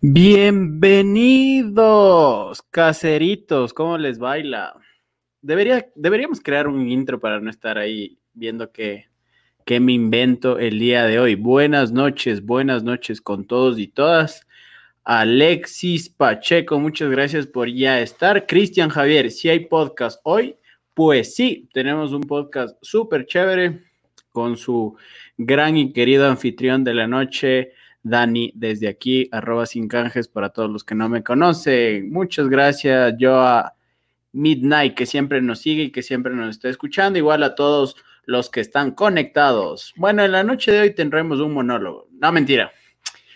Bienvenidos, caseritos, ¿cómo les baila? Debería, deberíamos crear un intro para no estar ahí viendo qué, me invento el día de hoy. Buenas noches, buenas noches con todos y todas. Alexis Pacheco, muchas gracias por ya estar. Cristian Javier, si hay podcast hoy, pues sí, tenemos un podcast súper chévere con su gran y querido anfitrión de la noche, Dani, desde aquí, arroba sin canjes para todos los que no me conocen. Muchas gracias, yo a Midnight, que siempre nos sigue y que siempre nos está escuchando, igual a todos los que están conectados. Bueno, en la noche de hoy tendremos un monólogo. No, mentira.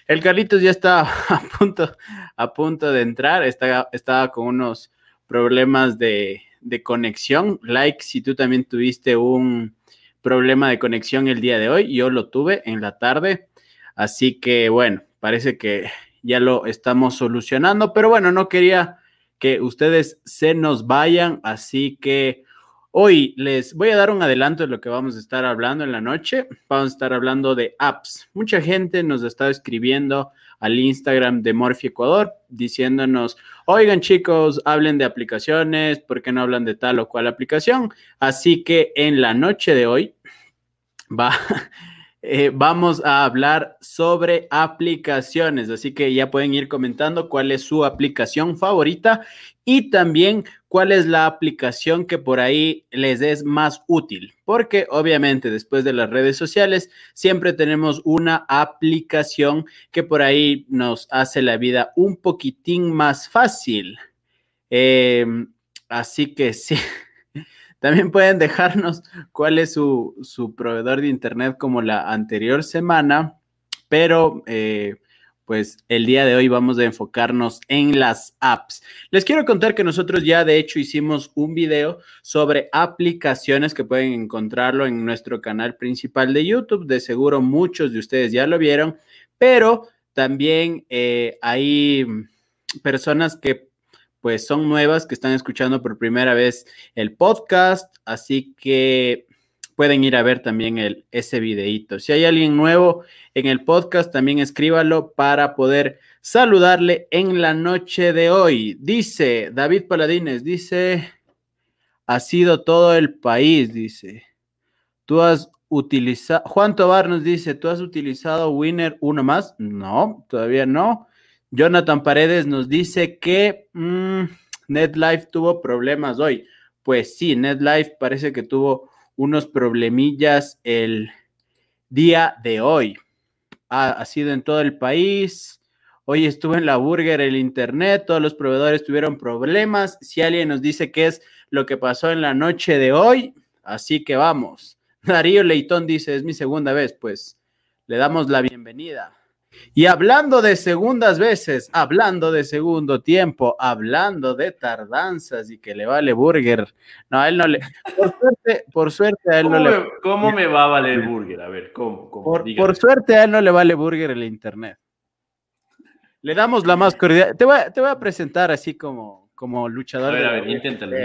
El Carlitos ya está a punto, a punto de entrar, está, estaba con unos problemas de, de conexión. Like si tú también tuviste un problema de conexión el día de hoy, yo lo tuve en la tarde Así que bueno, parece que ya lo estamos solucionando, pero bueno, no quería que ustedes se nos vayan, así que hoy les voy a dar un adelanto de lo que vamos a estar hablando en la noche. Vamos a estar hablando de apps. Mucha gente nos está escribiendo al Instagram de Morphy Ecuador diciéndonos, oigan chicos, hablen de aplicaciones, ¿por qué no hablan de tal o cual aplicación? Así que en la noche de hoy va eh, vamos a hablar sobre aplicaciones, así que ya pueden ir comentando cuál es su aplicación favorita y también cuál es la aplicación que por ahí les es más útil, porque obviamente después de las redes sociales siempre tenemos una aplicación que por ahí nos hace la vida un poquitín más fácil. Em, así que sí. También pueden dejarnos cuál es su, proveedor de internet como la anterior semana, pero eh, pues el día de hoy vamos a enfocarnos en las apps. Les quiero contar que nosotros ya de hecho hicimos un video sobre aplicaciones que pueden encontrarlo en nuestro canal principal de YouTube. De seguro muchos de ustedes ya lo vieron, pero también eh, hay personas que pues son nuevas que están escuchando por primera vez el podcast, así que pueden ir a ver también el, ese videíto. Si hay alguien nuevo en el podcast, también escríbalo para poder saludarle en la noche de hoy. Dice David Paladines, dice, ha sido todo el país, dice. Tú has utilizado, Juan Tobar nos dice, ¿tú has utilizado Winner uno más? No, todavía no. Jonathan Paredes nos dice que mmm, NetLife tuvo problemas hoy. Pues sí, NetLife parece que tuvo unos problemillas el día de hoy. Ha, sido en todo el país. Hoy estuvo en la Burger el internet, todos los proveedores tuvieron problemas. Si alguien nos dice qué es lo que pasó en la noche de hoy, así que vamos. Darío Leitón dice, es mi segunda vez, pues le damos la bienvenida. Y hablando de segundas veces, hablando de segundo tiempo, hablando de tardanzas y que le vale burger. No, a él no le. Por suerte, por suerte a él no le. ¿Cómo me va a valer burger? A ver, ¿cómo? Por, suerte a él no le vale burger el internet. Le damos la más cordial. Te voy, te voy a presentar así como, como luchador. A ver, a ver, inténtalo,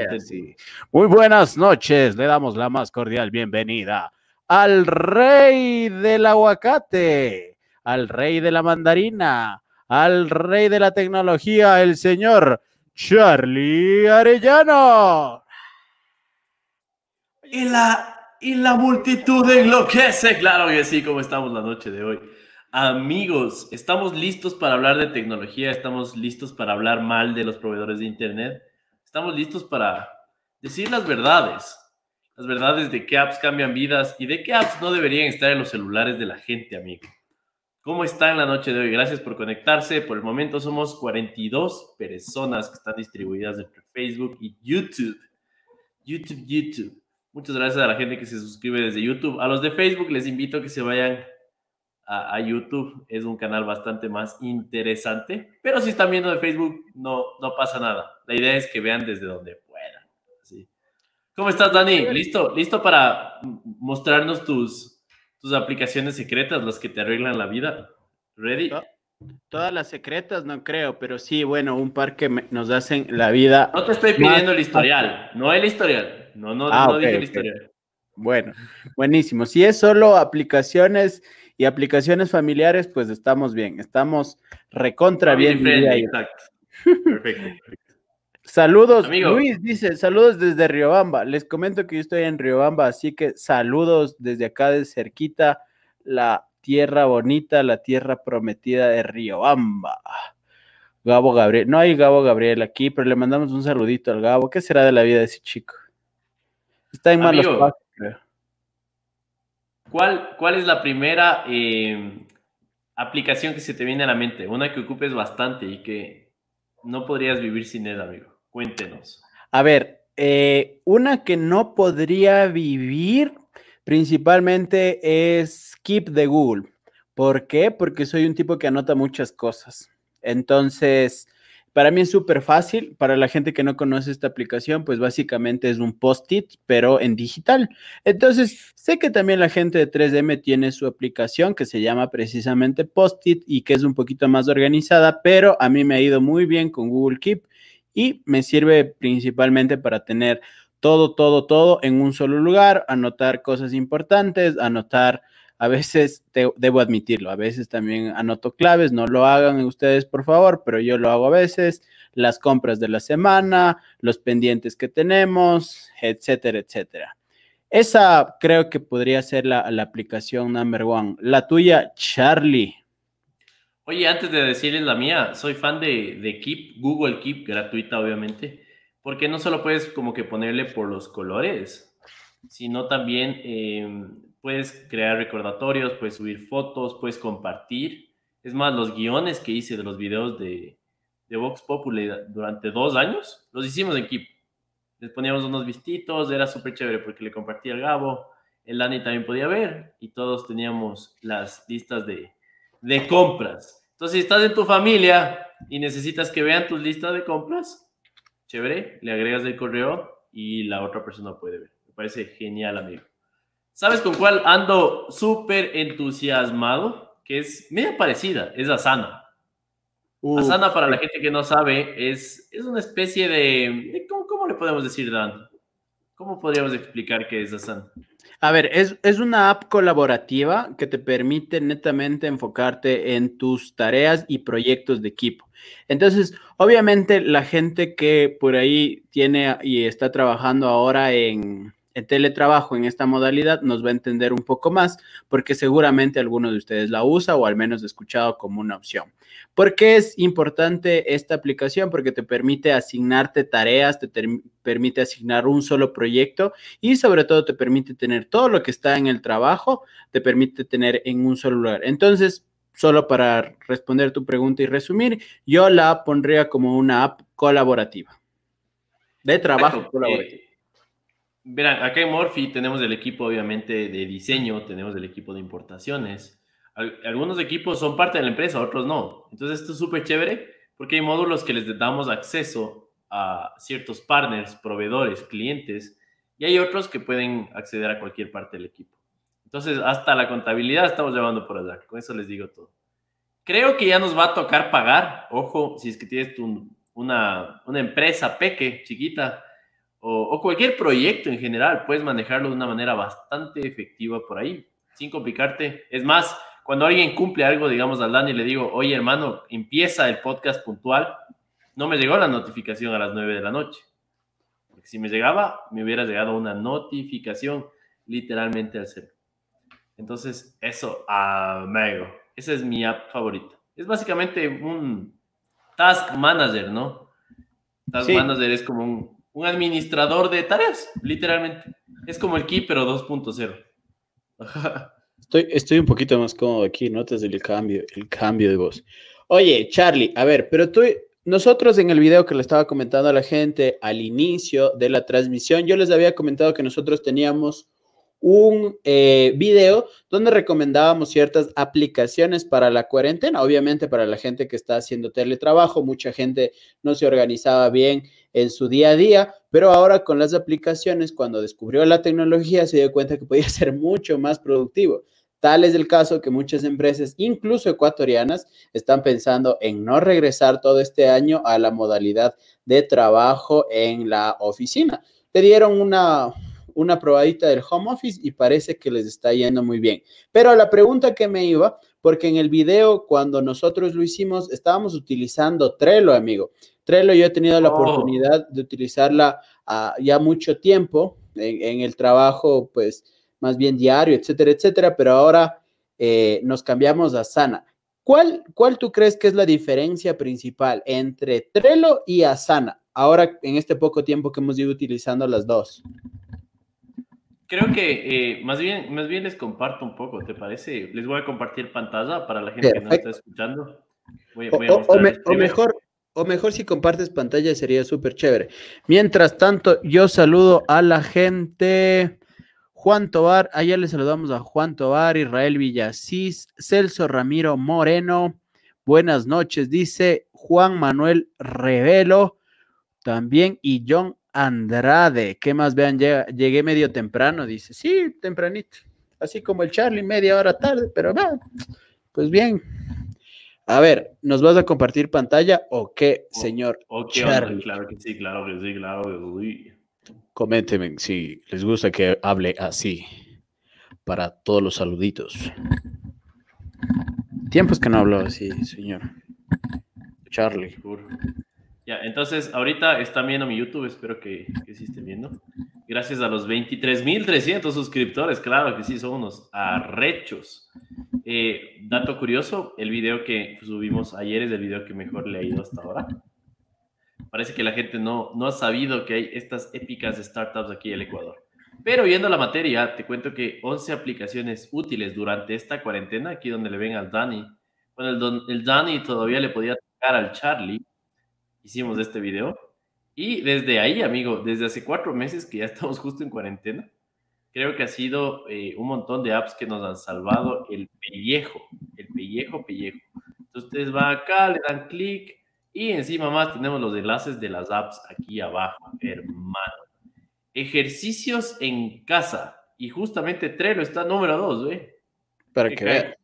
Muy buenas noches. Le damos la más cordial bienvenida al rey del aguacate al rey de la mandarina, al rey de la tecnología, el señor Charlie Arellano. Y la, y la multitud enloquece, claro que sí, como estamos la noche de hoy. Amigos, estamos listos para hablar de tecnología, estamos listos para hablar mal de los proveedores de Internet, estamos listos para decir las verdades, las verdades de qué apps cambian vidas y de qué apps no deberían estar en los celulares de la gente, amigo. ¿Cómo están la noche de hoy? Gracias por conectarse. Por el momento somos 42 personas que están distribuidas entre Facebook y YouTube. YouTube, YouTube. Muchas gracias a la gente que se suscribe desde YouTube. A los de Facebook les invito a que se vayan a, YouTube. Es un canal bastante más interesante. Pero si están viendo de Facebook, no, no pasa nada. La idea es que vean desde donde puedan. ¿Cómo estás, Dani? ¿Listo? ¿Listo para mostrarnos tus, tus aplicaciones secretas, las que te arreglan la vida. ¿Ready? Todas las secretas no creo, pero sí, bueno, un par que nos hacen la vida. No te estoy pidiendo el historial, no el historial. No, no, ah, no dije el historial. Bueno, buenísimo. Si es solo aplicaciones Y aplicaciones familiares, pues estamos bien, estamos recontra bien. exacto. Perfecto. Saludos, Luis dice, saludos desde Riobamba. Les comento que yo estoy en Riobamba, así que saludos desde acá de cerquita, la tierra bonita, la tierra prometida de Riobamba. Gabo Gabriel, no hay Gabo Gabriel aquí, pero le mandamos un saludito al Gabo. ¿Qué será de la vida de ese chico? Está en malos pasos, creo. ¿Cuál, ¿Cuál es la primera eh, aplicación que se te viene a la mente? Una que ocupes bastante y que no podrías vivir sin él, amigo. Cuéntenos. A ver, eh, una que no podría vivir principalmente es Keep de Google. ¿Por qué? Porque soy un tipo que anota muchas cosas. Entonces, para mí es súper fácil. Para la gente que no conoce esta aplicación, pues básicamente es un post-it, pero en digital. Entonces, sé que también la gente de 3DM tiene su aplicación que se llama precisamente post-it y que es un poquito más organizada, pero a mí me ha ido muy bien con Google Keep y me sirve principalmente para tener todo, todo, todo en un solo lugar, anotar cosas importantes, anotar a veces, debo admitirlo, a veces también anoto claves, no lo hagan ustedes por favor, pero yo lo hago a veces, las compras de la semana, los pendientes que tenemos, etcétera, etcétera. Esa creo que podría ser la, aplicación number one. La tuya, Charlie. Oye, antes de decirles la mía, soy fan de, Keep, Google Keep, gratuita obviamente, porque no solo puedes como que ponerle por los colores, sino también em, puedes crear recordatorios, puedes subir fotos, puedes compartir. Es más, los guiones que hice de los videos de, de Vox Populi durante dos años, los hicimos en Keep. Les poníamos unos vistitos, era súper chévere porque le compartía al Gabo, el Dani también podía ver y todos teníamos las listas de, de compras. Entonces, si estás en tu familia y necesitas que vean tus listas de compras, chévere, le agregas el correo y la otra persona puede ver. Me parece genial, amigo. ¿Sabes con cuál ando súper entusiasmado? Que es media parecida, es Asana. Asana, para la gente que no sabe, es, es una especie de... ¿cómo, le podemos decir, Dan? ¿Cómo podríamos explicar qué es Asana? A ver, es, es, una app colaborativa que te permite netamente enfocarte en tus tareas y proyectos de equipo. Entonces, obviamente la gente que por ahí tiene y está trabajando ahora en, el teletrabajo en esta modalidad nos va a entender un poco más porque seguramente alguno de ustedes la usa o al menos ha escuchado como una opción. ¿Por qué es importante esta aplicación? Porque te permite asignarte tareas, te permite asignar un solo proyecto y sobre todo te permite tener todo lo que está en el trabajo, te permite tener en un solo lugar. Entonces, solo para responder tu pregunta y resumir, yo la pondría como una app colaborativa, de trabajo colaborativo. Verán, acá en Morphy tenemos el equipo obviamente de diseño, tenemos el equipo de importaciones. Algunos equipos son parte de la empresa, otros no. Entonces esto es súper chévere porque hay módulos que les damos acceso a ciertos partners, proveedores, clientes, y hay otros que pueden acceder a cualquier parte del equipo. Entonces, hasta la contabilidad estamos llevando por allá. Con eso les digo todo. Creo que ya nos va a tocar pagar. Ojo, si es que tienes una, una empresa peque, chiquita, o, cualquier proyecto en general, puedes manejarlo de una manera bastante efectiva por ahí, sin complicarte. Es más, cuando alguien cumple algo, digamos al Dani, le digo, oye hermano, empieza el podcast puntual, no me llegó la notificación a las 9 de la noche. Porque si me llegaba, me hubiera llegado una notificación literalmente al cerebro. Entonces, eso, amigo, esa es mi app favorita. Es básicamente un task manager, ¿no? Task manager es como un, un administrador de tareas, literalmente. Es como el Key, pero 2.0. Estoy, estoy un poquito más cómodo aquí, notas el cambio, el cambio de voz. Oye, Charlie, a ver, pero tú, nosotros en el video que le estaba comentando a la gente al inicio de la transmisión, yo les había comentado que nosotros teníamos un eh, video donde recomendábamos ciertas aplicaciones para la cuarentena, obviamente para la gente que está haciendo teletrabajo, mucha gente no se organizaba bien en su día a día, pero ahora con las aplicaciones, cuando descubrió la tecnología, se dio cuenta que podía ser mucho más productivo. Tal es el caso que muchas empresas, incluso ecuatorianas, están pensando en no regresar todo este año a la modalidad de trabajo en la oficina. Le dieron una, una probadita del home office y parece que les está yendo muy bien. Pero la pregunta que me iba, porque en el video cuando nosotros lo hicimos estábamos utilizando Trello, amigo. Trello yo he tenido la oh. oportunidad de utilizarla uh, ya mucho tiempo en, en, el trabajo, pues más bien diario, etcétera, etcétera, pero ahora eh, nos cambiamos a Asana. ¿Cuál, ¿Cuál tú crees que es la diferencia principal entre Trello y Asana? Ahora, en este poco tiempo que hemos ido utilizando las dos. Creo que eh, más, bien, más bien les comparto un poco, ¿te parece? Les voy a compartir pantalla para la gente que no está escuchando. o, mejor, o mejor si compartes pantalla sería súper chévere. Mientras tanto, yo saludo a la gente. Juan Tobar, allá le saludamos a Juan Tobar, Israel Villasís, Celso Ramiro Moreno, buenas noches, dice Juan Manuel Revelo, también, y John Andrade, ¿qué más vean? Llegué, medio temprano, dice, sí, tempranito, así como el Charlie, media hora tarde, pero va, pues bien. A ver, ¿nos vas a compartir pantalla o qué, señor Charlie? Claro que sí, claro que sí, claro que sí. Coméntenme si les gusta que hable así para todos los saluditos. Tiempos que no hablo así, señor. Charlie. Ya, entonces ahorita están viendo mi YouTube, espero que, que sí estén viendo. Gracias a los 23.300 suscriptores, claro que sí, son unos arrechos. Eh, dato curioso, el video que subimos ayer es el video que mejor le ha ido hasta ahora parece que la gente no, no ha sabido que hay estas épicas startups aquí en el Ecuador. Pero viendo la materia, te cuento que 11 aplicaciones útiles durante esta cuarentena, aquí donde le ven al Dani. Bueno, el, el Dani todavía le podía tocar al Charlie. Hicimos este video. Y desde ahí, amigo, desde hace cuatro meses que ya estamos justo en cuarentena, creo que ha sido eh, un montón de apps que nos han salvado el pellejo, el pellejo, pellejo. Entonces ustedes van acá, le dan clic, y encima más tenemos los enlaces de las apps aquí abajo, hermano. Ejercicios en casa. Y justamente Trello está número dos, ¿eh? Para que vean.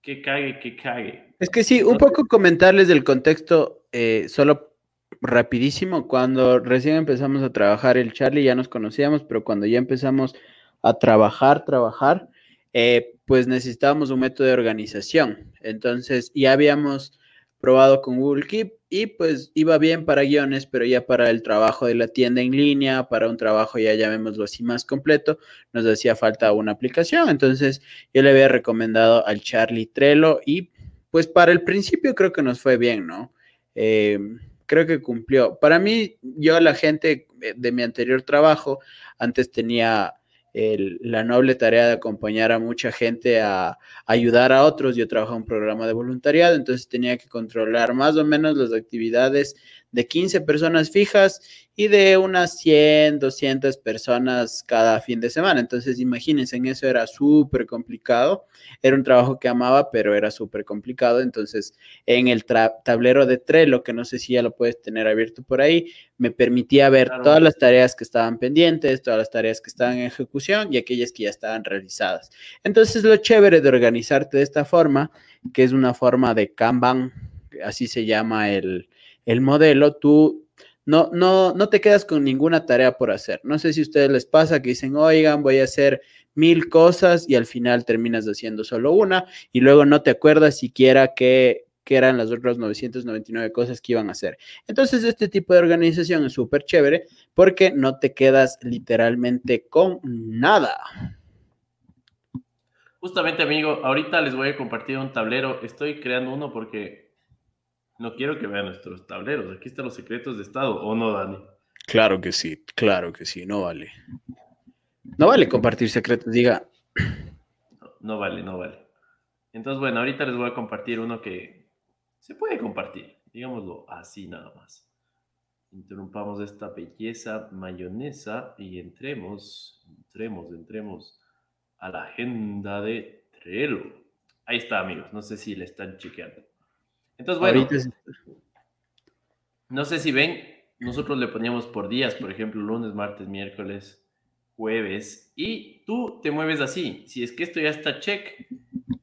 Que cague, que cague. Es que sí, un poco comentarles del contexto, eh, solo rapidísimo. Cuando recién empezamos a trabajar el Charlie ya nos conocíamos, pero cuando ya empezamos a trabajar, trabajar, eh, pues necesitábamos un método de organización. Entonces ya habíamos probado con Google Keep y pues iba bien para guiones, pero ya para el trabajo de la tienda en línea, para un trabajo ya llamémoslo así más completo, nos hacía falta una aplicación. Entonces yo le había recomendado al Charlie Trello y pues para el principio creo que nos fue bien, ¿no? Em, creo que cumplió. Para mí, yo la gente de mi anterior trabajo, antes tenía la noble tarea de acompañar a mucha gente a, ayudar a otros. Yo trabajo en un programa de voluntariado, entonces tenía que controlar más o menos las actividades de 15 personas fijas y de unas 100, 200 personas cada fin de semana. Entonces, imagínense, en eso era súper complicado. Era un trabajo que amaba, pero era súper complicado. Entonces, en el tablero de Trello, que no sé si ya lo puedes tener abierto por ahí, me permitía ver todas las tareas que estaban pendientes, todas las tareas que estaban en ejecución y aquellas que ya estaban realizadas. Entonces, lo chévere de organizarte de esta forma, que es una forma de Kanban, así se llama el, el modelo, tú no, no, no te quedas con ninguna tarea por hacer. No sé si a ustedes les pasa que dicen, oigan, voy a hacer mil cosas y al final terminas haciendo solo una y luego no te acuerdas siquiera que, que eran las otras 999 cosas que iban a hacer. Entonces, este tipo de organización es súper chévere porque no te quedas literalmente con nada. Justamente, amigo, ahorita les voy a compartir un tablero. Estoy creando uno porque no quiero que vean nuestros tableros. Aquí están los secretos de Estado, ¿o no, Dani? Claro que sí, claro que sí, no vale. No vale compartir secretos, diga. No, vale, no vale. Entonces, bueno, ahorita les voy a compartir uno que se puede compartir, digámoslo así nada más. Interrumpamos esta belleza mayonesa y entremos, entremos, entremos a la agenda de Trello. Ahí está, amigos. No sé si le están chequeando. Entonces, bueno, no sé si ven, nosotros le poníamos por días, por ejemplo, lunes, martes, miércoles, jueves, y tú te mueves así. Si es que esto ya está check,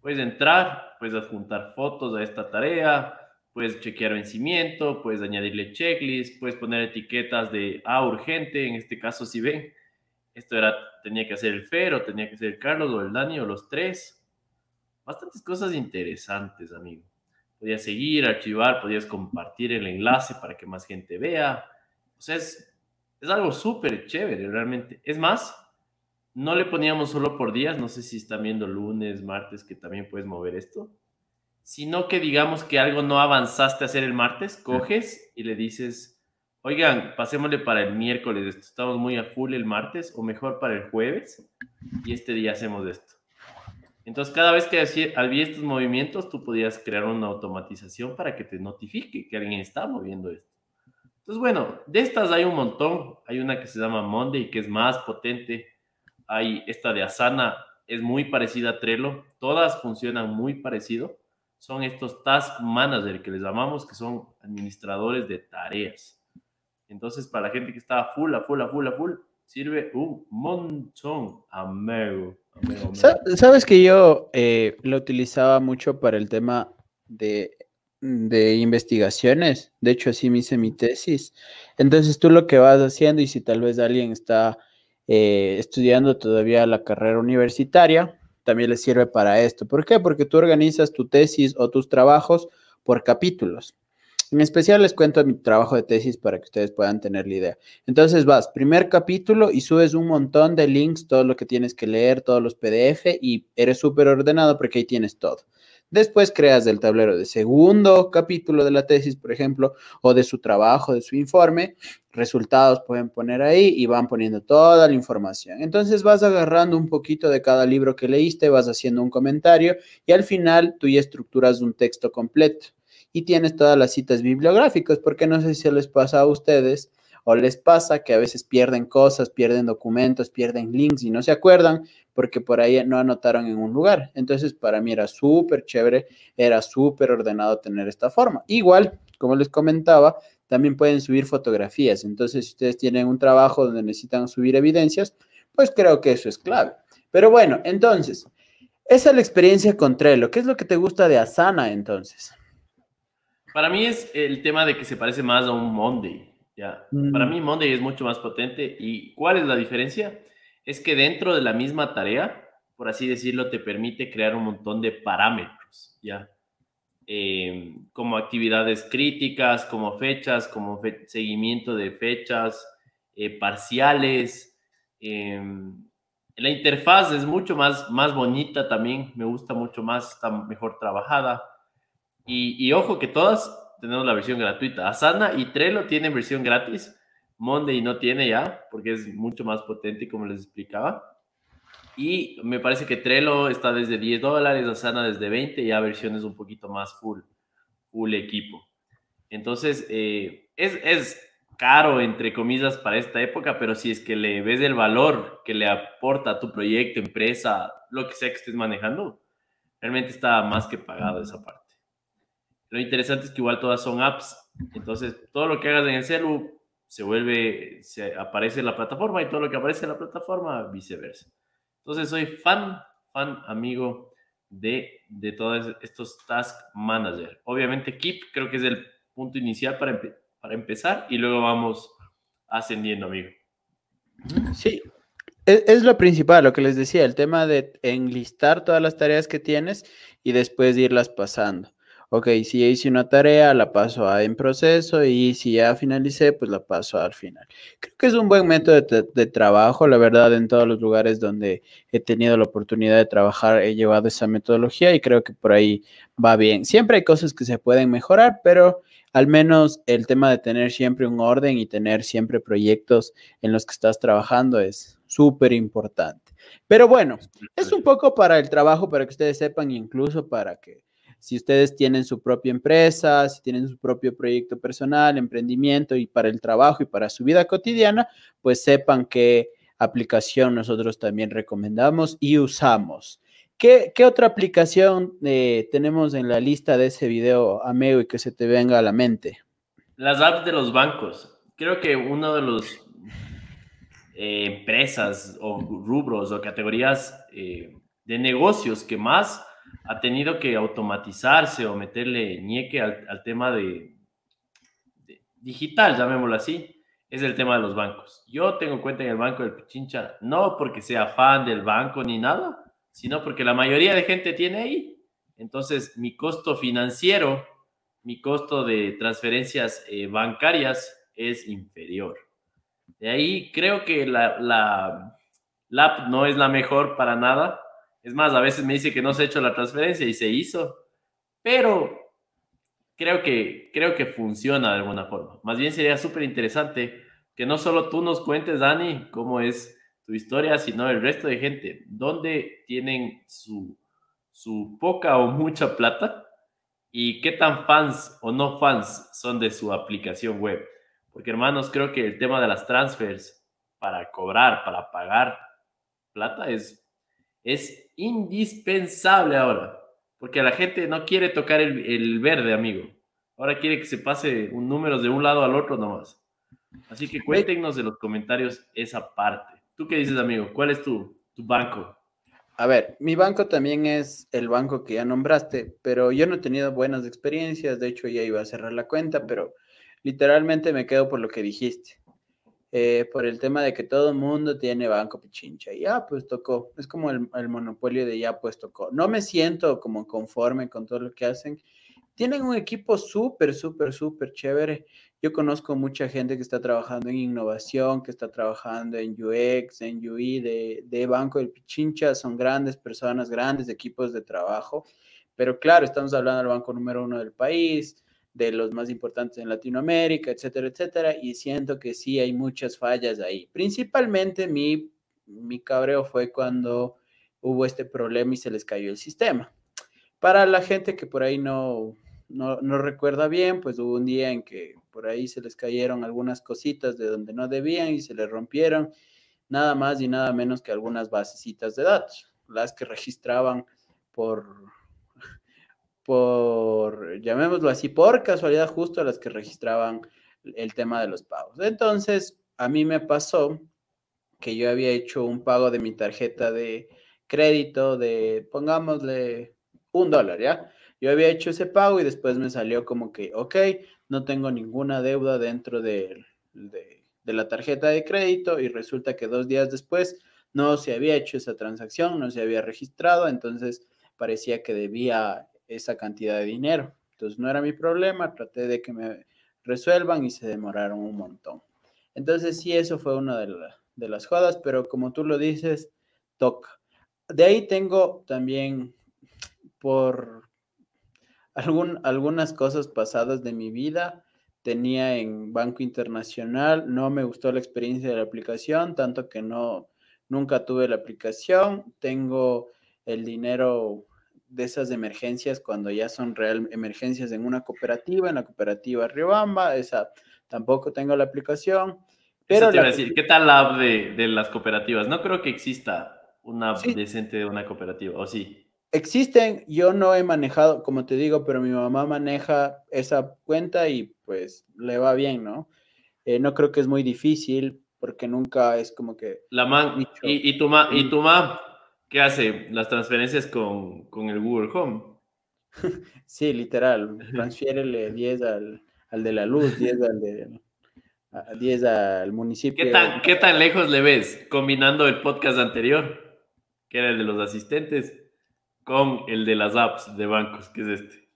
puedes entrar, puedes adjuntar fotos a esta tarea, puedes chequear vencimiento, puedes añadirle checklist, puedes poner etiquetas de ah, urgente, en este caso si ven, esto era, tenía que hacer el Fer o tenía que ser el Carlos o el Dani o los tres. Bastantes cosas interesantes, amigo. Podías seguir, archivar, podías compartir el enlace para que más gente vea. O sea, es, es algo súper chévere, realmente. Es más, no le poníamos solo por días, no sé si están viendo lunes, martes, que también puedes mover esto, sino que digamos que algo no avanzaste a hacer el martes, coges y le dices, oigan, pasémosle para el miércoles, estamos muy a full el martes, o mejor para el jueves, y este día hacemos esto. Entonces, cada vez que había estos movimientos, tú podías crear una automatización para que te notifique que alguien está moviendo esto. Entonces, bueno, de estas hay un montón. Hay una que se llama Monday, que es más potente hay esta de Asana, es muy parecida a Trello, todas funcionan muy parecido. Son estos task manager que les llamamos, que son administradores de tareas. Entonces, para la gente que está full, a full, a full, a full, sirve un montón, amigo. Sabes que yo eh, lo utilizaba mucho para el tema de, de investigaciones. De hecho, así me hice mi tesis. Entonces, tú lo que vas haciendo, y si tal vez alguien está eh, estudiando todavía la carrera universitaria, también les sirve para esto. ¿Por qué? Porque tú organizas tu tesis o tus trabajos por capítulos. En especial les cuento mi trabajo de tesis para que ustedes puedan tener la idea. Entonces vas, primer capítulo y subes un montón de links, todo lo que tienes que leer, todos los PDF y eres súper ordenado porque ahí tienes todo. Después creas el tablero de segundo capítulo de la tesis, por ejemplo, o de su trabajo, de su informe. Resultados pueden poner ahí y van poniendo toda la información. Entonces vas agarrando un poquito de cada libro que leíste, vas haciendo un comentario y al final tú ya estructuras un texto completo y tienes todas las citas bibliográficas, porque no sé si les pasa a ustedes o les pasa que a veces pierden cosas, pierden documentos, pierden links y no se acuerdan porque por ahí no anotaron en un lugar. Entonces, para mí era súper chévere, era súper ordenado tener esta forma. Igual, como les comentaba, también pueden subir fotografías. Entonces, si ustedes tienen un trabajo donde necesitan subir evidencias, pues creo que eso es clave. Pero bueno, entonces, esa es la experiencia con Trello. ¿Qué es lo que te gusta de Asana entonces? Para mí es el tema de que se parece más a un Monday. Ya. Para mm. mí Monday es mucho más potente. ¿Y cuál es la diferencia? Es que dentro de la misma tarea, por así decirlo, te permite crear un montón de parámetros, ¿ya? Em, como actividades críticas, como fechas, como seguimiento de fechas, eh, parciales. Em, la interfaz es mucho más, más bonita también, me gusta mucho más, está mejor trabajada. Y, y ojo que todas tenemos la versión gratuita. Asana y Trello tienen versión gratis. Monday no tiene ya, porque es mucho más potente, como les explicaba. Y me parece que Trello está desde 10 dólares, Asana desde 20, ya versiones un poquito más full, full equipo. Entonces, eh, es, es caro, entre comillas, para esta época, pero si es que le ves el valor que le aporta a tu proyecto, empresa, lo que sea que estés manejando, realmente está más que pagado esa parte. Lo interesante es que igual todas son apps. Entonces, todo lo que hagas en el celu se vuelve, se aparece en la plataforma y todo lo que aparece en la plataforma, viceversa. Entonces, soy fan, fan, amigo de, de todos estos Task Manager. Obviamente, Keep creo que es el punto inicial para, para empezar y luego vamos ascendiendo, amigo. Sí, es, es, lo principal, lo que les decía, el tema de enlistar todas las tareas que tienes y después irlas pasando ok, si ya hice una tarea, la paso a en proceso y si ya finalicé, pues la paso al final. Creo que es un buen método de, trabajo, la verdad, en todos los lugares donde he tenido la oportunidad de trabajar, he llevado esa metodología y creo que por ahí va bien. Siempre hay cosas que se pueden mejorar, pero al menos el tema de tener siempre un orden y tener siempre proyectos en los que estás trabajando es súper importante. Pero bueno, es un poco para el trabajo, para que ustedes sepan, incluso para que si ustedes tienen su propia empresa, si tienen su propio proyecto personal, emprendimiento y para el trabajo y para su vida cotidiana, pues sepan qué aplicación nosotros también recomendamos y usamos. ¿Qué, otra aplicación eh, tenemos en la lista de ese video, amigo, y que se te venga a la mente? Las apps de los bancos. Creo que uno de los eh, empresas o rubros o categorías eh, de negocios que más ha tenido que automatizarse o meterle ñeque al, tema de, digital, llamémoslo así, es el tema de los bancos. Yo tengo cuenta en el banco del Pichincha, no porque sea fan del banco ni nada, sino porque la mayoría de gente tiene ahí. Entonces, mi costo financiero, mi costo de transferencias eh, bancarias es inferior. De ahí creo que la, la, la app no es la mejor para nada, es más, a veces me dice que no se ha hecho la transferencia y se hizo, pero creo que, creo que funciona de alguna forma. Más bien sería súper interesante que no solo tú nos cuentes, Dani, cómo es tu historia, sino el resto de gente, dónde tienen su, su poca o mucha plata y qué tan fans o no fans son de su aplicación web. Porque hermanos, creo que el tema de las transfers para cobrar, para pagar plata es es indispensable ahora, porque la gente no quiere tocar el, verde, amigo. Ahora quiere que se pase un número de un lado al otro nomás. Así que cuéntenos de los comentarios esa parte. ¿Tú qué dices, amigo? ¿Cuál es tu, tu banco? A ver, mi banco también es el banco que ya nombraste, pero yo no he tenido buenas experiencias. De hecho, ya iba a cerrar la cuenta, pero literalmente me quedo por lo que dijiste. Eh, por el tema de que todo el mundo tiene Banco Pichincha. Y ya, pues tocó. Es como el, monopolio de ya, pues tocó. No me siento como conforme con todo lo que hacen. Tienen un equipo súper, súper, súper chévere. Yo conozco mucha gente que está trabajando en innovación, que está trabajando en UX, en UI de, de Banco del Pichincha. Son grandes personas, grandes equipos de trabajo. Pero claro, estamos hablando del banco número uno del país de los más importantes en Latinoamérica, etcétera, etcétera, y siento que sí hay muchas fallas ahí. Principalmente mi, mi cabreo fue cuando hubo este problema y se les cayó el sistema. Para la gente que por ahí no, no, no, recuerda bien, pues hubo un día en que por ahí se les cayeron algunas cositas de donde no debían y se les rompieron nada más y nada menos que algunas basecitas de datos, las que registraban por por, llamémoslo así, por casualidad justo a las que registraban el tema de los pagos. Entonces, a mí me pasó que yo había hecho un pago de mi tarjeta de crédito de, pongámosle, un dólar, ¿ya? Yo había hecho ese pago y después me salió como que, ok, no tengo ninguna deuda dentro de, de, de la tarjeta de crédito y resulta que dos días después no se había hecho esa transacción, no se había registrado, entonces parecía que debía esa cantidad de dinero. Entonces no era mi problema, traté de que me resuelvan y se demoraron un montón. Entonces sí, eso fue una de, las jodas, pero como tú lo dices, toca. De ahí tengo también por algún, algunas cosas pasadas de mi vida. Tenía en Banco Internacional, no me gustó la experiencia de la aplicación, tanto que no, nunca tuve la aplicación. Tengo el dinero de esas emergencias cuando ya son real emergencias en una cooperativa, en la cooperativa Riobamba, esa tampoco tengo la aplicación. Pero te decir, ¿qué tal la app de, las cooperativas? No creo que exista una app decente de una cooperativa, ¿o sí? Existen, yo no he manejado, como te digo, pero mi mamá maneja esa cuenta y pues le va bien, ¿no? Eh, no creo que es muy difícil porque nunca es como que... La man, y, y, tu ma, y tu mamá ¿Qué hace? Las transferencias con, el Google Home. Sí, literal. Transfiérele 10 al, de la luz, 10 al de 10 al municipio. ¿Qué tan, ¿Qué tan lejos le ves combinando el podcast anterior, que era el de los asistentes, con el de las apps de bancos, que es este?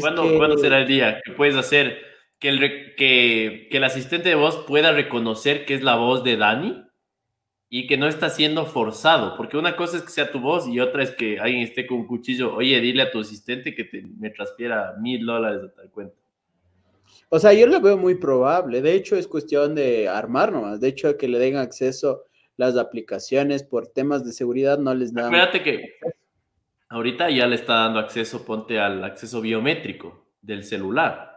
¿Cuándo, será el día que puedes hacer que el, que, que el asistente de voz pueda reconocer que es la voz de Dani? Y que no está siendo forzado, porque una cosa es que sea tu voz y otra es que alguien esté con un cuchillo, oye, dile a tu asistente que te, me transfiera mil dólares de tal cuenta. O sea, yo lo veo muy probable, de hecho es cuestión de armar nomás, de hecho que le den acceso las aplicaciones por temas de seguridad no les dan... Espérate que ahorita ya le está dando acceso, ponte al acceso biométrico del celular,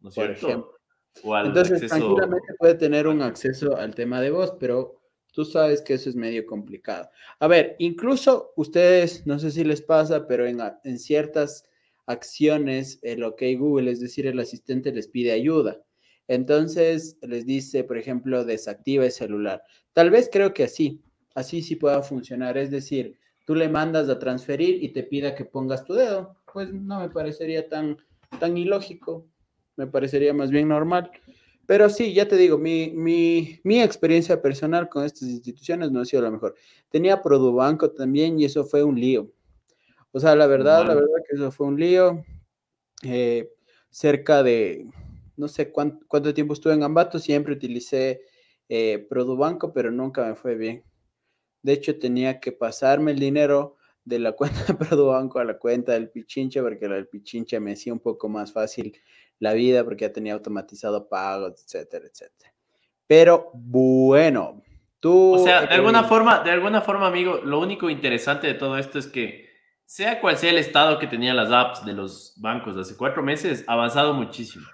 ¿no es cierto? Entonces, tranquilamente puede tener un acceso al tema de voz, pero Tú sabes que eso es medio complicado. A ver, incluso ustedes, no sé si les pasa, pero en, en ciertas acciones, el OK Google, es decir, el asistente les pide ayuda. Entonces les dice, por ejemplo, desactiva el celular. Tal vez creo que así, así sí pueda funcionar. Es decir, tú le mandas a transferir y te pida que pongas tu dedo. Pues no me parecería tan, tan ilógico, me parecería más bien normal. Pero sí, ya te digo, mi, mi, mi, experiencia personal con estas instituciones no ha sido la mejor. Tenía Produbanco también y eso fue un lío. O sea, la verdad, la verdad que eso fue un lío. Eh, cerca de, no sé cuánto, cuánto, tiempo estuve en Ambato, siempre utilicé eh, Produbanco, pero nunca me fue bien. De hecho, tenía que pasarme el dinero de la cuenta de Produbanco a la cuenta del Pichincha, porque la del Pichincha me hacía un poco más fácil la vida porque ya tenía automatizado pagos, etcétera, etcétera. Pero bueno, tú... O sea, de alguna forma, de alguna forma, amigo, lo único interesante de todo esto es que sea cual sea el estado que tenían las apps de los bancos hace cuatro meses, ha avanzado muchísimo.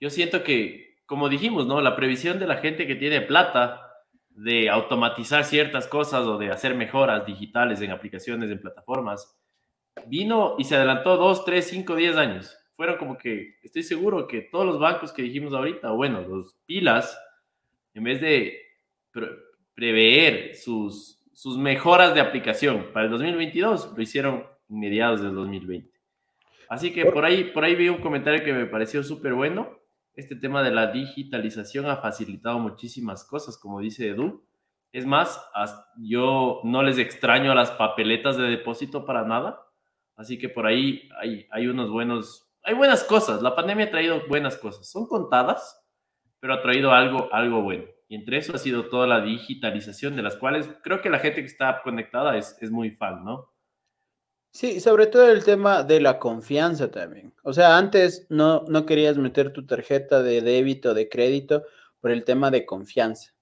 Yo siento que, como dijimos, ¿no? La previsión de la gente que tiene plata de automatizar ciertas cosas o de hacer mejoras digitales en aplicaciones, en plataformas, vino y se adelantó dos, tres, cinco, diez años fueron como que, estoy seguro que todos los bancos que dijimos ahorita, bueno, los pilas, en vez de prever sus, sus mejoras de aplicación para el 2022, lo hicieron mediados del 2020. Así que por ahí, por ahí vi un comentario que me pareció súper bueno. Este tema de la digitalización ha facilitado muchísimas cosas, como dice Edu. Es más, yo no les extraño a las papeletas de depósito para nada. Así que por ahí hay, unos buenos hay buenas cosas. La pandemia ha traído buenas cosas. Son contadas, pero ha traído algo, algo bueno. Y entre eso ha sido toda la digitalización, de las cuales creo que la gente que está conectada es, es muy fan, ¿no? Sí, sobre todo el tema de la confianza también. O sea, antes no, no querías meter tu tarjeta de débito, de crédito, por el tema de confianza.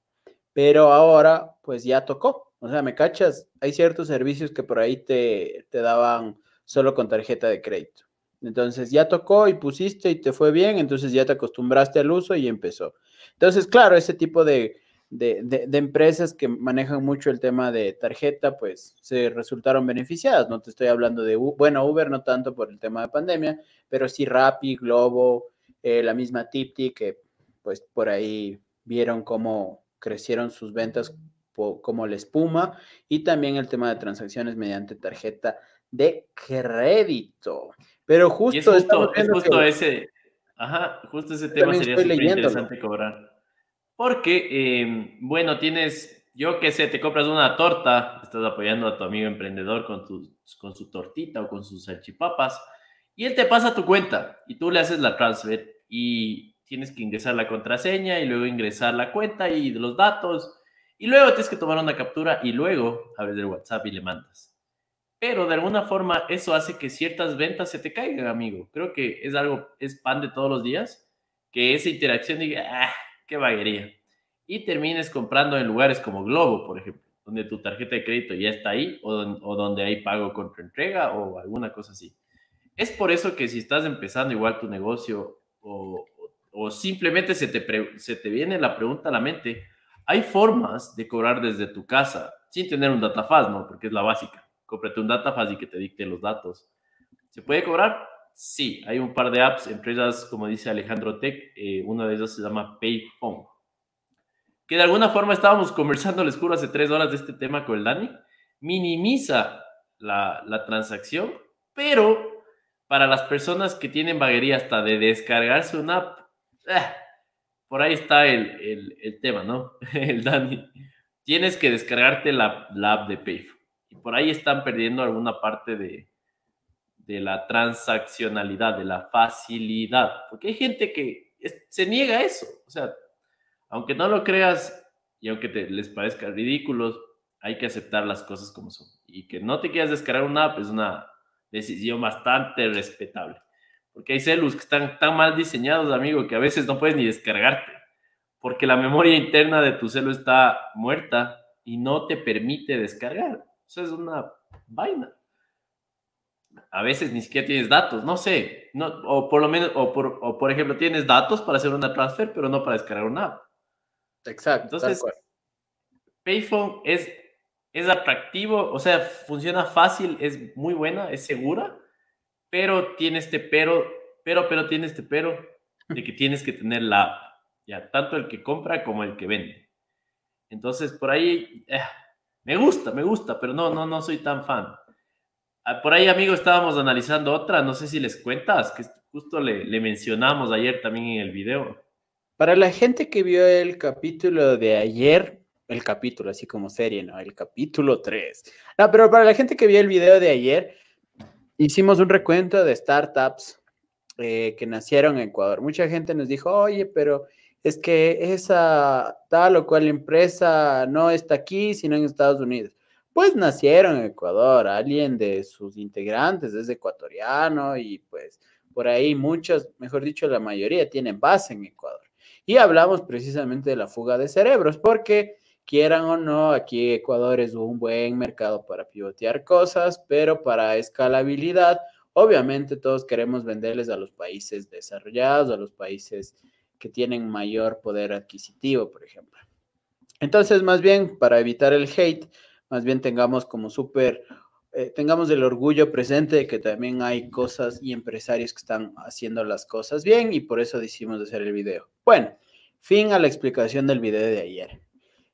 Pero ahora, pues ya tocó. O sea, me cachas, hay ciertos servicios que por ahí te, te daban solo con tarjeta de crédito. Entonces ya tocó y pusiste y te fue bien, entonces ya te acostumbraste al uso y empezó. Entonces, claro, ese tipo de, empresas que manejan mucho el tema de tarjeta, pues se resultaron beneficiadas. No te estoy hablando de, bueno, Uber no tanto por el tema de pandemia, pero sí Rappi, Globo, eh, la misma Tipti, que pues por ahí vieron cómo crecieron sus ventas como la espuma y también el tema de transacciones mediante tarjeta de crédito. Pero justo, es justo, ese, ajá, justo ese tema sería súper interesante cobrar. Porque, em, bueno, tienes, yo qué sé, te compras una torta, estás apoyando a tu amigo emprendedor con, tu, con su tortita o con sus salchipapas, y él te pasa tu cuenta y tú le haces la transfer y tienes que ingresar la contraseña y luego ingresar la cuenta y los datos, y luego tienes que tomar una captura y luego abres el WhatsApp y le mandas. Pero de alguna forma eso hace que ciertas ventas se te caigan, amigo. Creo que es algo, es pan de todos los días, que esa interacción diga, ah, qué vaguería. Y termines comprando en lugares como Globo, por ejemplo, donde tu tarjeta de crédito ya está ahí o, donde hay pago contra entrega o alguna cosa así. Es por eso que si estás empezando igual tu negocio o, o simplemente se te, se te viene la pregunta a la mente, hay formas de cobrar desde tu casa sin tener un datafaz, ¿no? Porque es la básica cómprate un DataFast y que te dicte los datos. ¿Se puede cobrar? Sí, hay un par de apps, entre ellas, como dice Alejandro Tech, eh, una de ellas se llama Payphone. Que de alguna forma estábamos conversando, les juro, hace tres horas de este tema con el Dani. Minimiza la, la transacción, pero para las personas que tienen vaguería hasta de descargarse una app, eh, por ahí está el, el, el, tema, ¿no? El Dani. Tienes que descargarte la app de Payphone y por ahí están perdiendo alguna parte de, de la transaccionalidad, de la facilidad, porque hay gente que se niega a eso, o sea, aunque no lo creas y aunque te, les parezca ridículo, hay que aceptar las cosas como son. Y que no te quieras descargar una app es una decisión bastante respetable. Porque hay celus que están tan mal diseñados, amigo, que a veces no puedes ni descargarte. Porque la memoria interna de tu celu está muerta y no te permite descargar. Eso es una vaina. A veces ni siquiera tienes datos, no sé, no, o por lo menos, o por, o por ejemplo, tienes datos para hacer una transfer, pero no para descargar una app. Exacto. Entonces, Payphone es, es atractivo, o sea, funciona fácil, es muy buena, es segura, pero tiene este pero, pero, pero tiene este pero de que tienes que tener la app, ya, tanto el que compra como el que vende. Entonces, por ahí, eh, Me gusta, me gusta, pero no, no, no soy tan fan. Ah, por ahí, amigo, estábamos analizando otra, no sé si les cuentas, que justo le, le mencionamos ayer también en el video. Para la gente que vio el capítulo de ayer, el capítulo, así como serie, ¿no? El capítulo 3. No, pero para la gente que vio el video de ayer, hicimos un recuento de startups eh, que nacieron en Ecuador. Mucha gente nos dijo, oye, pero es que esa tal o cual empresa no está aquí, sino en Estados Unidos. Pues nacieron en Ecuador, alguien de sus integrantes es ecuatoriano y pues por ahí muchos, mejor dicho, la mayoría tienen base en Ecuador. Y hablamos precisamente de la fuga de cerebros, porque quieran o no, aquí Ecuador es un buen mercado para pivotear cosas, pero para escalabilidad, obviamente todos queremos venderles a los países desarrollados, a los países que tienen mayor poder adquisitivo, por ejemplo. Entonces, más bien, para evitar el hate, más bien tengamos como súper, eh, tengamos el orgullo presente de que también hay cosas y empresarios que están haciendo las cosas bien y por eso decidimos hacer el video. Bueno, fin a la explicación del video de ayer.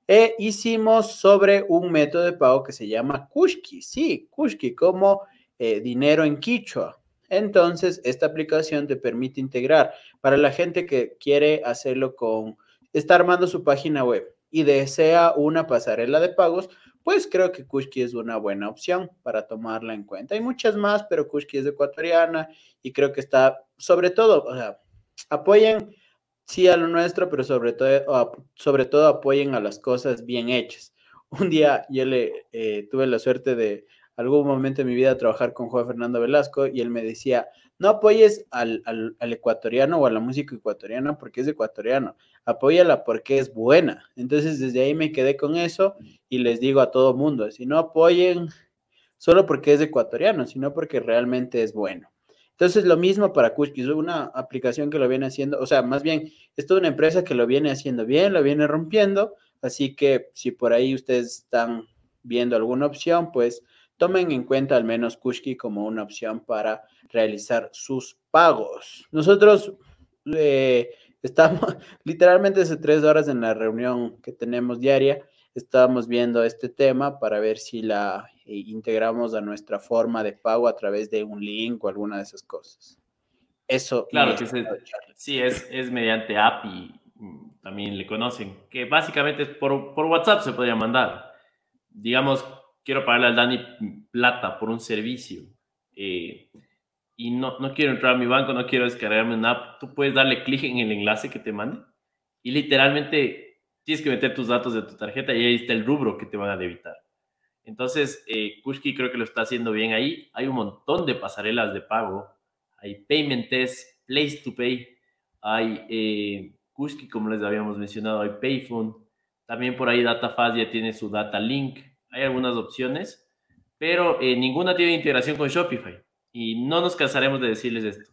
E hicimos sobre un método de pago que se llama Kushki. Sí, Kushki, como eh, dinero en quichua. Entonces, esta aplicación te permite integrar para la gente que quiere hacerlo con, está armando su página web y desea una pasarela de pagos, pues creo que Kushki es una buena opción para tomarla en cuenta. Hay muchas más, pero Kushki es ecuatoriana y creo que está, sobre todo, o sea, apoyen sí a lo nuestro, pero sobre todo, sobre todo apoyen a las cosas bien hechas. Un día yo le eh, tuve la suerte de algún momento en mi vida trabajar con Juan Fernando Velasco y él me decía, no apoyes al, ecuatoriano o a la música ecuatoriana porque es ecuatoriano, apóyala porque es buena. Entonces desde ahí me quedé con eso y les digo a todo mundo, si no apoyen solo porque es ecuatoriano, sino porque realmente es bueno. Entonces, lo mismo para Kushki, es una aplicación que lo viene haciendo, o sea, más bien, es toda una empresa que lo viene haciendo bien, lo viene rompiendo, así que si por ahí ustedes están viendo alguna opción, pues tomen en cuenta al menos Kushki como una opción para realizar sus pagos. Nosotros eh, estamos literalmente hace tres horas en la reunión que tenemos diaria, estábamos viendo este tema para ver si la integramos a nuestra forma de pago a través de un link o alguna de esas cosas. Eso. Claro, que sí, es, es mediante API, mm, también le conocen, que básicamente es por, por WhatsApp se podría mandar. Digamos, quiero pagarle al Dani plata por un servicio eh, y no, no quiero entrar a mi banco, no quiero descargarme una app, tú puedes darle clic en el enlace que te mande y literalmente tienes que meter tus datos de tu tarjeta y ahí está el rubro que te van a debitar. Entonces, eh, Kushki creo que lo está haciendo bien ahí. Hay un montón de pasarelas de pago. Hay Payment Test, Place to Pay. Hay eh, Kushki, como les habíamos mencionado. Hay Payphone. También por ahí DataFast ya tiene su Data Link. Hay algunas opciones, pero eh, ninguna tiene integración con Shopify. Y no nos cansaremos de decirles esto.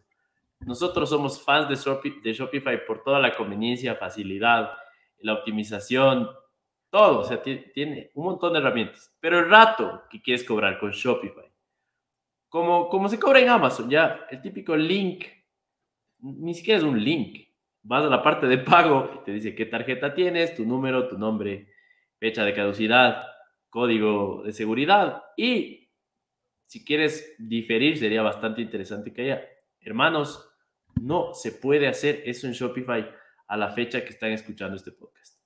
Nosotros somos fans de, de Shopify por toda la conveniencia, facilidad, la optimización, todo, o sea, tiene un montón de herramientas. Pero el rato que quieres cobrar con Shopify, como, como se cobra en Amazon, ya el típico link, ni siquiera es un link. Vas a la parte de pago y te dice qué tarjeta tienes, tu número, tu nombre, fecha de caducidad, código de seguridad. Y si quieres diferir, sería bastante interesante que haya. Hermanos, no se puede hacer eso en Shopify a la fecha que están escuchando este podcast.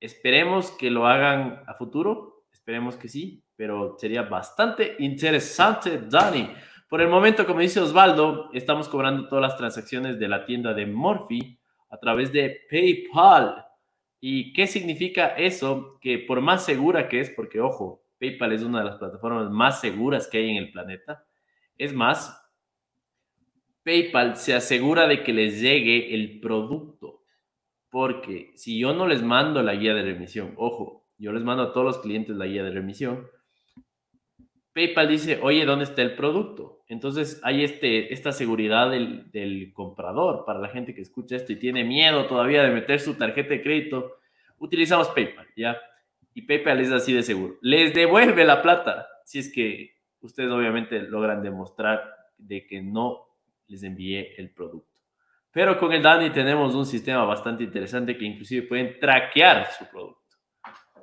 Esperemos que lo hagan a futuro, esperemos que sí, pero sería bastante interesante, Dani. Por el momento, como dice Osvaldo, estamos cobrando todas las transacciones de la tienda de Morphy a través de PayPal. ¿Y qué significa eso? Que por más segura que es, porque ojo, PayPal es una de las plataformas más seguras que hay en el planeta. Es más, PayPal se asegura de que les llegue el producto porque si yo no les mando la guía de remisión, ojo, yo les mando a todos los clientes la guía de remisión, PayPal dice, oye, ¿dónde está el producto? Entonces hay este, esta seguridad del, del, comprador para la gente que escucha esto y tiene miedo todavía de meter su tarjeta de crédito. Utilizamos PayPal, ¿ya? Y PayPal es así de seguro. Les devuelve la plata si es que ustedes obviamente logran demostrar de que no les envié el producto. Pero con el Dani tenemos un sistema bastante interesante que inclusive pueden traquear su producto.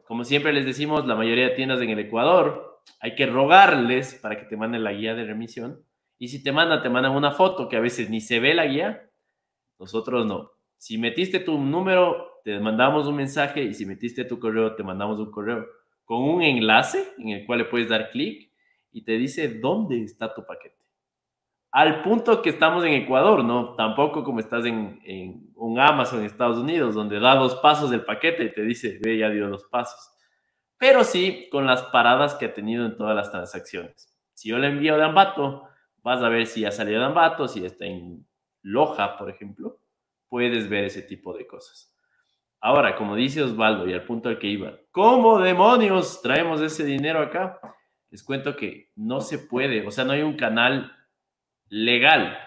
como siempre les decimos, la mayoría de tiendas en el Ecuador, hay que rogarles para que te manden la guía de remisión. Y si te mandan, te mandan una foto que a veces ni se ve la guía, nosotros no. Si metiste tu número, te mandamos un mensaje y si metiste tu correo, te mandamos un correo con un enlace en el cual le puedes dar clic y te dice dónde está tu paquete. Al punto que estamos en Ecuador, ¿no? Tampoco como estás en, en un Amazon en Estados Unidos, donde da dos pasos del paquete y te dice, ve, ya dio dos pasos. Pero sí con las paradas que ha tenido en todas las transacciones. Si yo le envío de Ambato, vas a ver si ya salió de Ambato, si está en Loja, por ejemplo, puedes ver ese tipo de cosas. Ahora, como dice Osvaldo, y al punto al que iba, ¿cómo demonios traemos ese dinero acá? Les cuento que no se puede, o sea, no hay un canal legal.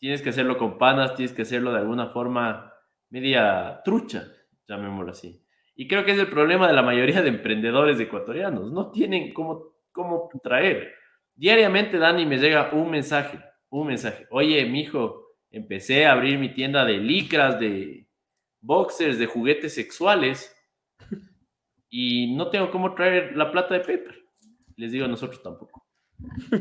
Tienes que hacerlo con panas, tienes que hacerlo de alguna forma media trucha, llamémoslo así. Y creo que es el problema de la mayoría de emprendedores ecuatorianos. No tienen cómo, cómo traer. Diariamente, Dani, me llega un mensaje, un mensaje. Oye, mijo, empecé a abrir mi tienda de licras, de boxers, de juguetes sexuales y no tengo cómo traer la plata de PayPal. Les digo, nosotros tampoco.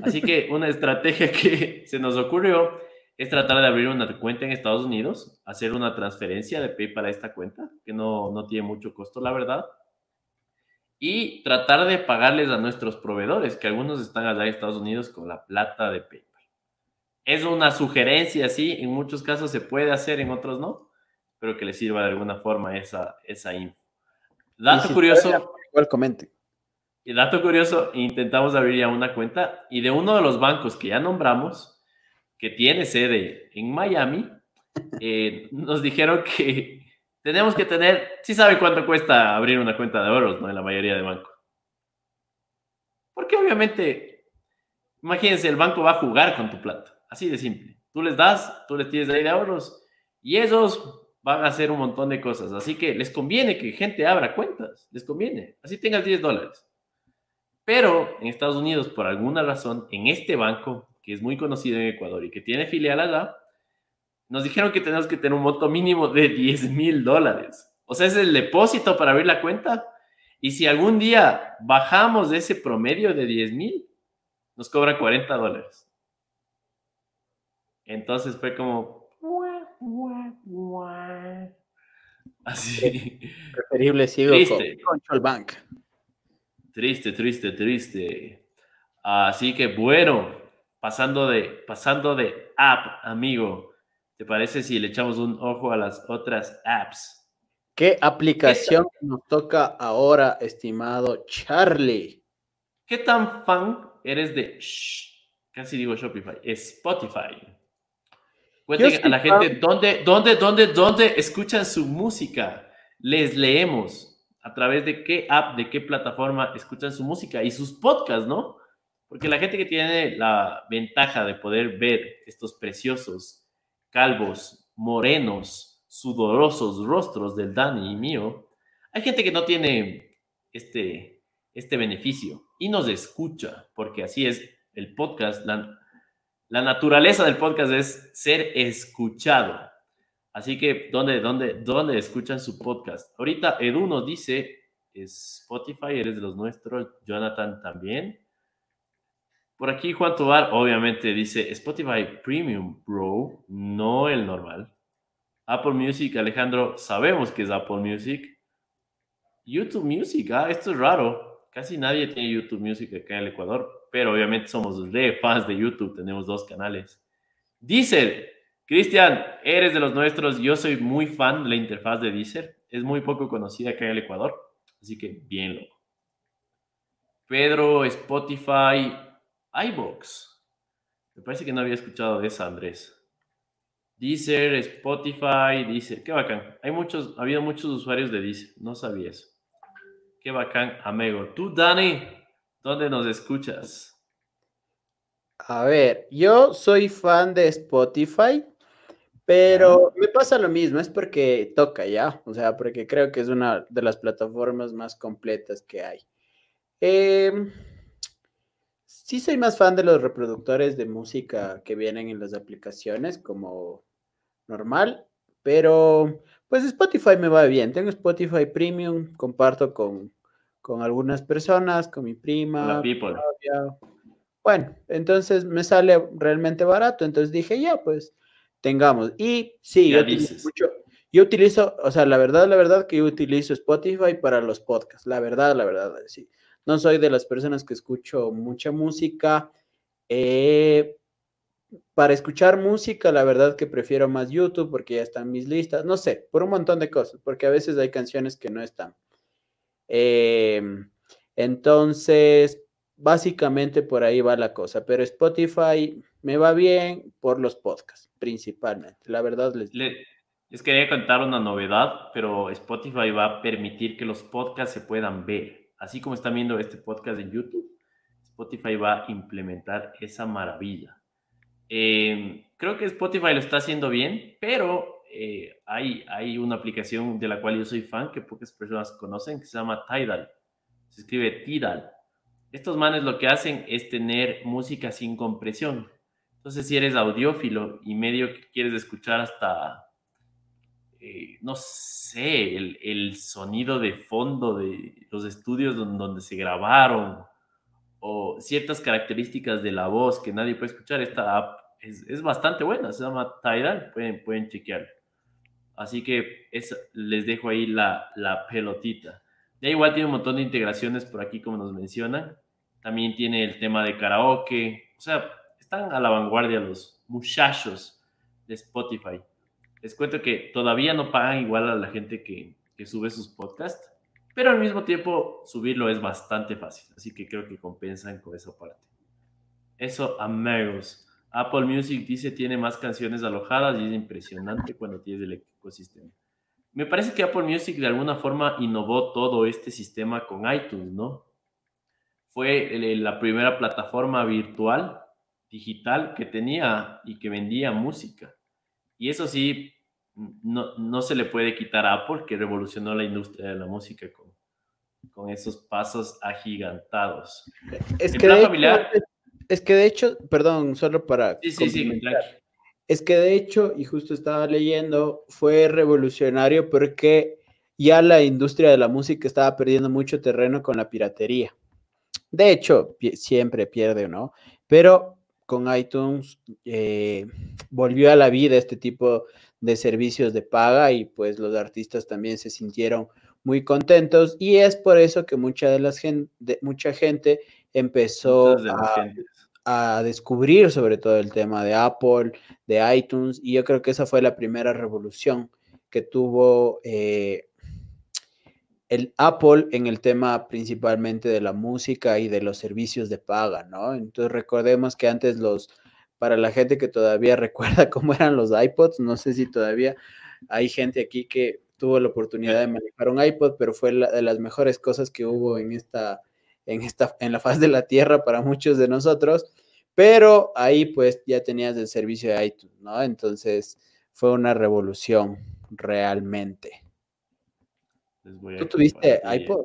Así que una estrategia que se nos ocurrió es tratar de abrir una cuenta en Estados Unidos, hacer una transferencia de PayPal a esta cuenta, que no, no tiene mucho costo, la verdad, y tratar de pagarles a nuestros proveedores, que algunos están allá en Estados Unidos con la plata de PayPal. Es una sugerencia, sí, en muchos casos se puede hacer, en otros no, pero que les sirva de alguna forma esa, esa info. Dato curioso. igual comente. Y dato curioso, intentamos abrir ya una cuenta y de uno de los bancos que ya nombramos, que tiene sede en Miami, eh, nos dijeron que tenemos que tener, sí sabe cuánto cuesta abrir una cuenta de euros, ¿no? En la mayoría de bancos. Porque obviamente, imagínense, el banco va a jugar con tu plata, así de simple. Tú les das, tú les tienes ahí de euros y esos van a hacer un montón de cosas. Así que les conviene que gente abra cuentas, les conviene. Así tengas 10 dólares. Pero en Estados Unidos, por alguna razón, en este banco, que es muy conocido en Ecuador y que tiene filial allá, nos dijeron que tenemos que tener un monto mínimo de 10 mil dólares. O sea, es el depósito para abrir la cuenta. Y si algún día bajamos de ese promedio de 10 mil, nos cobran 40 dólares. Entonces fue como, Así. Preferible sigo triste. Control Bank. Triste, triste, triste. Así que bueno, pasando de, pasando de app, amigo, ¿te parece si le echamos un ojo a las otras apps? ¿Qué aplicación nos toca ahora, estimado Charlie? ¿Qué tan fan eres de, casi digo Shopify, Spotify? Cuéntenle a la gente dónde, dónde, dónde, dónde escuchan su música. Les leemos a través de qué app, de qué plataforma escuchan su música y sus podcasts, ¿no? Porque la gente que tiene la ventaja de poder ver estos preciosos, calvos, morenos, sudorosos rostros del Dani y mío, hay gente que no tiene este, este beneficio y nos escucha, porque así es el podcast. La, la naturaleza del podcast es ser escuchado. Así que, ¿dónde, dónde, dónde escuchan su podcast? Ahorita Edu nos dice, Spotify, eres de los nuestros, Jonathan también. Por aquí Juan Tobar, obviamente, dice Spotify Premium Pro, no el normal. Apple Music, Alejandro, sabemos que es Apple Music. YouTube Music, ah, esto es raro. Casi nadie tiene YouTube Music acá en el Ecuador pero obviamente somos re fans de YouTube, tenemos dos canales. Deezer, Cristian, eres de los nuestros, yo soy muy fan de la interfaz de Deezer, es muy poco conocida acá en el Ecuador, así que bien loco. Pedro, Spotify, iBox. Me parece que no había escuchado de esa, Andrés. Deezer, Spotify, Deezer, qué bacán. Hay muchos, ha habido muchos usuarios de Deezer, no sabía eso. Qué bacán, amigo. Tú, Dani, ¿Dónde nos escuchas? A ver, yo soy fan de Spotify, pero me pasa lo mismo, es porque toca ya, o sea, porque creo que es una de las plataformas más completas que hay. Em, sí soy más fan de los reproductores de música que vienen en las aplicaciones como normal, Pero pues Spotify me va bien. Tengo Spotify Premium, comparto con, con algunas personas, con mi prima. Bueno, entonces me sale realmente barato. Entonces dije, ya, pues tengamos. Y sí, yo utilizo, mucho, yo utilizo, o sea, la verdad, la verdad que yo utilizo Spotify para los podcasts. La verdad, la verdad, sí. No soy de las personas que escucho mucha música. Eh, para escuchar música, la verdad que prefiero más YouTube porque ya están mis listas, no sé, por un montón de cosas, porque a veces hay canciones que no están. Em, entonces, básicamente por ahí va la cosa, pero Spotify me va bien por los podcasts, principalmente. La verdad les... les quería contar una novedad, pero Spotify va a permitir que los podcasts se puedan ver. Así como están viendo este podcast en YouTube, Spotify va a implementar esa maravilla. Eh, creo que Spotify lo está haciendo bien, pero eh, hay, hay una aplicación de la cual yo soy fan que pocas personas conocen que se llama Tidal. Se escribe Tidal. Estos manes lo que hacen es tener música sin compresión. Entonces, si eres audiófilo y medio que quieres escuchar hasta, eh, no sé, el, el, sonido de fondo de los estudios donde, donde se grabaron o ciertas características de la voz que nadie puede escuchar, esta app es, es bastante buena, se llama Tidal, pueden, pueden chequear. Así que es, les dejo ahí la, la pelotita. Ya igual tiene un montón de integraciones por aquí, como nos mencionan. También tiene el tema de karaoke. O sea, están a la vanguardia los muchachos de Spotify. Les cuento que todavía no pagan igual a la gente que, sube sus podcasts pero al mismo tiempo subirlo es bastante fácil, así que creo que compensan con esa parte. Eso, amigos. Apple Music dice tiene más canciones alojadas y es impresionante cuando tienes el ecosistema. Me parece que Apple Music de alguna forma innovó todo este sistema con iTunes, ¿no? Fue la primera plataforma virtual, digital, que tenía y que vendía música. Y eso sí, no, no se le puede quitar a Apple, que revolucionó la industria de la música con con esos pasos agigantados. Es que, de familiar, hecho, es que de hecho, perdón, solo para... Sí, sí, sí, Es que de hecho, y justo estaba leyendo, fue revolucionario porque ya la industria de la música estaba perdiendo mucho terreno con la piratería. De hecho, siempre pierde, ¿no? Pero con iTunes eh, volvió a la vida este tipo de servicios de paga y pues los artistas también se sintieron muy contentos y es por eso que mucha de las gente, mucha gente empezó a, descubrir sobre todo el tema de Apple, de iTunes y yo creo que esa fue la primera revolución que tuvo eh, el Apple en el tema principalmente de la música y de los servicios de paga, ¿no? Entonces recordemos que antes los, para la gente que todavía recuerda cómo eran los iPods, no sé si todavía hay gente aquí que tuvo la oportunidad de manejar un iPod, pero fue la, de las mejores cosas que hubo en esta, en esta, en la faz de la tierra para muchos de nosotros. Pero ahí pues ya tenías el servicio de iTunes, ¿no? Entonces fue una revolución realmente. ¿Tú tuviste iPod?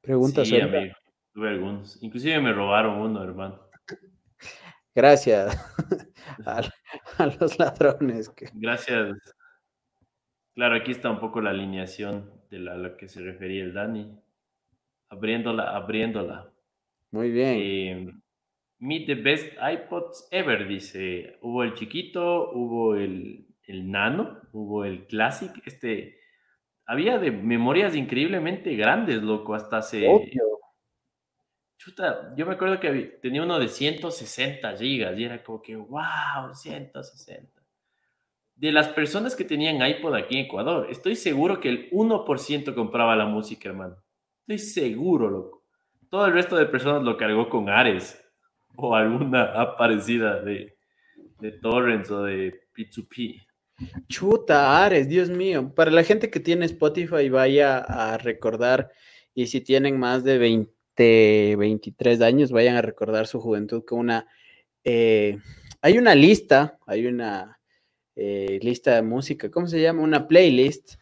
Pregunta sí, amigo, tuve algunos. Inclusive me robaron uno, hermano. Gracias a, a los ladrones. Que... Gracias Claro, aquí está un poco la alineación de la, a la que se refería el Dani. Abriéndola, abriéndola. Muy bien. Eh, meet the best iPods ever, dice. Hubo el chiquito, hubo el, el nano, hubo el classic. Este, había de memorias increíblemente grandes, loco, hasta hace... Chuta, yo me acuerdo que tenía uno de 160 gigas y era como que, wow, 160 de las personas que tenían iPod aquí en Ecuador, estoy seguro que el 1% compraba la música, hermano. Estoy seguro, loco. Todo el resto de personas lo cargó con Ares o alguna app parecida de, de Torrents o de P2P. Chuta, Ares, Dios mío. Para la gente que tiene Spotify, vaya a recordar, y si tienen más de 20, 23 años, vayan a recordar su juventud con una... Eh, hay una lista, hay una eh, lista de música, ¿cómo se llama? Una playlist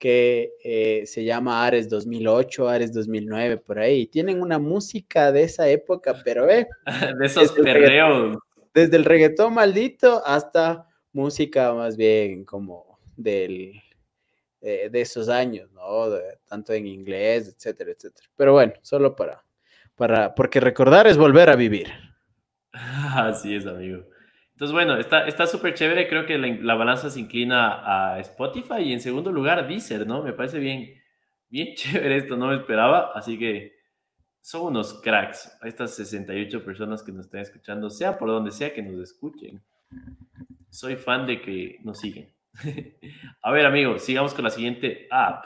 que eh, se llama Ares 2008, Ares 2009, por ahí. Tienen una música de esa época, pero eh, de esos perreos. Desde el reggaetón maldito hasta música más bien como del, eh, de esos años, ¿no? tanto en inglés, etcétera, etcétera. Pero bueno, solo para, para, porque recordar es volver a vivir. Así es, amigo. Entonces, bueno, está súper chévere. Creo que la, balanza se inclina a Spotify y en segundo lugar Deezer, ¿no? Me parece bien, bien chévere esto, no me esperaba. Así que son unos cracks estas 68 personas que nos están escuchando, sea por donde sea que nos escuchen. Soy fan de que nos siguen. a ver, amigos, sigamos con la siguiente app.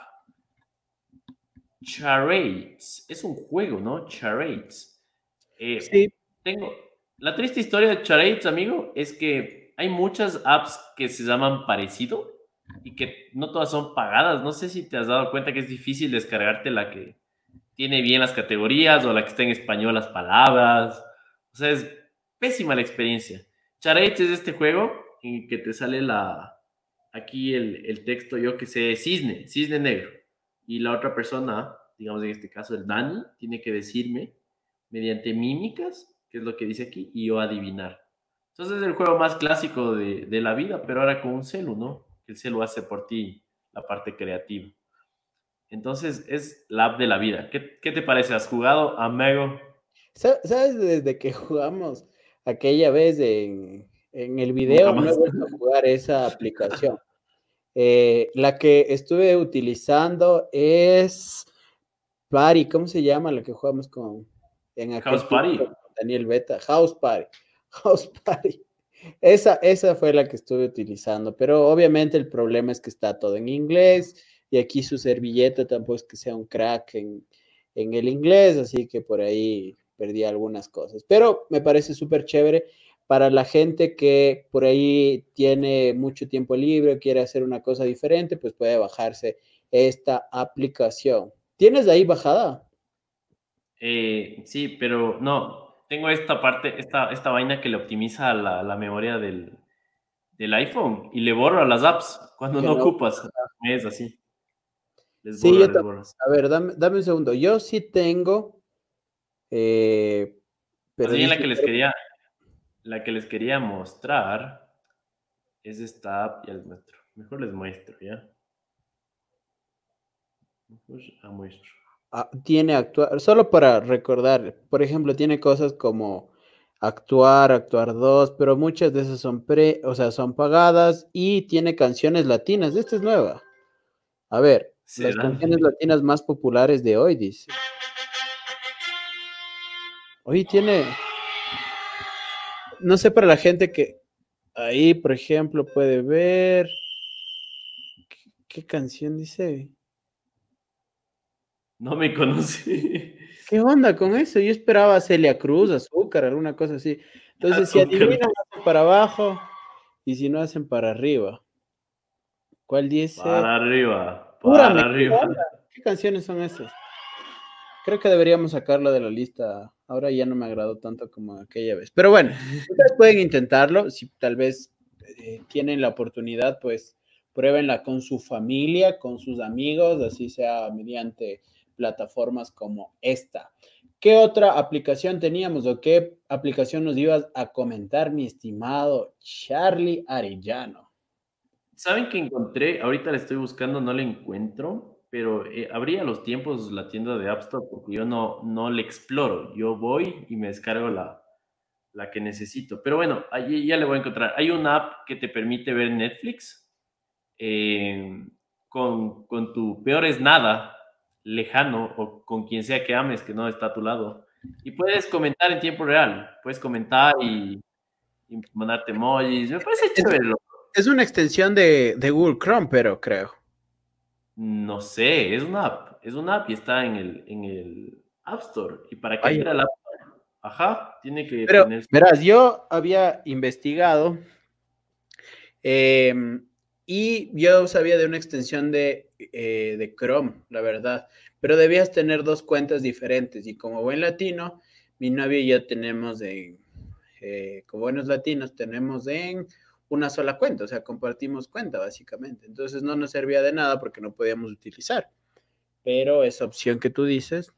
Charades. Es un juego, ¿no? Charades. Eh, sí. Tengo, la triste historia de Charades, amigo, es que hay muchas apps que se llaman parecido y que no todas son pagadas. No sé si te has dado cuenta que es difícil descargarte la que tiene bien las categorías o la que está en español las palabras. O sea, es pésima la experiencia. Charades es este juego que te sale la aquí el, el texto, yo que sé, cisne, cisne negro. Y la otra persona, digamos en este caso el Dani, tiene que decirme mediante mímicas que es lo que dice aquí, y yo adivinar. Entonces es el juego más clásico de, de la vida, pero ahora con un celu, ¿no? El celu hace por ti la parte creativa. Entonces es la app de la vida. ¿Qué, qué te parece? ¿Has jugado, amigo? ¿Sabes desde que jugamos aquella vez en, en el video? No he vuelto a jugar esa aplicación. Eh, la que estuve utilizando es Party, ¿cómo se llama la que jugamos con en House Party? Daniel Beta, House Party, House Party. Esa, esa fue la que estuve utilizando, pero obviamente el problema es que está todo en inglés y aquí su servilleta tampoco es que sea un crack en, en el inglés, así que por ahí perdí algunas cosas. Pero me parece súper chévere para la gente que por ahí tiene mucho tiempo libre, quiere hacer una cosa diferente, pues puede bajarse esta aplicación. ¿Tienes de ahí bajada? Eh, sí, pero no, tengo esta parte, esta, esta vaina que le optimiza la, la memoria del, del, iPhone y le borra las apps cuando no, ocupas. Es así. sí, yo A ver, dame, dame, un segundo. Yo sí tengo. Eh, pero la que les quería, la que les quería mostrar es esta app, ya les muestro. Mejor les muestro, ¿ya? Mejor a muestro. Ah, tiene actuar, solo para recordar, por ejemplo, tiene cosas como actuar, actuar 2, pero muchas de esas son pre, o sea, son pagadas y tiene canciones latinas. Esta es nueva. A ver, las canciones latinas más populares de hoy, dice. Hoy tiene, no sé para la gente que ahí, por ejemplo, puede ver, qué canción dice? No me conocí. ¿Qué onda con eso? Yo esperaba Celia Cruz, azúcar, alguna cosa así. Entonces, si adivinan, hacen para abajo y si no, hacen para arriba. ¿Cuál dice? Para arriba. Para arriba. ¿qué, canciones son esas? Creo que deberíamos sacarlo de la lista. Ahora ya no me agradó tanto como aquella vez. Pero bueno, ustedes pueden intentarlo. Si tal vez eh, tienen la oportunidad, pues pruébenla con su familia, con sus amigos, así sea mediante plataformas como esta. ¿Qué otra aplicación teníamos o qué aplicación nos ibas a comentar, mi estimado Charlie Arellano? Saben que encontré, ahorita la estoy buscando, no la encuentro, pero eh, abría los tiempos la tienda de App Store porque yo no, no le exploro. Yo voy y me descargo la, la que necesito. Pero bueno, allí ya le voy a encontrar. Hay una app que te permite ver Netflix eh, con, con tu peor es nada lejano o con quien sea que ames que no está a tu lado. Y puedes comentar en tiempo real, puedes comentar y, mandarte emojis. Me parece chévere. Es una extensión de, Google Chrome, pero creo. No sé, es una app, es una app y está en el, en el App Store. Y para que entre al App Store, ajá, tiene que pero, Verás, yo había investigado eh, y yo sabía de una extensión de, eh, de, Chrome, la verdad, pero debías tener dos cuentas diferentes. Y como buen latino, mi novio y yo tenemos en, eh, como buenos latinos, tenemos en una sola cuenta, o sea, compartimos cuenta básicamente. Entonces no nos servía de nada porque no podíamos utilizar. Pero esa opción que tú dices.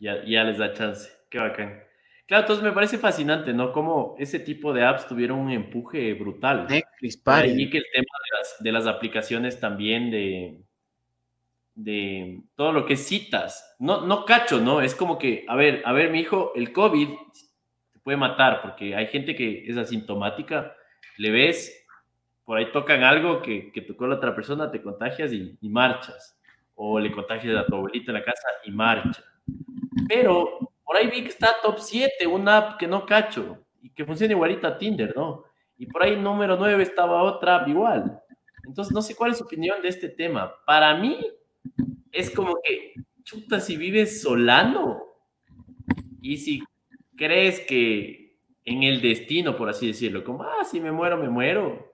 Ya, ya les da chance. Qué bacán. Claro, entonces me parece fascinante, ¿no? Cómo ese tipo de apps tuvieron un empuje brutal. Netflix, Y que el tema de las, aplicaciones también de, de todo lo que citas, no, no cacho, ¿no? Es como que, a ver, a ver, mi hijo, el COVID te puede matar porque hay gente que es asintomática, le ves, por ahí tocan algo que, que tocó la otra persona, te contagias y, y marchas. O le contagias a tu abuelita en la casa y marcha. Pero por ahí vi que está top 7, una app que no cacho y que funciona igualita a Tinder, ¿no? Y por ahí número 9 estaba otra app igual. Entonces, no sé cuál es su opinión de este tema. Para mí, es como que, chuta, si vives solano y si crees que en el destino, por así decirlo, como, ah, si me muero, me muero,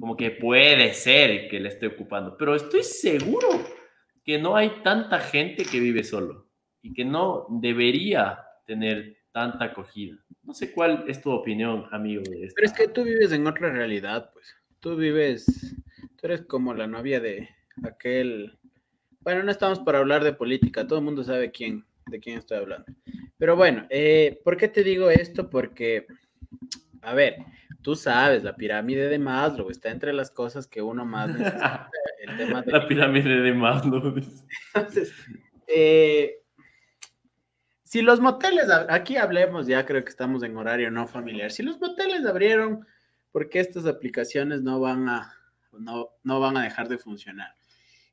como que puede ser que le esté ocupando, pero estoy seguro que no hay tanta gente que vive solo y que no debería tener tanta acogida. No sé cuál es tu opinión, amigo. De Pero es que tú vives en otra realidad, pues. Tú vives, tú eres como la novia de aquel... Bueno, no estamos para hablar de política, todo el mundo sabe quién, de quién estoy hablando. Pero bueno, eh, ¿por qué te digo esto? Porque, a ver, tú sabes, la pirámide de Maslow está entre las cosas que uno más necesita. El tema de... La pirámide de Maslow. Entonces, eh, si los moteles, aquí hablemos, ya creo que estamos en horario no familiar, si los moteles abrieron, ¿por qué estas aplicaciones no van a, no, no van a dejar de funcionar?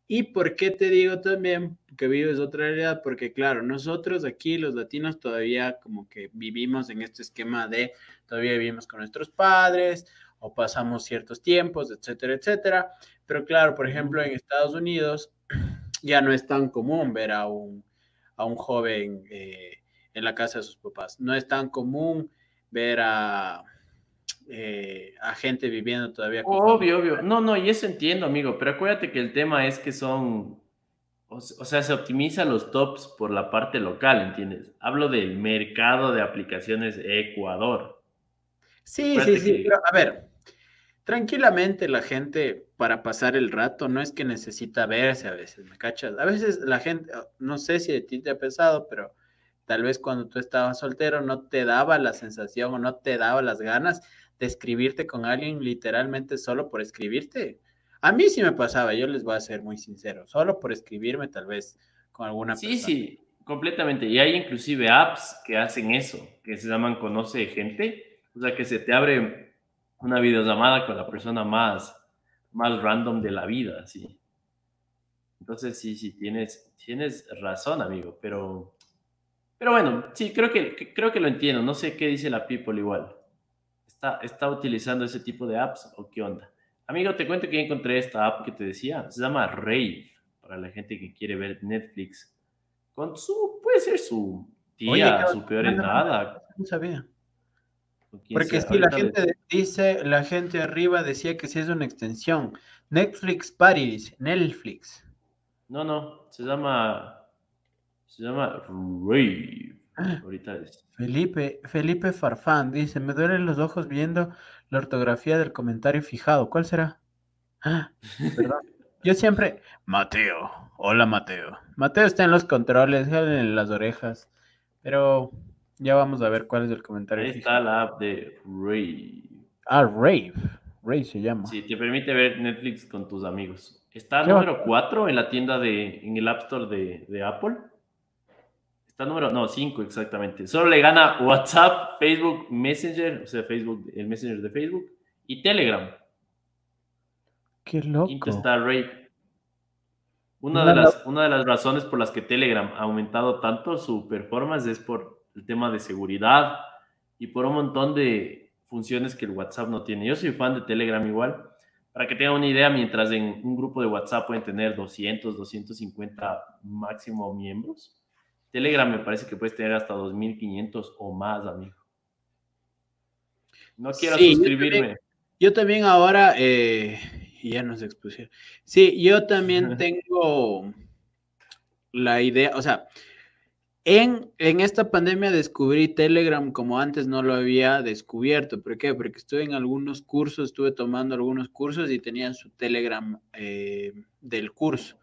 ¿Y por qué te digo también que vives otra realidad? Porque claro, nosotros aquí los latinos todavía como que vivimos en este esquema de, todavía vivimos con nuestros padres o pasamos ciertos tiempos, etcétera, etcétera. Pero claro, por ejemplo, en Estados Unidos ya no es tan común ver a un a un joven eh, en la casa de sus papás. No es tan común ver a, eh, a gente viviendo todavía. obvio, obvio. No, no, y eso entiendo, amigo, pero acuérdate que el tema es que son, o, sea, se optimiza los tops por la parte local, ¿entiendes? Hablo del mercado de aplicaciones Ecuador. Sí, sí, sí, pero a ver, tranquilamente la gente para pasar el rato no es que necesita verse a veces, ¿me cachas? A veces la gente, no sé si a ti te ha pesado, pero tal vez cuando tú estabas soltero no te daba la sensación o no te daba las ganas de escribirte con alguien literalmente solo por escribirte. A mí sí me pasaba, yo les voy a ser muy sincero, solo por escribirme tal vez con alguna sí, persona. Sí, sí, completamente. Y hay inclusive apps que hacen eso, que se llaman Conoce Gente, o sea, que se te abre una videollamada con la persona más, más random de la vida, sí. Entonces, sí, sí, tienes, tienes razón, amigo, pero, pero bueno, sí, creo que, creo que lo entiendo. No sé qué dice la people igual. ¿Está, ¿Está utilizando ese tipo de apps o qué onda? Amigo, te cuento que encontré esta app que te decía. Se llama Rave, para la gente que quiere ver Netflix. Con su, puede ser su tía, su peor es nada. No sabía. Porque si la gente dice, la gente arriba decía que si es una extensión. Netflix Paris, Netflix. No, no, se llama, se llama Rave. Ah. Ahorita es. Felipe, Felipe Farfán dice, me duelen los ojos viendo la ortografía del comentario fijado. ¿Cuál será? Ah. Yo siempre, Mateo, hola Mateo. Mateo está en los controles, en las orejas, pero ya vamos a ver cuál es el comentario. Ahí está la app de Rave. Ah, Rave. Rave se llama. Sí, te permite ver Netflix con tus amigos. Está número 4 en la tienda de, en el App Store de, Apple. Está número, no, 5 exactamente. Solo le gana WhatsApp, Facebook Messenger, o sea, Facebook, el Messenger de Facebook, y Telegram. Qué loco. Quinto está Rave. Una, de las, una de las razones por las que Telegram ha aumentado tanto su performance es por el tema de seguridad y por un montón de funciones que el WhatsApp no tiene. Yo soy fan de Telegram igual. Para que tengan una idea, mientras en un grupo de WhatsApp pueden tener 200, 250 máximo miembros, Telegram me parece que puedes tener hasta 2500 o más, amigo. No quiero suscribirme. Yo también, ahora, eh, ya nos expusieron. Sí, yo también tengo la idea, o sea, en, esta pandemia descubrí Telegram como antes no lo había descubierto. ¿Por qué? Porque estuve en algunos cursos, estuve tomando algunos cursos y tenían su Telegram eh, del curso.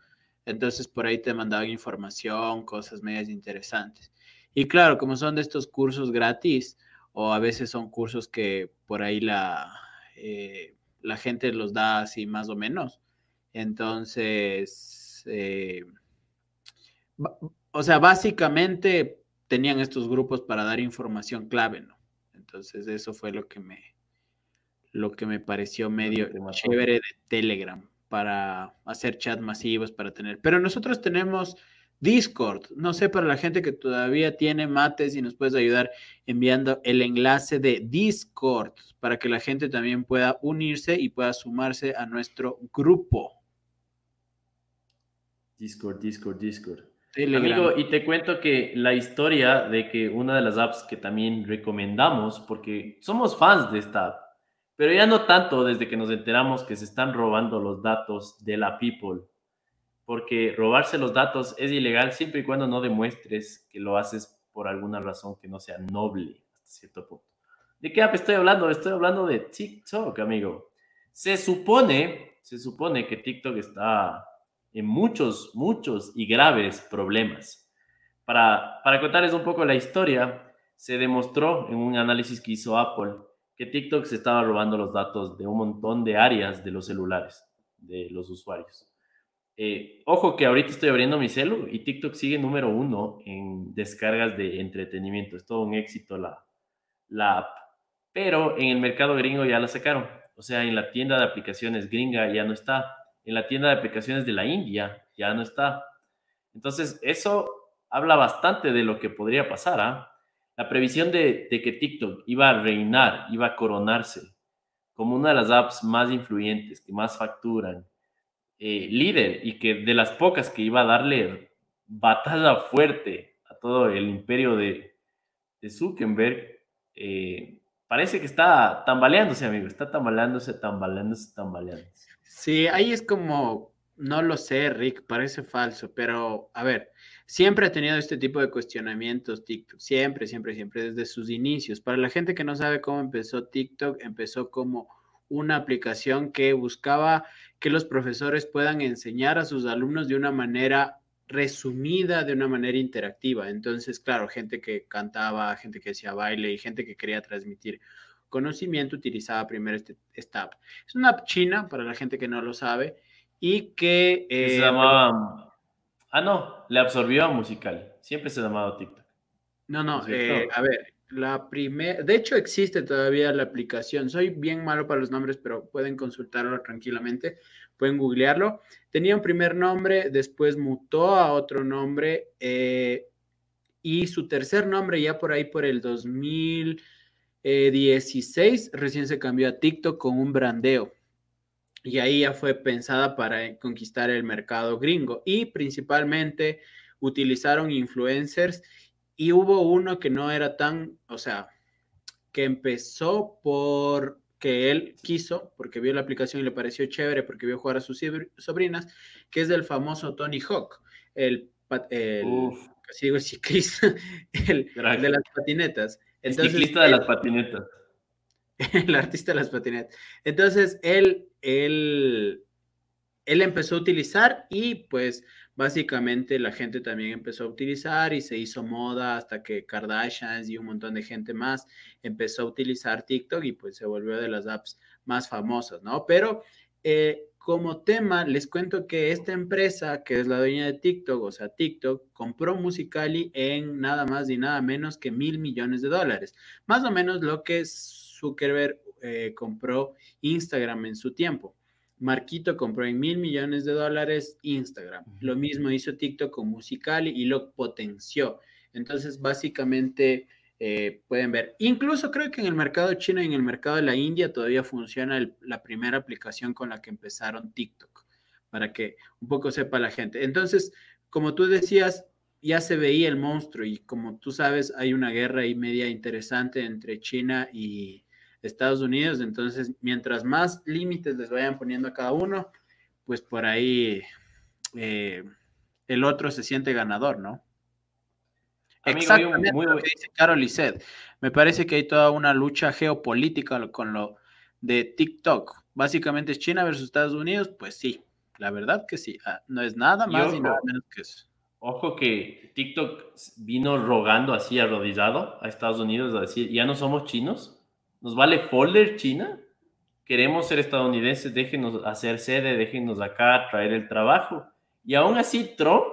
Entonces por ahí te mandaban información, cosas medias interesantes. Y claro, como son de estos cursos gratis, o a veces son cursos que por ahí la, eh, la gente los da así más o menos. Entonces, eh, o sea, básicamente tenían estos grupos para dar información clave, ¿no? Entonces, eso fue lo que me, lo que me pareció medio chévere de Telegram para hacer chat masivos, para tener. Pero nosotros tenemos Discord. No sé, para la gente que todavía tiene mates y nos puedes ayudar enviando el enlace de Discord para que la gente también pueda unirse y pueda sumarse a nuestro grupo. Discord, Discord, Discord. Amigo, y te cuento que la historia de que una de las apps que también recomendamos, porque somos fans de esta app, pero ya no tanto desde que nos enteramos que se están robando los datos de la people porque robarse los datos es ilegal siempre y cuando no demuestres que lo haces por alguna razón que no sea noble hasta cierto punto. ¿De qué app estoy hablando? Estoy hablando de TikTok, amigo. Se supone, se supone que TikTok está en muchos, muchos y graves problemas. Para, para contarles un poco la historia, se demostró en un análisis que hizo Apple que TikTok se estaba robando los datos de un montón de áreas de los celulares de los usuarios. Eh, ojo que ahorita estoy abriendo mi celu y TikTok sigue número uno en descargas de entretenimiento. Es todo un éxito la, la app. Pero en el mercado gringo ya la sacaron. O sea, en la tienda de aplicaciones gringa ya no está. En la tienda de aplicaciones de la India ya no está. Entonces, eso habla bastante de lo que podría pasar. ¿ah? La previsión de, de que TikTok iba a reinar, iba a coronarse como una de las apps más influyentes, que más facturan, eh, líder y que de las pocas que iba a darle batalla fuerte a todo el imperio de, de Zuckerberg, eh, parece que está tambaleándose, amigo, está tambaleándose, tambaleándose, tambaleándose. Sí, ahí es como, no lo sé, Rick, parece falso, pero a ver, siempre ha tenido este tipo de cuestionamientos TikTok, siempre, siempre, siempre, desde sus inicios. Para la gente que no sabe cómo empezó TikTok, empezó como una aplicación que buscaba que los profesores puedan enseñar a sus alumnos de una manera resumida, de una manera interactiva. Entonces, claro, gente que cantaba, gente que hacía baile y gente que quería transmitir conocimiento utilizaba primero este, esta app. Es una app china, para la gente que no lo sabe, y que... se eh, llamaba... Ah, no, le absorbió a Musical. Siempre se llamaba TikTok. No, no, eh, a ver, la primera, de hecho existe todavía la aplicación. Soy bien malo para los nombres, pero pueden consultarlo tranquilamente, pueden googlearlo. Tenía un primer nombre, después mutó a otro nombre eh, y su tercer nombre ya por ahí por el 2016 recién se cambió a TikTok con un brandeo. Y ahí ya fue pensada para conquistar el mercado gringo y principalmente utilizaron influencers y hubo uno que no era tan, o sea, que empezó por que él quiso, porque vio la aplicación y le pareció chévere, porque vio jugar a sus sobrinas, que es del famoso Tony Hawk, el, el casi digo ciclista, el, de las patinetas. el ciclista de las patinetas. El artista de las patinetas. Entonces, él, él, él empezó a utilizar y pues básicamente la gente también empezó a utilizar y se hizo moda hasta que Kardashian y un montón de gente más empezó a utilizar TikTok y pues se volvió de las apps más famosas, ¿no? Pero eh, como tema, les cuento que esta empresa, que es la dueña de TikTok, o sea, TikTok, compró Musicali en nada más y nada menos que mil millones de dólares. Más o menos lo que Zuckerberg eh, compró Instagram en su tiempo. Marquito compró en mil millones de dólares Instagram. Lo mismo hizo TikTok con Musical.ly y lo potenció. Entonces, básicamente, eh, pueden ver. Incluso creo que en el mercado chino y en el mercado de la India todavía funciona la primera aplicación con la que empezaron TikTok, para que un poco sepa la gente. Entonces, como tú decías, ya se veía el monstruo y como tú sabes, hay una guerra ahí media interesante entre China y, Estados Unidos. Entonces, mientras más límites les vayan poniendo a cada uno, pues por ahí eh, el otro se siente ganador, ¿no? Exactamente lo que dice Carol Lisset. Me parece que hay toda una lucha geopolítica con lo de TikTok. Básicamente es China versus Estados Unidos, pues sí, la verdad que sí. Ah, no es nada más y nada menos que eso. ojo que TikTok vino rogando así arrodillado a Estados Unidos a decir, ya no somos chinos, nos vale folder China, queremos ser estadounidenses, déjenos hacer sede, déjenos acá traer el trabajo. Y aún así Trump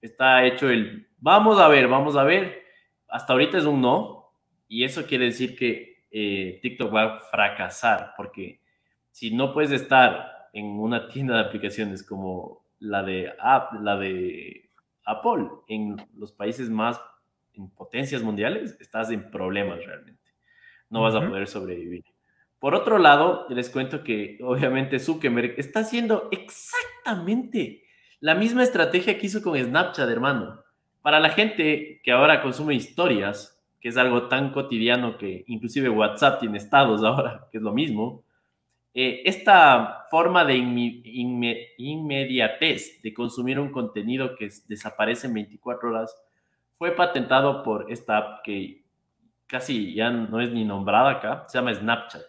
está hecho el, vamos a ver, vamos a ver, hasta ahorita es un no, y eso quiere decir que eh, TikTok va a fracasar, porque si no puedes estar en una tienda de aplicaciones como la de, la de Apple en los países más en potencias mundiales, estás en problemas realmente. No vas a poder sobrevivir. Por otro lado, les cuento que obviamente Zuckerberg está haciendo exactamente la misma estrategia que hizo con Snapchat, hermano. Para la gente que ahora consume historias, que es algo tan cotidiano que inclusive WhatsApp tiene estados ahora, que es lo mismo, eh, esta forma de inmediatez de consumir un contenido que desaparece en 24 horas fue patentado por esta app que casi ya no es ni nombrada acá, se llama Snapchat.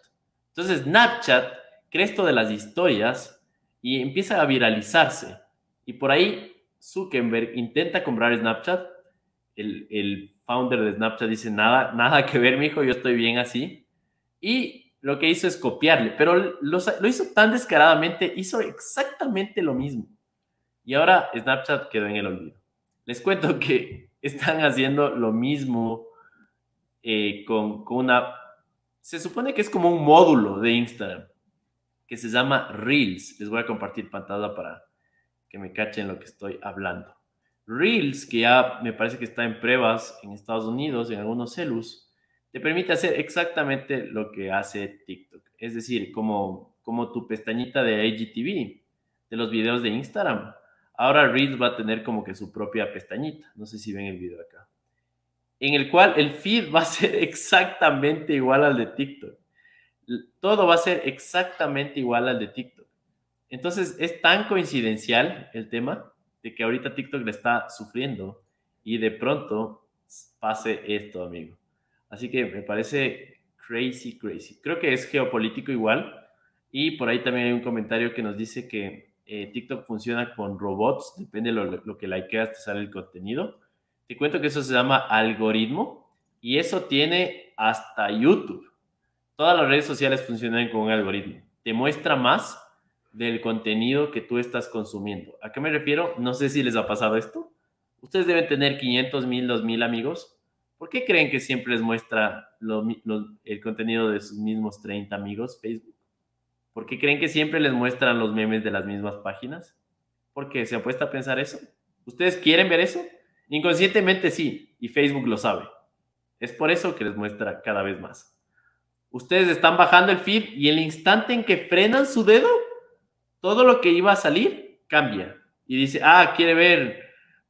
Entonces Snapchat crea esto de las historias y empieza a viralizarse. Y por ahí Zuckerberg intenta comprar Snapchat. El, el founder de Snapchat dice, nada, nada que ver, mijo, yo estoy bien así. Y lo que hizo es copiarle, pero lo, hizo tan descaradamente, hizo exactamente lo mismo. Y ahora Snapchat quedó en el olvido. Les cuento que están haciendo lo mismo eh, con, con, una... Se supone que es como un módulo de Instagram que se llama Reels. Les voy a compartir pantalla para que me cachen lo que estoy hablando. Reels, que ya me parece que está en pruebas en Estados Unidos, en algunos celus, te permite hacer exactamente lo que hace TikTok. Es decir, como, como tu pestañita de IGTV, de los videos de Instagram. Ahora Reels va a tener como que su propia pestañita. No sé si ven el video acá. En el cual el feed va a ser exactamente igual al de TikTok. Todo va a ser exactamente igual al de TikTok. Entonces es tan coincidencial el tema de que ahorita TikTok le está sufriendo y de pronto pase esto, amigo. Así que me parece crazy, crazy. Creo que es geopolítico igual. Y por ahí también hay un comentario que nos dice que eh, TikTok funciona con robots, depende de lo, lo que likeas, te sale el contenido. Te cuento que eso se llama algoritmo y eso tiene hasta YouTube. Todas las redes sociales funcionan con un algoritmo. Te muestra más del contenido que tú estás consumiendo. ¿A qué me refiero? No sé si les ha pasado esto. Ustedes deben tener 500 mil, 2 mil amigos ¿Por qué creen que siempre les muestra el contenido de sus mismos 30 amigos Facebook? ¿Por qué creen que siempre les muestran los memes de las mismas páginas? ¿Por qué se apuesta a pensar eso. ¿Ustedes quieren ver eso? Inconscientemente sí, y Facebook lo sabe. Es por eso que les muestra cada vez más. Ustedes están bajando el feed y el instante en que frenan su dedo, todo lo que iba a salir cambia. Y dice, ah, quiere ver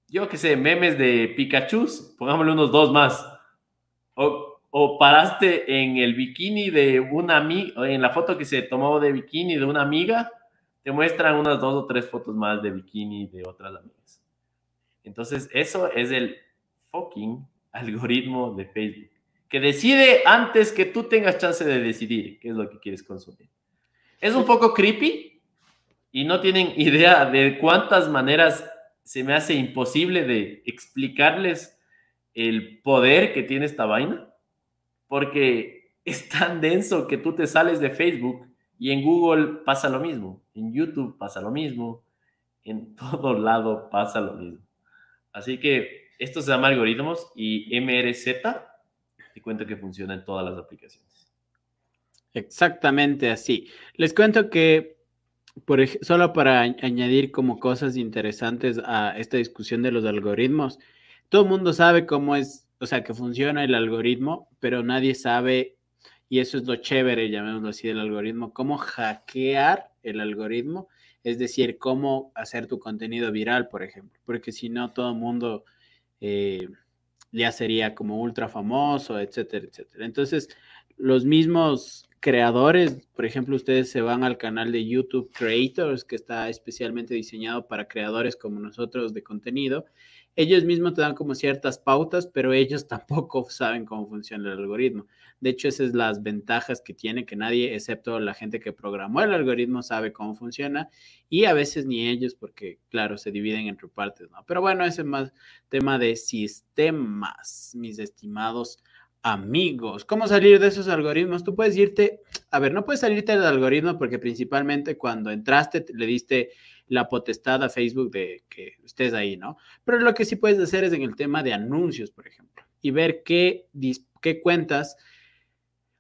yo qué sé, memes de Pikachu, pongámosle unos dos más. O, o, paraste en el bikini de una amiga, en la foto que se tomó de bikini de una amiga, te muestran unas dos o tres fotos más de bikini de otras amigas. Entonces, eso es el fucking algoritmo de Facebook, que decide antes que tú tengas chance de decidir qué es lo que quieres consumir. Es un poco creepy y no tienen idea de cuántas maneras se me hace imposible de explicarles el poder que tiene esta vaina, porque es tan denso que tú te sales de Facebook y en Google pasa lo mismo, en YouTube pasa lo mismo, en todo lado pasa lo mismo. Así que esto se llama algoritmos y MRZ, te cuento que funciona en todas las aplicaciones. Exactamente así. Les cuento que por solo para añadir como cosas interesantes a esta discusión de los algoritmos, todo el mundo sabe cómo es, o sea, que funciona el algoritmo, pero nadie sabe, y eso es lo chévere, llamémoslo así, del algoritmo, cómo hackear el algoritmo, es decir, cómo hacer tu contenido viral, por ejemplo, porque si no, todo el mundo eh, ya sería como ultra famoso, etcétera, etcétera. Entonces, los mismos creadores, por ejemplo, ustedes se van al canal de YouTube Creators, que está especialmente diseñado para creadores como nosotros de contenido. Ellos mismos te dan como ciertas pautas, pero ellos tampoco saben cómo funciona el algoritmo. De hecho, esas son las ventajas que tiene, que nadie, excepto la gente que programó el algoritmo, sabe cómo funciona y a veces ni ellos, porque claro, se dividen entre partes, ¿no? Pero bueno, ese es más tema de sistemas, mis estimados amigos. ¿Cómo salir de esos algoritmos? Tú puedes irte, a ver, no puedes salirte del algoritmo porque principalmente cuando entraste le diste la potestad a Facebook de que estés ahí, ¿no? Pero lo que sí puedes hacer es en el tema de anuncios, por ejemplo, y ver qué, qué cuentas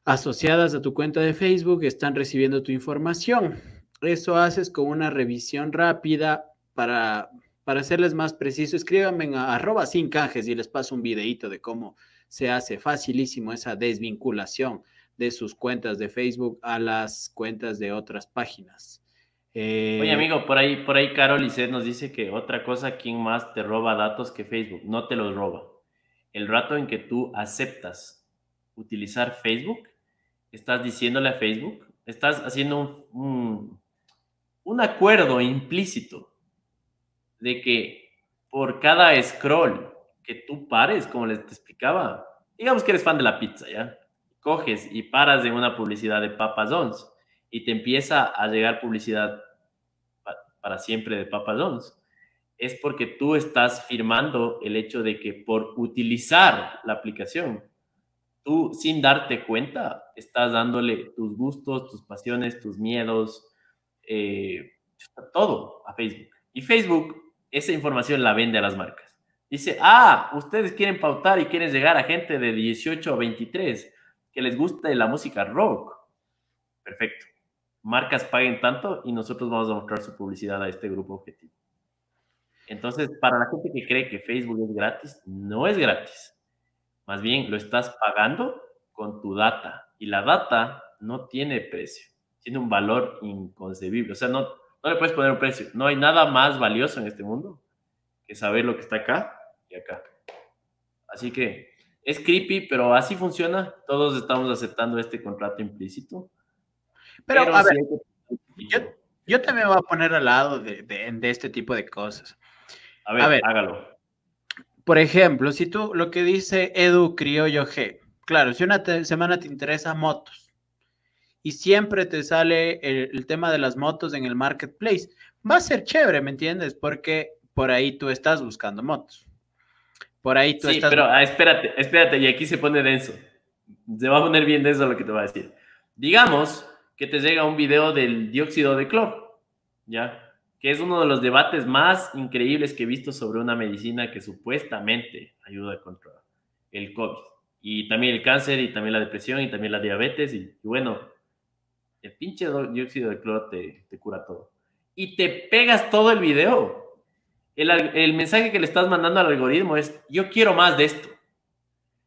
asociadas a tu cuenta de Facebook están recibiendo tu información. Eso haces con una revisión rápida para, para hacerles más preciso. Escríbanme a arroba sin cajes y les paso un videito de cómo se hace facilísimo esa desvinculación de sus cuentas de Facebook a las cuentas de otras páginas. Oye, eh, amigo, por ahí, por ahí Carol Lisset nos dice que otra cosa, ¿quién más te roba datos que Facebook? No te los roba. El rato en que tú aceptas utilizar Facebook, estás diciéndole a Facebook, estás haciendo un, un acuerdo implícito de que por cada scroll que tú pares, como les te explicaba, digamos que eres fan de la pizza, ¿ya? Coges y paras en una publicidad de Papa John's y te empieza a llegar publicidad para siempre de Papa John's, es porque tú estás firmando el hecho de que por utilizar la aplicación, tú sin darte cuenta, estás dándole tus gustos, tus pasiones, tus miedos, eh, todo a Facebook. Y Facebook esa información la vende a las marcas. Dice, ah, ustedes quieren pautar y quieren llegar a gente de 18 a 23 que les guste la música rock. Perfecto marcas paguen tanto y nosotros vamos a mostrar su publicidad a este grupo objetivo. Entonces, para la gente que cree que Facebook es gratis, no es gratis. Más bien, lo estás pagando con tu data. Y la data no tiene precio. Tiene un valor inconcebible. O sea, no, no le puedes poner un precio. No hay nada más valioso en este mundo que saber lo que está acá y acá. Así que es creepy, pero así funciona. Todos estamos aceptando este contrato implícito pero, a ver, yo, también voy a poner al lado de, este tipo de cosas. A ver, hágalo. Por ejemplo, si tú lo que dice Edu Criollo G, claro, si una semana te interesa motos y siempre te sale el, tema de las motos en el marketplace, va a ser chévere, ¿me entiendes? Porque por ahí tú estás buscando motos. Por ahí tú sí, estás. Pero ah, espérate, espérate, y aquí se pone denso. Se va a poner bien denso lo que te va a decir. Digamos que te llega un video del dióxido de cloro, ¿ya? Que es uno de los debates más increíbles que he visto sobre una medicina que supuestamente ayuda contra el COVID. Y también el cáncer, y también la depresión, y también la diabetes, y, bueno, el pinche dióxido de cloro te, cura todo. Y te pegas todo el video. El, el mensaje que le estás mandando al algoritmo es, yo quiero más de esto.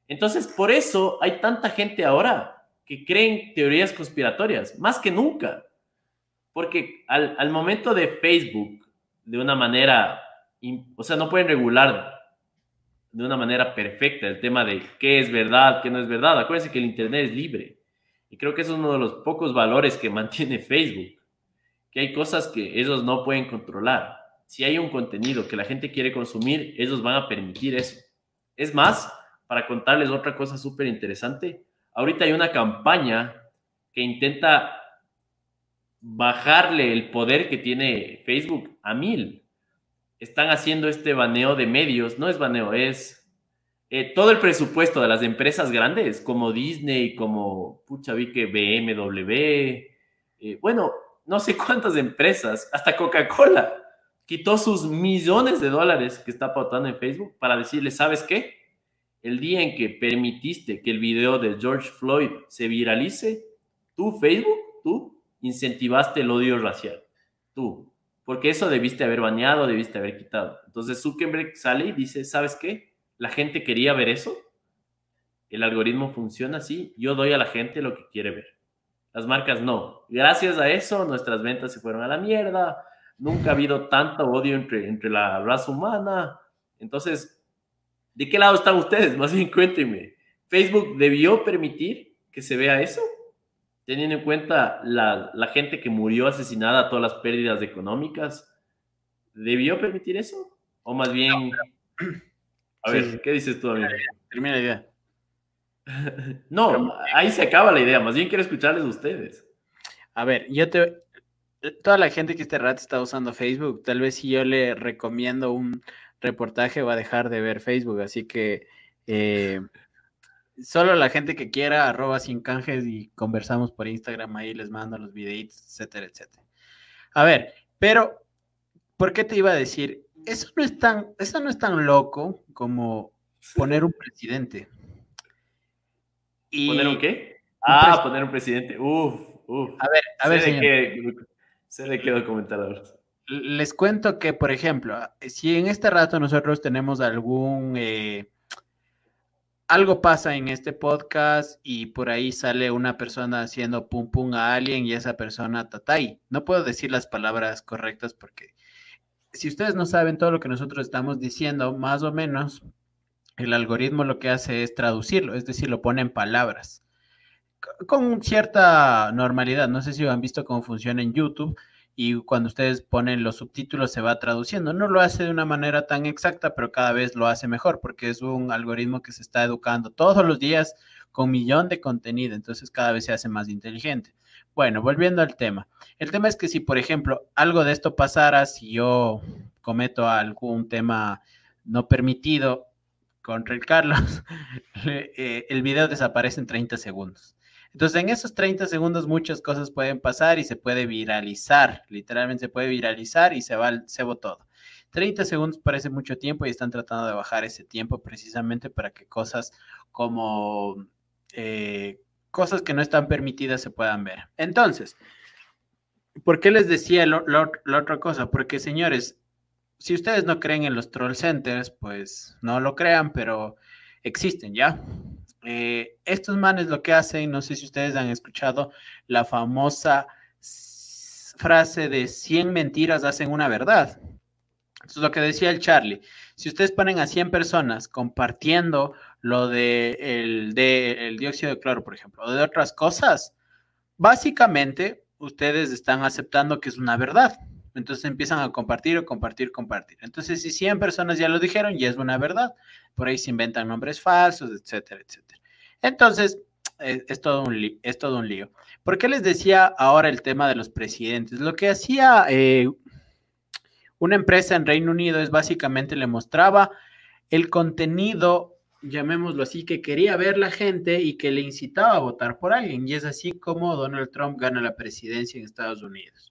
Entonces, por eso hay tanta gente ahora que creen teorías conspiratorias, más que nunca. Porque al, momento de Facebook, de una manera, o sea, no pueden regular de una manera perfecta el tema de qué es verdad, qué no es verdad. Acuérdense que el Internet es libre. Y creo que es uno de los pocos valores que mantiene Facebook. Que hay cosas que ellos no pueden controlar. Si hay un contenido que la gente quiere consumir, ellos van a permitir eso. Es más, para contarles otra cosa súper interesante, ahorita hay una campaña que intenta bajarle el poder que tiene Facebook a mil. Están haciendo este baneo de medios, no es baneo, es eh, todo el presupuesto de las empresas grandes, como Disney, como, pucha, vi que BMW, eh, bueno, no sé cuántas empresas, hasta Coca-Cola, quitó sus millones de dólares que está pautando en Facebook para decirle, ¿sabes qué? El día en que permitiste que el video de George Floyd se viralice, tú, Facebook, tú incentivaste el odio racial. Tú. Porque eso debiste haber baneado, debiste haber quitado. Entonces Zuckerberg sale y dice, ¿sabes qué? La gente quería ver eso. El algoritmo funciona así. Yo doy a la gente lo que quiere ver. Las marcas no. Gracias a eso nuestras ventas se fueron a la mierda. Nunca ha habido tanto odio entre, entre la raza humana. Entonces, ¿De qué lado están ustedes? Más bien cuéntenme. ¿Facebook debió permitir que se vea eso? Teniendo en cuenta la, gente que murió asesinada, todas las pérdidas económicas, ¿debió permitir eso? O más bien... A ver, ¿qué dices tú, amigo? Termina la idea. no, ahí se acaba la idea. Más bien quiero escucharles a ustedes. A ver, yo te. Toda la gente que este rato está usando Facebook, tal vez si yo le recomiendo un reportaje va a dejar de ver Facebook. Así que eh, solo la gente que quiera, arroba sin canjes y conversamos por Instagram, ahí les mando los videitos, etcétera, etcétera. A ver, pero, ¿por qué te iba a decir? Eso no es tan, eso no es tan loco como poner un presidente. Y ¿Poner un qué? ah, poner un presidente. Uf, uf. A ver, a ver. Sé, de qué, sé de qué documental Les cuento que, por ejemplo, si en este rato nosotros tenemos algún. Eh, algo pasa en este podcast y por ahí sale una persona haciendo pum pum a alguien y esa persona tatay. No puedo decir las palabras correctas porque si ustedes no saben todo lo que nosotros estamos diciendo, más o menos, el algoritmo lo que hace es traducirlo, es decir, lo pone en palabras con cierta normalidad. No sé si han visto cómo funciona en YouTube y cuando ustedes ponen los subtítulos se va traduciendo. No lo hace de una manera tan exacta, pero cada vez lo hace mejor porque es un algoritmo que se está educando todos los días con millón de contenido, entonces cada vez se hace más inteligente. Bueno, volviendo al tema. El tema es que si, por ejemplo, algo de esto pasara, si yo cometo algún tema no permitido contra el Carlos, eh, el video desaparece en 30 segundos. Entonces, en esos 30 segundos muchas cosas pueden pasar y se puede viralizar, literalmente se puede viralizar y se va el cebo todo. 30 segundos parece mucho tiempo y están tratando de bajar ese tiempo precisamente para que cosas como eh, cosas que no están permitidas se puedan ver. Entonces, ¿por qué les decía la otra cosa? Porque, señores, si ustedes no creen en los troll centers, pues no lo crean, pero existen ya. Eh, estos manes lo que hacen, no sé si ustedes han escuchado la famosa frase de 100 mentiras hacen una verdad. Eso es lo que decía el Charlie. Si ustedes ponen a 100 personas compartiendo lo de el, de el dióxido de cloro, por ejemplo, o de otras cosas, básicamente ustedes están aceptando que es una verdad. Entonces empiezan a compartir, compartir, compartir. Entonces, si 100 personas ya lo dijeron, ya es una verdad. Por ahí se inventan nombres falsos, etcétera, etcétera. Entonces, es, todo un es todo un lío. ¿Por qué les decía ahora el tema de los presidentes? Lo que hacía eh, una empresa en Reino Unido es básicamente le mostraba el contenido, llamémoslo así, que quería ver la gente y que le incitaba a votar por alguien. Y es así como Donald Trump gana la presidencia en Estados Unidos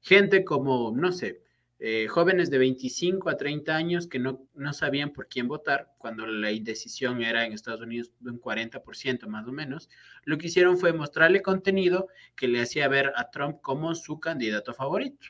gente como, no sé, eh, jóvenes de 25 a 30 años que no, no, sabían por quién votar, cuando la indecisión era en Estados Unidos de un 40% más o menos, lo que hicieron fue mostrarle contenido que le hacía ver a Trump como su candidato favorito.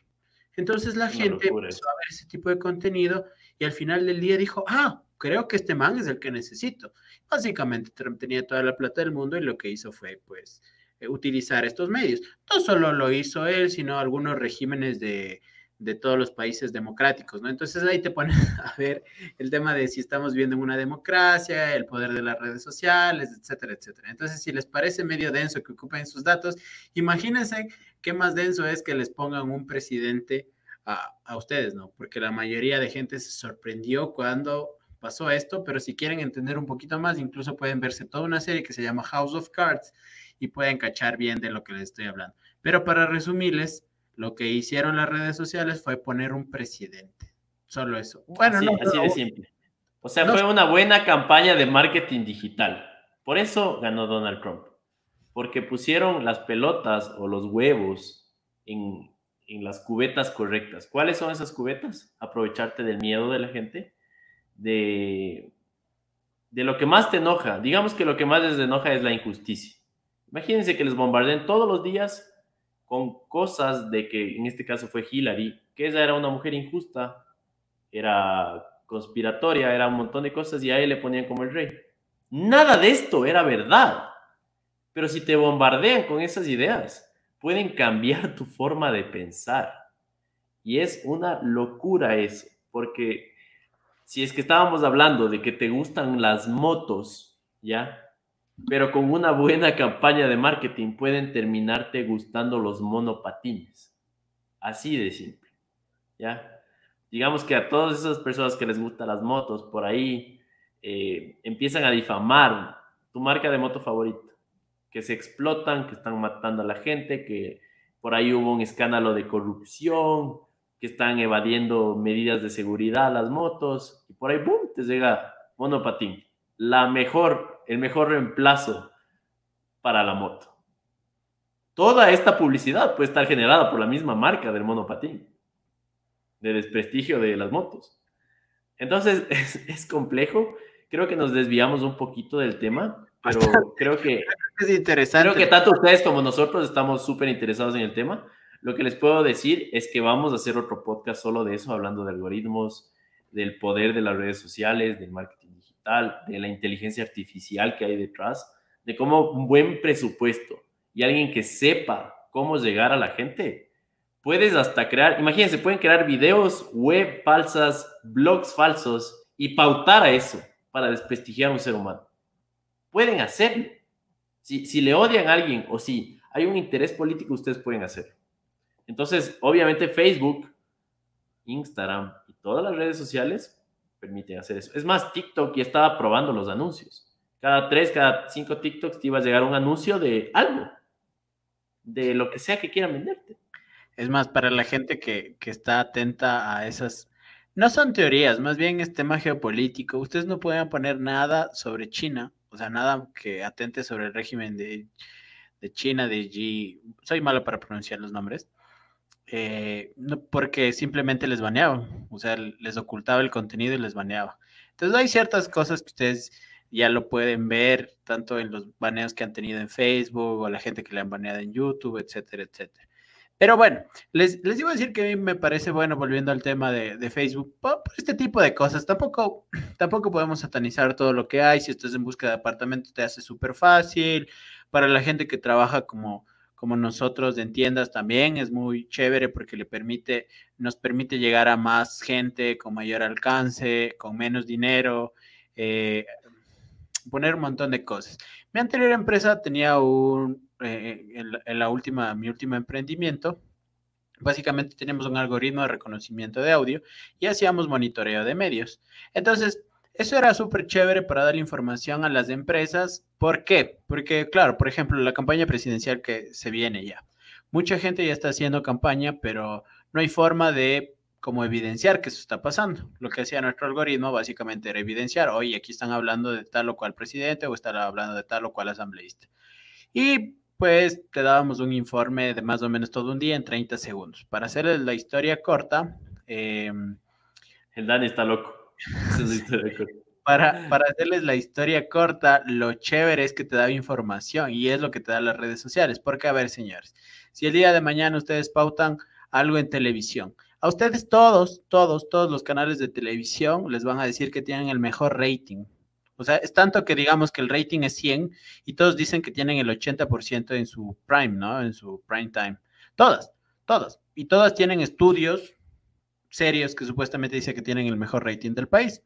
Entonces la gente empezó a ver ese tipo de contenido y al final del día dijo, ah, creo que este man es el que necesito. Básicamente Trump tenía toda la plata del mundo y lo que hizo fue, pues, utilizar estos medios. No solo lo hizo él, sino algunos regímenes de, de todos los países democráticos, ¿no? Entonces ahí te pones a ver el tema de si estamos viendo en una democracia, el poder de las redes sociales, etcétera, etcétera. Entonces, si les parece medio denso que ocupen sus datos, imagínense qué más denso es que les pongan un presidente a, a ustedes, ¿no? Porque la mayoría de gente se sorprendió cuando pasó esto, pero si quieren entender un poquito más, incluso pueden verse toda una serie que se llama House of Cards y pueden cachar bien de lo que les estoy hablando. Pero para resumirles, lo que hicieron las redes sociales fue poner un presidente. Solo eso. Bueno, no, así de simple. O sea, fue una buena campaña de marketing digital. Por eso ganó Donald Trump. Porque pusieron las pelotas o los huevos en, en las cubetas correctas. ¿Cuáles son esas cubetas? Aprovecharte del miedo de la gente, de, de lo que más te enoja. Digamos que lo que más les enoja es la injusticia. Imagínense que les bombardeen todos los días con cosas de que en este caso fue Hillary, que ella era una mujer injusta, era conspiratoria, era un montón de cosas y a él le ponían como el rey. Nada de esto era verdad. Pero si te bombardean con esas ideas, pueden cambiar tu forma de pensar. Y es una locura eso, porque si es que estábamos hablando de que te gustan las motos, ¿ya? Pero con una buena campaña de marketing pueden terminarte gustando los monopatines. Así de simple, ¿ya? digamos que a todas esas personas que les gustan las motos, por ahí eh, empiezan a difamar tu marca de moto favorita, que se explotan, que están matando a la gente, que por ahí hubo un escándalo de corrupción, que están evadiendo medidas de seguridad a las motos, y por ahí, ¡boom!, te llega monopatín. La mejor, el mejor reemplazo para la moto. Toda esta publicidad puede estar generada por la misma marca del monopatín, de desprestigio de las motos. Entonces, es, complejo. Creo que nos desviamos un poquito del tema, pero creo que es interesante. Creo que tanto ustedes como nosotros estamos súper interesados en el tema. Lo que les puedo decir es que vamos a hacer otro podcast solo de eso, hablando de algoritmos, del poder de las redes sociales, del marketing de la inteligencia artificial que hay detrás, de cómo un buen presupuesto y alguien que sepa cómo llegar a la gente, puedes hasta crear, imagínense, pueden crear videos web falsas, blogs falsos y pautar a eso para desprestigiar a un ser humano. Pueden hacerlo. Si, si le odian a alguien o si hay un interés político, ustedes pueden hacerlo. Entonces, obviamente Facebook, Instagram y todas las redes sociales permiten hacer eso. Es más, TikTok ya estaba probando los anuncios. Cada tres, cada cinco TikToks te iba a llegar un anuncio de algo, de lo que sea que quieran venderte. Es más, para la gente que, que está atenta a esas, no son teorías, más bien es tema geopolítico. Ustedes no pueden poner nada sobre China, o sea, nada que atente sobre el régimen de, de China, de Xi. Soy malo para pronunciar los nombres. Eh, porque simplemente les baneaban, o sea, les ocultaba el contenido y les baneaba. Entonces hay ciertas cosas que ustedes ya lo pueden ver tanto en los baneos que han tenido en Facebook o la gente que le han baneado en YouTube, etcétera, etcétera. Pero bueno, les, les iba a decir que a mí me parece bueno, volviendo al tema de, Facebook, por, este tipo de cosas. Tampoco, tampoco podemos satanizar todo lo que hay. Si estás en busca de apartamento, te hace súper fácil. Para la gente que trabaja como, como nosotros en tiendas también es muy chévere porque le permite, nos permite llegar a más gente con mayor alcance, con menos dinero. Eh, poner un montón de cosas. Mi anterior empresa tenía un, eh, en, la última, mi último emprendimiento, básicamente teníamos un algoritmo de reconocimiento de audio y hacíamos monitoreo de medios. Entonces, eso era súper chévere para dar información a las empresas. ¿Por qué? Porque, claro, por ejemplo, la campaña presidencial que se viene ya. Mucha gente ya está haciendo campaña, pero no hay forma de como evidenciar que eso está pasando. Lo que hacía nuestro algoritmo básicamente era evidenciar, oye, aquí están hablando de tal o cual presidente o están hablando de tal o cual asambleísta. Y pues te dábamos un informe de más o menos todo un día en 30 segundos. Para hacerles la historia corta, em, el Dani está loco. Para, para hacerles la historia corta, lo chévere es que te da información y es lo que te da las redes sociales. Porque, a ver, señores, si el día de mañana ustedes pautan algo en televisión, a ustedes todos, todos, todos los canales de televisión les van a decir que tienen el mejor rating. O sea, es tanto que digamos que el rating es 100 y todos dicen que tienen el 80% en su prime, ¿no? En su prime time. Todas, todas. Y todas tienen estudios serios que supuestamente dicen que tienen el mejor rating del país.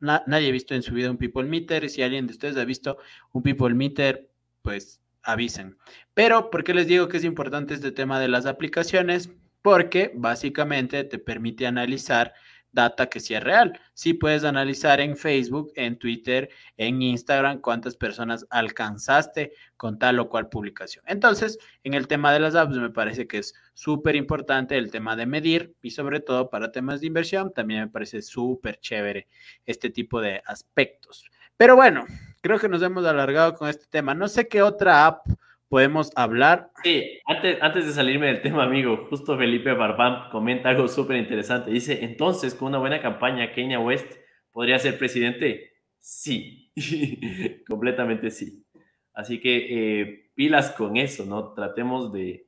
nadie ha visto en su vida un People Meter. Si alguien de ustedes ha visto un People Meter, pues avisen. Pero, ¿por qué les digo que es importante este tema de las aplicaciones? porque básicamente te permite analizar data que sí es real. Sí puedes analizar en Facebook, en Twitter, en Instagram cuántas personas alcanzaste con tal o cual publicación. Entonces, en el tema de las apps me parece que es súper importante el tema de medir y sobre todo para temas de inversión también me parece súper chévere este tipo de aspectos. Pero bueno, creo que nos hemos alargado con este tema. No sé qué otra app podemos hablar. Sí, antes, antes de salirme del tema, amigo, justo Felipe Barbán comenta algo súper interesante. Dice, entonces, con una buena campaña, Kenya West podría ser presidente. Sí, completamente sí. Así que eh, pilas con eso, ¿no? Tratemos de...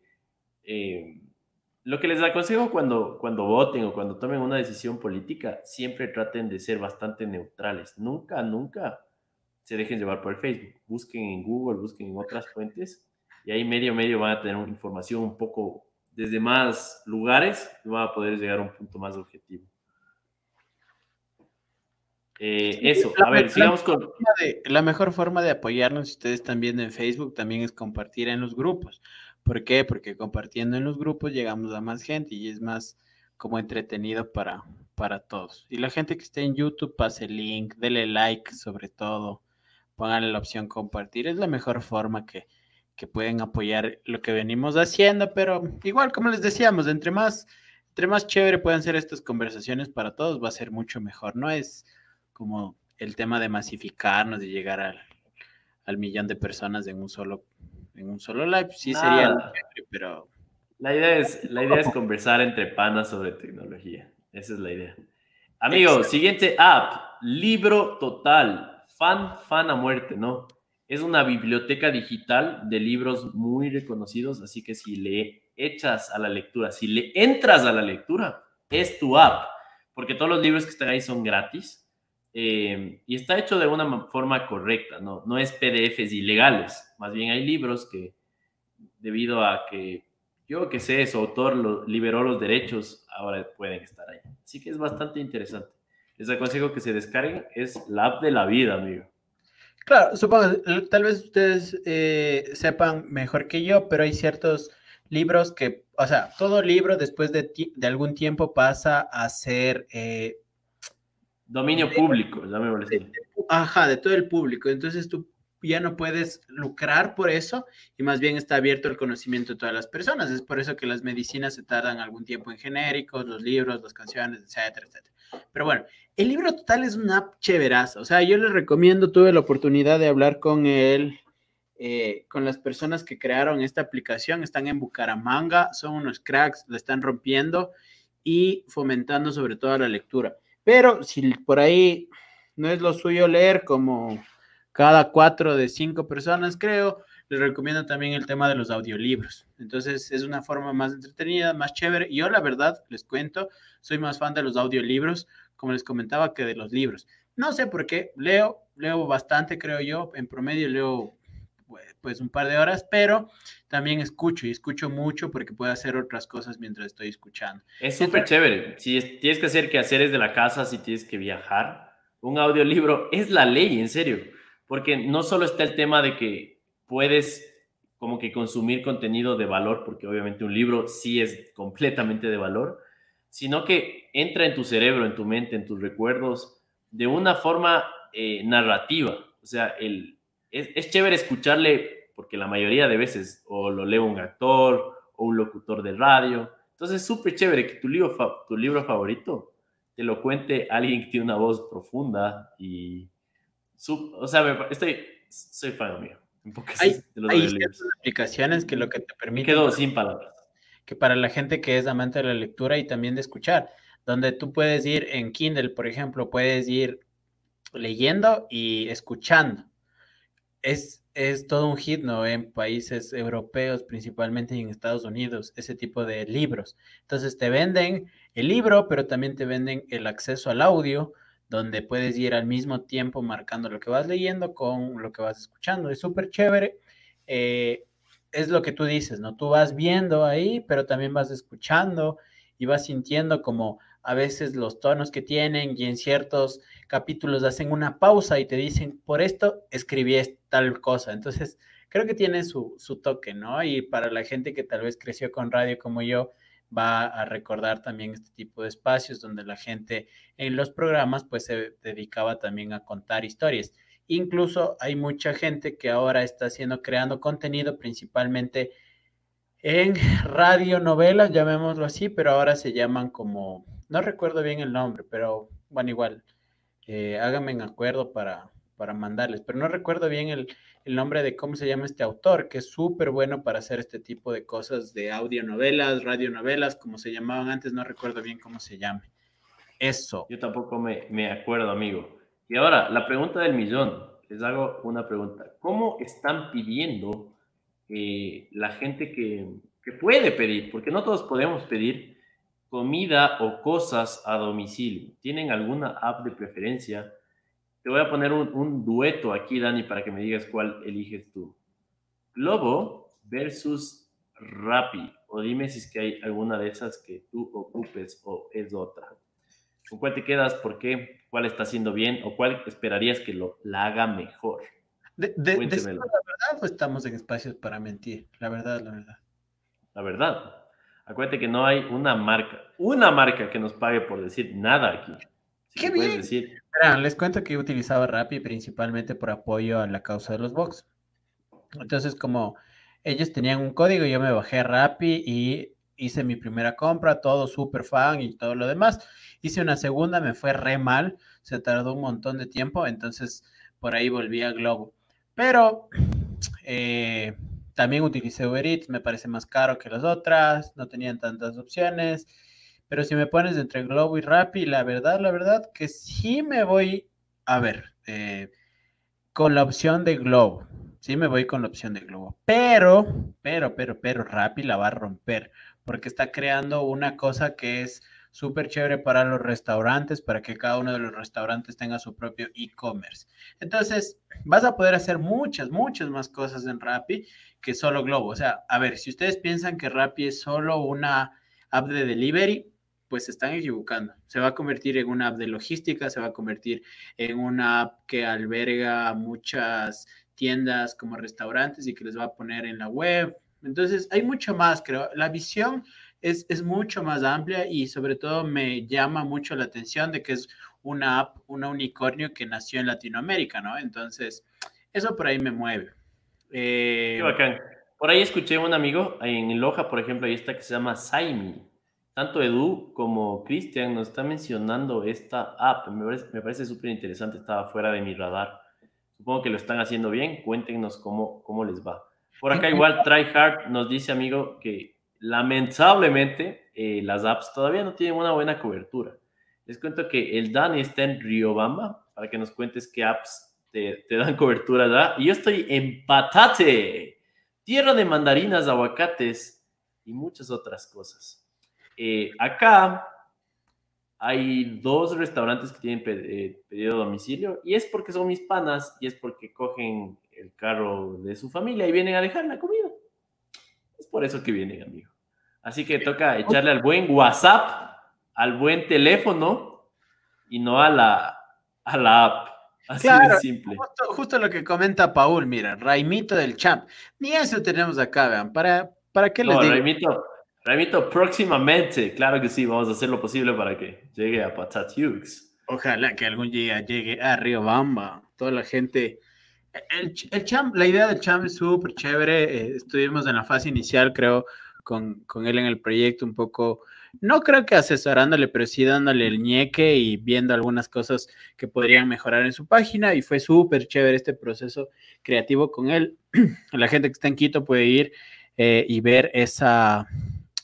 Eh, lo que les aconsejo cuando, cuando voten o cuando tomen una decisión política, siempre traten de ser bastante neutrales. Nunca, nunca se dejen llevar por el Facebook. Busquen en Google, busquen en otras fuentes y ahí medio medio van a tener una información un poco desde más lugares y van a poder llegar a un punto más objetivo. Eh, eso, a ver, sigamos con... la mejor forma de apoyarnos, ustedes también en Facebook, también es compartir en los grupos. ¿Por qué? Porque compartiendo en los grupos llegamos a más gente y es más como entretenido para, para todos. Y la gente que esté en YouTube, pase el link, dele like sobre todo, pónganle la opción compartir. Es la mejor forma que, que pueden apoyar lo que venimos haciendo, pero igual como les decíamos, entre más, entre más chévere puedan ser estas conversaciones para todos, va a ser mucho mejor. No es como el tema de masificarnos, de llegar al, al millón de personas en un solo, en un solo live. Sí sería chévere, pero la idea es, la idea es conversar entre panas sobre tecnología. Esa es la idea. Amigo, siguiente app, Libro Total. Fan, fan a muerte, ¿no? Es una biblioteca digital de libros muy reconocidos, así que si le echas a la lectura, si le entras a la lectura, es tu app, porque todos los libros que están ahí son gratis eh, y está hecho de una forma correcta, ¿no? No es PDFs ilegales, más bien hay libros que, debido a que yo que sé, su autor lo, liberó los derechos, ahora pueden estar ahí. Así que es bastante interesante. Les aconsejo que se descarguen, es la app de la vida, amigo. Claro, supongo, tal vez ustedes eh, sepan mejor que yo, pero hay ciertos libros que, o sea, todo libro después de, de algún tiempo pasa a ser... Eh, Dominio público, ya me Ajá, de todo el público. Entonces tú ya no puedes lucrar por eso y más bien está abierto el conocimiento de todas las personas. Es por eso que las medicinas se tardan algún tiempo en genéricos, los libros, las canciones, etcétera, etcétera. Pero bueno, el libro total es una chéveraza. O sea, yo les recomiendo, tuve la oportunidad de hablar con él, eh, con las personas que crearon esta aplicación. Están en Bucaramanga, son unos cracks, la están rompiendo y fomentando sobre todo la lectura. Pero si por ahí no es lo suyo leer como cada cuatro de cinco personas, creo. Les recomiendo también el tema de los audiolibros. Entonces es una forma más entretenida, más chévere. Yo la verdad, les cuento, soy más fan de los audiolibros, como les comentaba, que de los libros. No sé por qué, leo, leo bastante, creo yo. En promedio leo pues un par de horas, pero también escucho y escucho mucho porque puedo hacer otras cosas mientras estoy escuchando. Es súper chévere. Si tienes que hacer quehaceres de la casa, si tienes que viajar, un audiolibro es la ley, en serio porque no solo está el tema de que puedes como que consumir contenido de valor, porque obviamente un libro sí es completamente de valor, sino que entra en tu cerebro, en tu mente, en tus recuerdos, de una forma eh, narrativa. O sea, el, es, chévere escucharle, porque la mayoría de veces o lo lee un actor o un locutor de radio. Entonces es súper chévere que tu libro, tu libro favorito te lo cuente alguien que tiene una voz profunda y, o sea, estoy, soy fan mío. Hay, hay ciertas aplicaciones que lo que te permite. Quedo sin palabras. Que para la gente que es amante de la lectura y también de escuchar, donde tú puedes ir en Kindle, por ejemplo, puedes ir leyendo y escuchando. Es, es todo un hit, ¿no? En países europeos, principalmente en Estados Unidos, ese tipo de libros. Entonces te venden el libro, pero también te venden el acceso al audio donde puedes ir al mismo tiempo marcando lo que vas leyendo con lo que vas escuchando. Es súper chévere. Eh, es lo que tú dices, ¿no? Tú vas viendo ahí, pero también vas escuchando y vas sintiendo como a veces los tonos que tienen y en ciertos capítulos hacen una pausa y te dicen, por esto escribí tal cosa. Entonces, creo que tiene su, su toque, ¿no? Y para la gente que tal vez creció con radio como yo, va a recordar también este tipo de espacios donde la gente en los programas pues se dedicaba también a contar historias. Incluso hay mucha gente que ahora está haciendo, creando contenido principalmente en radionovelas, llamémoslo así, pero ahora se llaman como, no recuerdo bien el nombre, pero bueno, igual, eh, háganme en acuerdo para, para mandarles, pero no recuerdo bien el, el nombre de cómo se llama este autor, que es súper bueno para hacer este tipo de cosas de audionovelas, radionovelas, como se llamaban antes, no recuerdo bien cómo se llame. Eso. Yo tampoco me, me acuerdo, amigo. Y ahora, la pregunta del millón. Les hago una pregunta. ¿Cómo están pidiendo eh, la gente que, que puede pedir? Porque no todos podemos pedir comida o cosas a domicilio. ¿Tienen alguna app de preferencia? Te voy a poner un, dueto aquí, Dani, para que me digas cuál eliges tú. Globo versus Rappi. O dime si es que hay alguna de esas que tú ocupes o es otra. ¿Con cuál te quedas? ¿Por qué? ¿Cuál está haciendo bien? ¿O cuál esperarías que lo, la haga mejor? De, de, la verdad o estamos en espacios para mentir? La verdad, la verdad. La verdad. Acuérdate que no hay una marca, una marca que nos pague por decir nada aquí. ¿Qué bien? Decir. les cuento que he utilizado Rappi principalmente por apoyo a la causa de los box. Entonces, como ellos tenían un código, yo me bajé Rappi y hice mi primera compra, todo súper fan y todo lo demás. Hice una segunda, me fue re mal, se tardó un montón de tiempo, entonces por ahí volví a Globo. Pero eh, también utilicé Uber Eats, me parece más caro que las otras, no tenían tantas opciones. Pero si me pones entre Globo y Rappi, la verdad, la verdad que sí me voy a ver eh, con la opción de Globo. Sí me voy con la opción de Globo. Pero, pero, pero, pero, Rappi la va a romper porque está creando una cosa que es súper chévere para los restaurantes, para que cada uno de los restaurantes tenga su propio e-commerce. Entonces, vas a poder hacer muchas, muchas más cosas en Rappi que solo Globo. O sea, a ver, si ustedes piensan que Rappi es solo una app de delivery, pues se están equivocando. Se va a convertir en una app de logística, se va a convertir en una app que alberga muchas tiendas como restaurantes y que les va a poner en la web. Entonces, hay mucho más, creo. La visión es, es mucho más amplia y sobre todo me llama mucho la atención de que es una app, un unicornio que nació en Latinoamérica, ¿no? Entonces, eso por ahí me mueve. Eh, Qué bacán. Por ahí escuché a un amigo en Loja, por ejemplo, ahí está que se llama Saimi. Tanto Edu como Cristian nos está mencionando esta app. Me parece, súper interesante, estaba fuera de mi radar. Supongo que lo están haciendo bien. Cuéntenos cómo, cómo les va. Por acá igual TryHard nos dice, amigo, que lamentablemente eh, las apps todavía no tienen una buena cobertura. Les cuento que el Dan está en Riobamba, para que nos cuentes qué apps te, dan cobertura ¿verdad? Y yo estoy en Patate, tierra de mandarinas, aguacates y muchas otras cosas. Eh, acá hay dos restaurantes que tienen eh, pedido domicilio y es porque son mis panas y es porque cogen el carro de su familia y vienen a dejar la comida. Es por eso que vienen, amigo. Así que toca echarle al buen WhatsApp, al buen teléfono y no a la, a la app. Así de simple. Justo, lo que comenta Paul, mira, Raimito del Champ. Ni eso tenemos acá, vean. ¿Para, para qué les no, digo? Raimito, Raimito, próximamente, claro que sí, vamos a hacer lo posible para que llegue a Patatux. Ojalá que algún día llegue a Riobamba. Toda la gente el, el la idea del champ es súper chévere. Eh, estuvimos en la fase inicial, creo, con, con, él en el proyecto un poco, no creo que asesorándole, pero sí dándole el ñeque y viendo algunas cosas que podrían mejorar en su página. Y fue súper chévere este proceso creativo con él. la gente que está en Quito puede ir eh, y ver esa,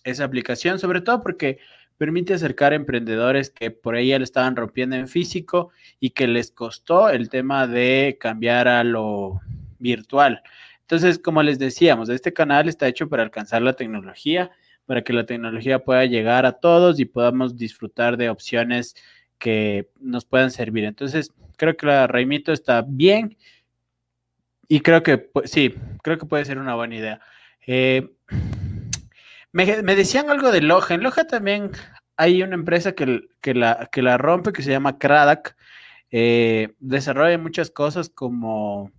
esa aplicación, sobre todo porque permite acercar a emprendedores que por ahí ya le estaban rompiendo en físico y que les costó el tema de cambiar a lo virtual. Entonces, como les decíamos, este canal está hecho para alcanzar la tecnología, para que la tecnología pueda llegar a todos y podamos disfrutar de opciones que nos puedan servir. Entonces, creo que la Raimito está bien y creo que sí, creo que puede ser una buena idea. Eh, me, decían algo de Loja. En Loja también hay una empresa que, la, que la rompe que se llama Craddock. Eh, desarrolla muchas cosas como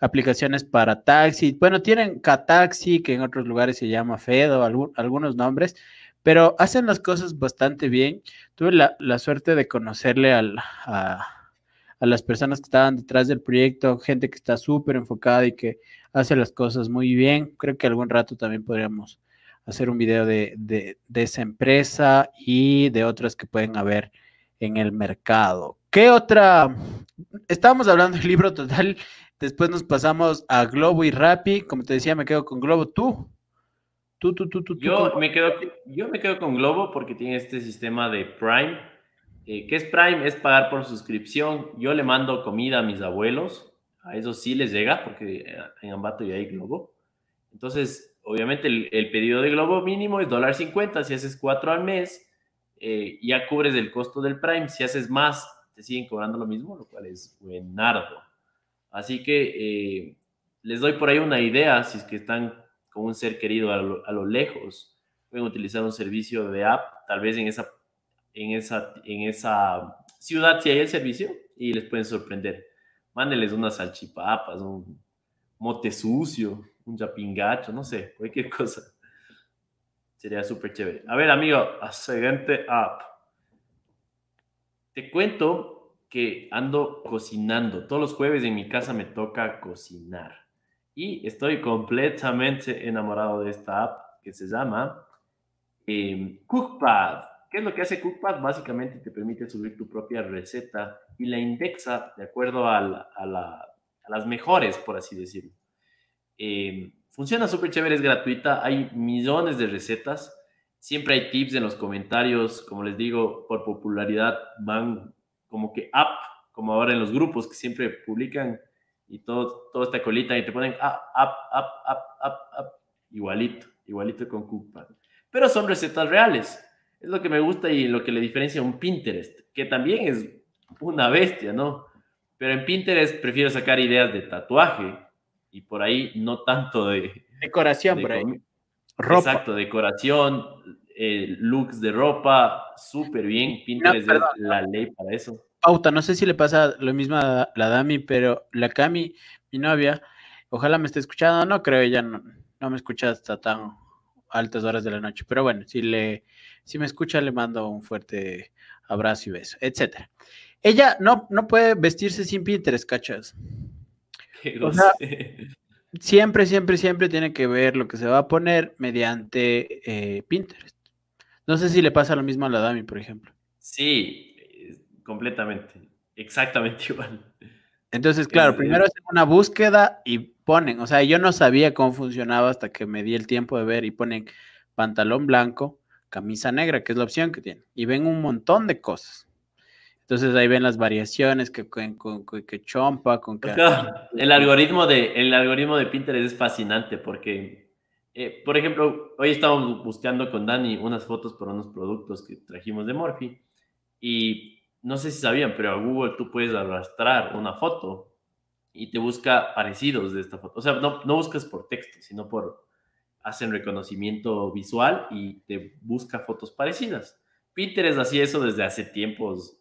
aplicaciones para taxi. Bueno, tienen K-Taxi, que en otros lugares se llama Fedo, algunos nombres, pero hacen las cosas bastante bien. Tuve la, suerte de conocerle a, a, las personas que estaban detrás del proyecto, gente que está súper enfocada y que hace las cosas muy bien. Creo que algún rato también podríamos hacer un video de, esa empresa y de otras que pueden haber en el mercado. ¿Qué otra? Estábamos hablando del libro total, después nos pasamos a Globo y Rappi. Como te decía, me quedo con Globo. ¿Tú? Tú, tú, tú, tú. Yo, Me, quedo, yo me quedo con Globo porque tiene este sistema de Prime. Eh, ¿Qué es Prime? Es pagar por suscripción. Yo le mando comida a mis abuelos. A eso sí les llega porque en Ambato ya hay Globo. Entonces, obviamente el, pedido de Globo mínimo es dólar 50, si haces cuatro al mes, eh, ya cubres el costo del Prime, si haces más, te siguen cobrando lo mismo, lo cual es buenardo. Así que eh, les doy por ahí una idea, si es que están con un ser querido a lo, lejos, pueden utilizar un servicio de app, tal vez en esa, en, esa, en esa ciudad si hay el servicio, y les pueden sorprender. Mándenles unas salchipapas, un mote sucio, un yapingacho, no sé, cualquier cosa. Sería súper chévere. A ver, amigo, siguiente app. Te cuento que ando cocinando. Todos los jueves en mi casa me toca cocinar. Y estoy completamente enamorado de esta app que se llama eh, Cookpad. ¿Qué es lo que hace Cookpad? Básicamente te permite subir tu propia receta y la indexa de acuerdo a, las mejores, por así decirlo. Eh, funciona súper chévere, es gratuita, hay millones de recetas, siempre hay tips en los comentarios, como les digo, por popularidad van como que up, como ahora en los grupos que siempre publican y todo, toda esta colita y te ponen up, up, up, up, up, up, igualito, igualito con Cookpad. Pero son recetas reales. Es lo que me gusta y lo que le diferencia a un Pinterest, que también es una bestia, ¿no? Pero en Pinterest prefiero sacar ideas de tatuaje y por ahí no tanto de... Decoración, por ahí. Ropa. Exacto, decoración, eh, looks de ropa, súper bien. Pinterest es la ley para eso. Pauta, no sé si le pasa lo mismo a la Dami, pero la Cami, mi novia, ojalá me esté escuchando, no creo, ella no, no me escucha hasta tan altas horas de la noche, pero bueno, si, le, si me escucha le mando un fuerte abrazo y beso, etcétera. Ella no, no puede vestirse sin Pinterest, ¿cachas? Siempre, siempre, siempre tiene que ver lo que se va a poner mediante eh, Pinterest. No sé si le pasa lo mismo a la Dami, por ejemplo. Sí, completamente, exactamente igual. Entonces, claro, primero hacen una búsqueda y ponen, o sea, yo no sabía cómo funcionaba hasta que me di el tiempo de ver y ponen pantalón blanco, camisa negra, que es la opción que tienen, y ven un montón de cosas. Entonces ahí ven las variaciones que, que, chompa, con que... el, algoritmo de, el algoritmo de Pinterest es fascinante porque, eh, por ejemplo, hoy estamos buscando con Dani unas fotos por unos productos que trajimos de Morphy y no sé si sabían, pero a Google tú puedes arrastrar una foto y te busca parecidos de esta foto. O sea, no, no buscas por texto, sino por hacen reconocimiento visual y te busca fotos parecidas. Pinterest hacía eso desde hace tiempos,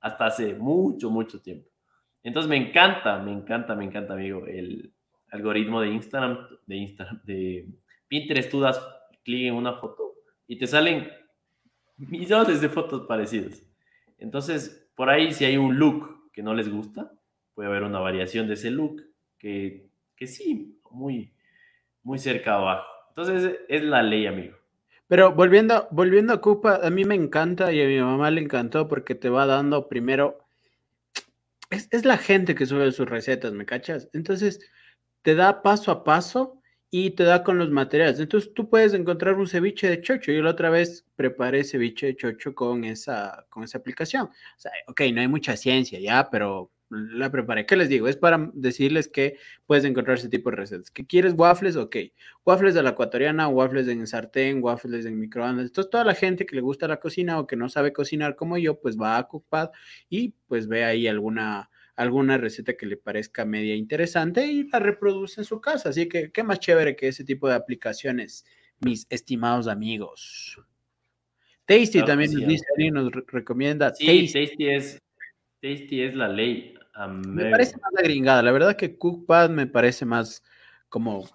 hasta hace mucho, mucho tiempo. Entonces me encanta, me encanta, me encanta, amigo, el algoritmo de Instagram, de Instagram, de Pinterest. Tú das clic en una foto y te salen millones de fotos parecidas. Entonces, por ahí si hay un look que no les gusta, puede haber una variación de ese look que, que sí, muy, muy cerca abajo. Entonces, es la ley, amigo. Pero volviendo, volviendo a Cupa, a mí me encanta y a mi mamá le encantó porque te va dando primero. Es, la gente que sube sus recetas, ¿me cachas? Entonces, te da paso a paso y te da con los materiales. Entonces tú puedes encontrar un ceviche de chocho. Yo la otra vez preparé ceviche de chocho con esa, con esa aplicación. O sea, ok, no hay mucha ciencia ya, pero la preparé. ¿Qué les digo? Es para decirles que puedes encontrar ese tipo de recetas. ¿Qué quieres? Waffles, ok. Waffles de la ecuatoriana, waffles en sartén, waffles en microondas. Entonces toda la gente que le gusta la cocina o que no sabe cocinar como yo, pues va a Cookpad y pues ve ahí alguna alguna receta que le parezca media interesante y la reproduce en su casa. Así que qué más chévere que ese tipo de aplicaciones, mis estimados amigos. Tasty también nos dice, nos recomienda. Sí, Tasty, es, Tasty es la ley. Me parece más la gringada. La verdad que Cookpad me parece más como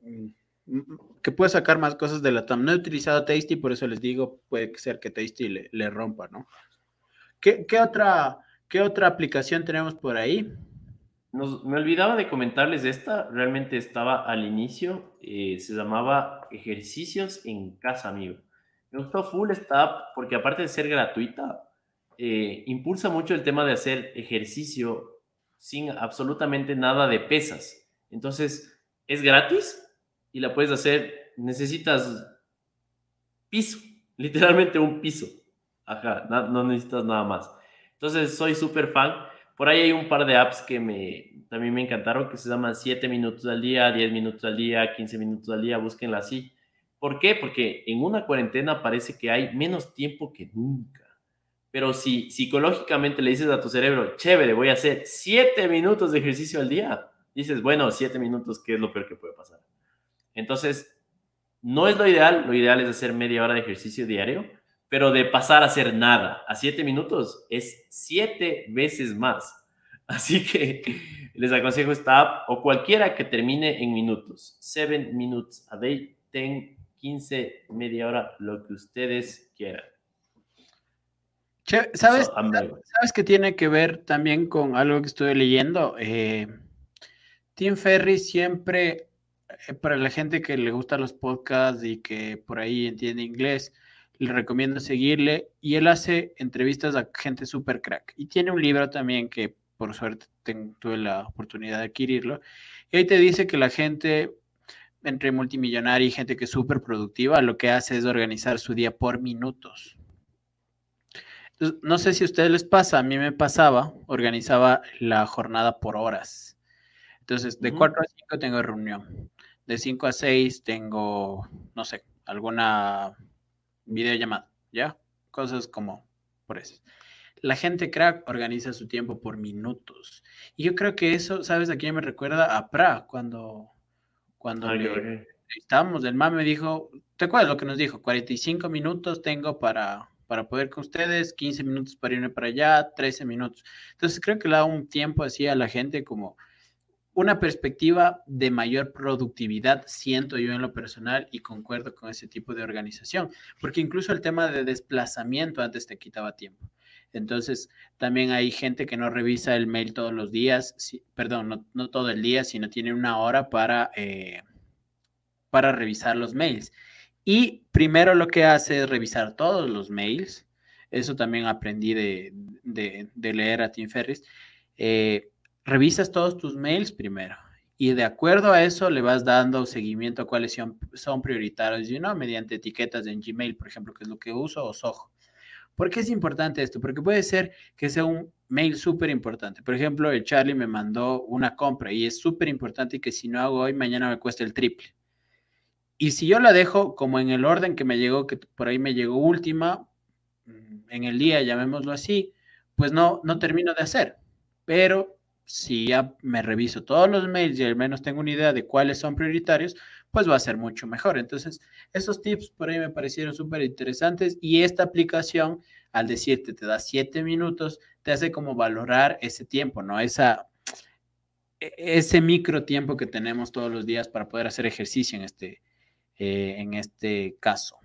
mm, que puede sacar más cosas de la TAM. No he utilizado Tasty, por eso les digo, puede ser que Tasty le, le rompa, ¿no? ¿Qué, qué otra ¿Qué otra aplicación tenemos por ahí? me olvidaba de comentarles esta, realmente estaba al inicio, eh, se llamaba Ejercicios en Casa, amigo. Me gustó full esta app porque aparte de ser gratuita, eh, impulsa mucho el tema de hacer ejercicio sin absolutamente nada de pesas. Entonces, es gratis y la puedes hacer, necesitas piso, literalmente un piso. Ajá, no necesitas nada más. Entonces, soy súper fan. Por ahí hay un par de apps que me, también me encantaron, que se llaman 7 minutos al día, 10 minutos al día, 15 minutos al día, búsquenla así. ¿Por qué? Porque en una cuarentena parece que hay menos tiempo que nunca. Pero si psicológicamente le dices a tu cerebro, chévere, voy a hacer 7 minutos de ejercicio al día, dices, bueno, 7 minutos, ¿qué es lo peor que puede pasar? Entonces, no es lo ideal, lo ideal es hacer media hora de ejercicio diario, pero de pasar a hacer nada a siete minutos es siete veces más. Así que les aconsejo esta app o cualquiera que termine en minutos. Seven minutes a day, ten 15, media hora, lo que ustedes quieran. ¿Sabes, ¿Sabes que tiene que ver también con algo que estuve leyendo? Eh, Tim Ferry siempre, eh, para la gente que le gusta los podcasts y que por ahí entiende inglés, le recomiendo seguirle y él hace entrevistas a gente súper crack. Y tiene un libro también que por suerte tuve la oportunidad de adquirirlo. Y ahí te dice que la gente entre multimillonaria y gente que es súper productiva, lo que hace es organizar su día por minutos no sé si a ustedes les pasa, a mí me pasaba, organizaba la jornada por horas. Entonces, de 4 a 5 tengo reunión, de 5 a 6 tengo, no sé, alguna videollamada, ¿ya? Cosas como por eso. La gente crack organiza su tiempo por minutos. Y yo creo que eso, ¿sabes a quién me recuerda? A Pra, cuando, cuando estábamos, el man me dijo, ¿te acuerdas lo que nos dijo? 45 minutos tengo para para poder con ustedes, 15 minutos para irme para allá, 13 minutos. Entonces creo que le da un tiempo así a la gente como una perspectiva de mayor productividad, siento yo en lo personal y concuerdo con ese tipo de organización, porque incluso el tema de desplazamiento antes te quitaba tiempo. Entonces, también hay gente que no revisa el mail todos los días, perdón, no, todo el día, sino tiene una hora para, eh, para revisar los mails. Y primero lo que hace es revisar todos los mails. Eso también aprendí de, leer a Tim Ferris. Eh, revisas todos tus mails primero. Y de acuerdo a eso le vas dando seguimiento a cuáles son, prioritarios, y no mediante etiquetas en Gmail, por ejemplo, que es lo que uso, o Soho. ¿Por qué es importante esto? Porque puede ser que sea un mail súper importante. Por ejemplo, el Charlie me mandó una compra y es súper importante que si no hago hoy, mañana me cuesta el triple. Y si yo la dejo como en el orden que me llegó, que por ahí me llegó última, mm, en el día, llamémoslo así, pues no, no termino de hacer. Pero si ya me reviso todos los mails y al menos tengo una idea de cuáles son prioritarios, pues va a ser mucho mejor. Entonces, esos tips por ahí me parecieron súper interesantes y esta aplicación, al decirte, te da siete minutos, te hace como valorar ese tiempo, ¿no? Esa, e, ese micro tiempo que tenemos todos los días para poder hacer ejercicio en este, eh, en este caso.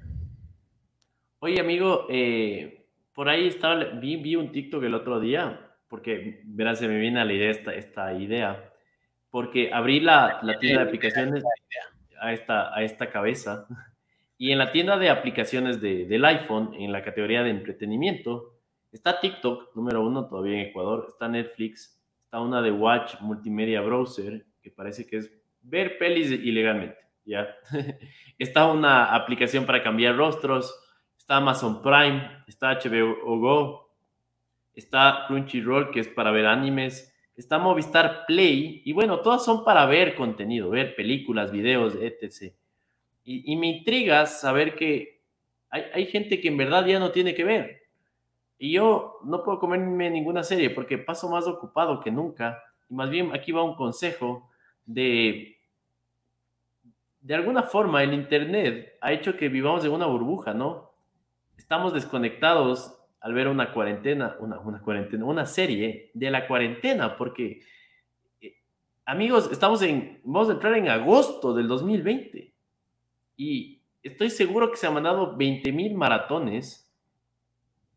Oye, amigo, eh, por ahí estaba, vi, vi, un TikTok el otro día, porque verás, se me viene a la idea esta, esta idea, porque abrí la, la tienda de aplicaciones a esta, a esta cabeza, y en la tienda de aplicaciones de, del iPhone, en la categoría de entretenimiento, está TikTok, número uno todavía en Ecuador, está Netflix, está una de Watch Multimedia Browser, que parece que es ver pelis ilegalmente. ¿Ya? está una aplicación para cambiar rostros, está Amazon Prime, está HBO Go, está Crunchyroll, que es para ver animes, está Movistar Play, y bueno, todas son para ver contenido, ver películas, videos, etc. Y, me intriga saber que hay, hay gente que en verdad ya no tiene que ver. Y yo no puedo comerme ninguna serie porque paso más ocupado que nunca. Y más bien aquí va un consejo de de alguna forma el Internet ha hecho que vivamos en una burbuja, ¿no? Estamos desconectados al ver una cuarentena, una, una cuarentena, una serie de la cuarentena, porque, eh, amigos, estamos en, vamos a entrar en agosto del 2020 y estoy seguro que se han mandado 20 mil maratones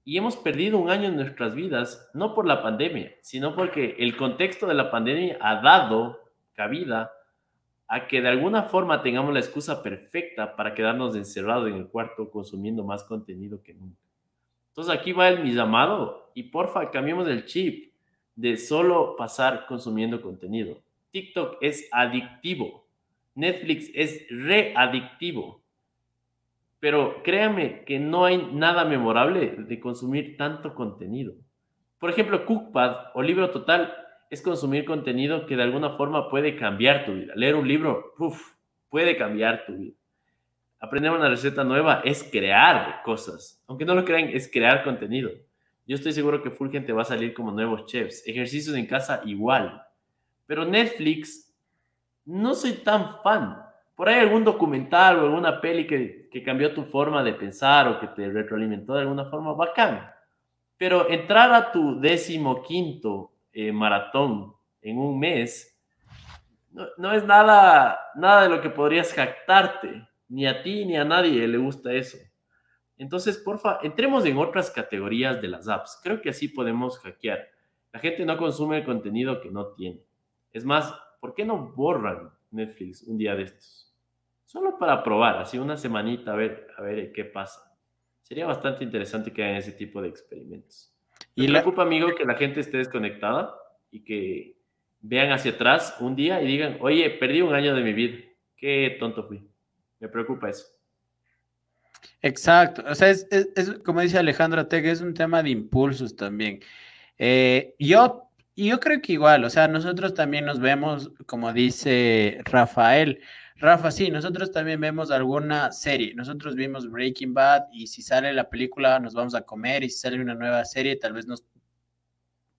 y hemos perdido un año en nuestras vidas, no por la pandemia, sino porque el contexto de la pandemia ha dado cabida a que de alguna forma tengamos la excusa perfecta para quedarnos encerrados en el cuarto consumiendo más contenido que nunca. Entonces aquí va el mi llamado y porfa cambiemos el chip de solo pasar consumiendo contenido. TikTok es adictivo, Netflix es readictivo, pero créame que no hay nada memorable de consumir tanto contenido. Por ejemplo, Cookpad o Libro Total es consumir contenido que de alguna forma puede cambiar tu vida. Leer un libro, uf, puede cambiar tu vida. Aprender una receta nueva es crear cosas. Aunque no lo crean, es crear contenido. Yo estoy seguro que full gente va a salir como nuevos chefs. Ejercicios en casa igual. Pero Netflix, no soy tan fan. Por ahí algún documental o alguna peli que, que cambió tu forma de pensar o que te retroalimentó de alguna forma, bacán. Pero entrar a tu décimo quinto eh, maratón en un mes, no, es nada, nada de lo que podrías jactarte. ni a ti ni a nadie le gusta eso. Entonces, porfa, entremos en otras categorías de las apps. Creo que así podemos hackear. La gente no consume el contenido que no tiene. Es más, ¿por qué no borran Netflix un día de estos? Solo para probar, así una semanita, a ver, a ver qué pasa. Sería bastante interesante que hagan ese tipo de experimentos. Me y preocupa, amigo, que la gente esté desconectada y que vean hacia atrás un día y digan, oye, perdí un año de mi vida. Qué tonto fui. Me preocupa eso. Exacto, o sea, es, como dice Alejandro Teg, es un tema de impulsos también. Eh, yo, yo creo que igual, o sea, nosotros también nos vemos, como dice Rafael, Rafa, sí, nosotros también vemos alguna serie, nosotros vimos Breaking Bad y si sale la película nos vamos a comer y si sale una nueva serie tal vez nos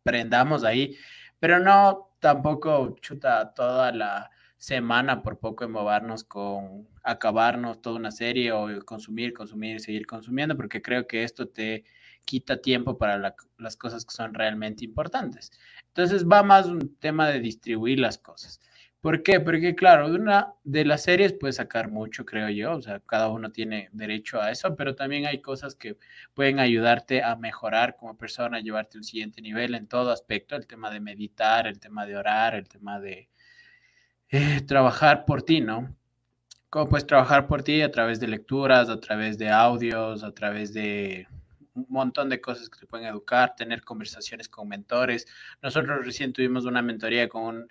prendamos ahí, pero no tampoco chuta toda la semana por poco en movernos con acabarnos toda una serie o consumir, consumir y seguir consumiendo, porque creo que esto te quita tiempo para las cosas que son realmente importantes. Entonces va más un tema de distribuir las cosas. ¿Por qué? Porque claro, de una de las series puedes sacar mucho, creo yo, o sea, cada uno tiene derecho a eso, pero también hay cosas que pueden ayudarte a mejorar como persona, llevarte un siguiente nivel en todo aspecto, el tema de meditar, el tema de orar, el tema de eh, trabajar por ti, ¿no? ¿Cómo puedes trabajar por ti? A través de lecturas, a través de audios, a través de un montón de cosas que te pueden educar, tener conversaciones con mentores. Nosotros recién tuvimos una mentoría con un,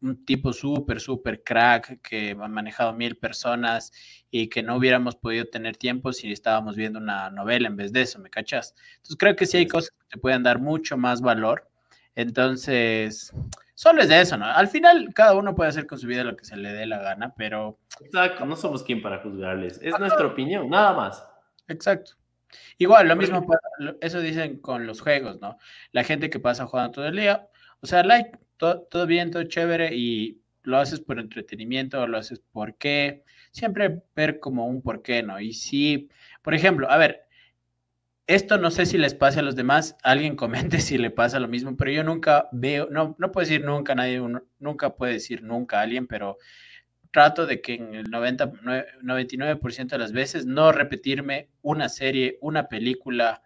un tipo súper, súper crack que ha manejado mil personas y que no hubiéramos podido tener tiempo si estábamos viendo una novela en vez de eso, ¿me cachas? Entonces creo que sí hay cosas que te pueden dar mucho más valor. Entonces, Solo es de eso, ¿no? Al final, cada uno puede hacer con su vida lo que se le dé la gana, pero. Exacto, no somos quien para juzgarles. Es nuestra opinión, nada más. Exacto. Igual, lo mismo, eso dicen con los juegos, ¿no? La gente que pasa jugando todo el día, o sea, like, todo, bien, todo chévere, y lo haces por entretenimiento, lo haces por qué. Siempre ver como un por qué, ¿no? Y si, por ejemplo, a ver, esto no sé si les pasa a los demás, alguien comente si le pasa lo mismo, pero yo nunca veo, no, no puedo decir nunca, nadie nunca puede decir nunca a alguien, pero trato de que en el 90, 99% de las veces no repetirme una serie, una película,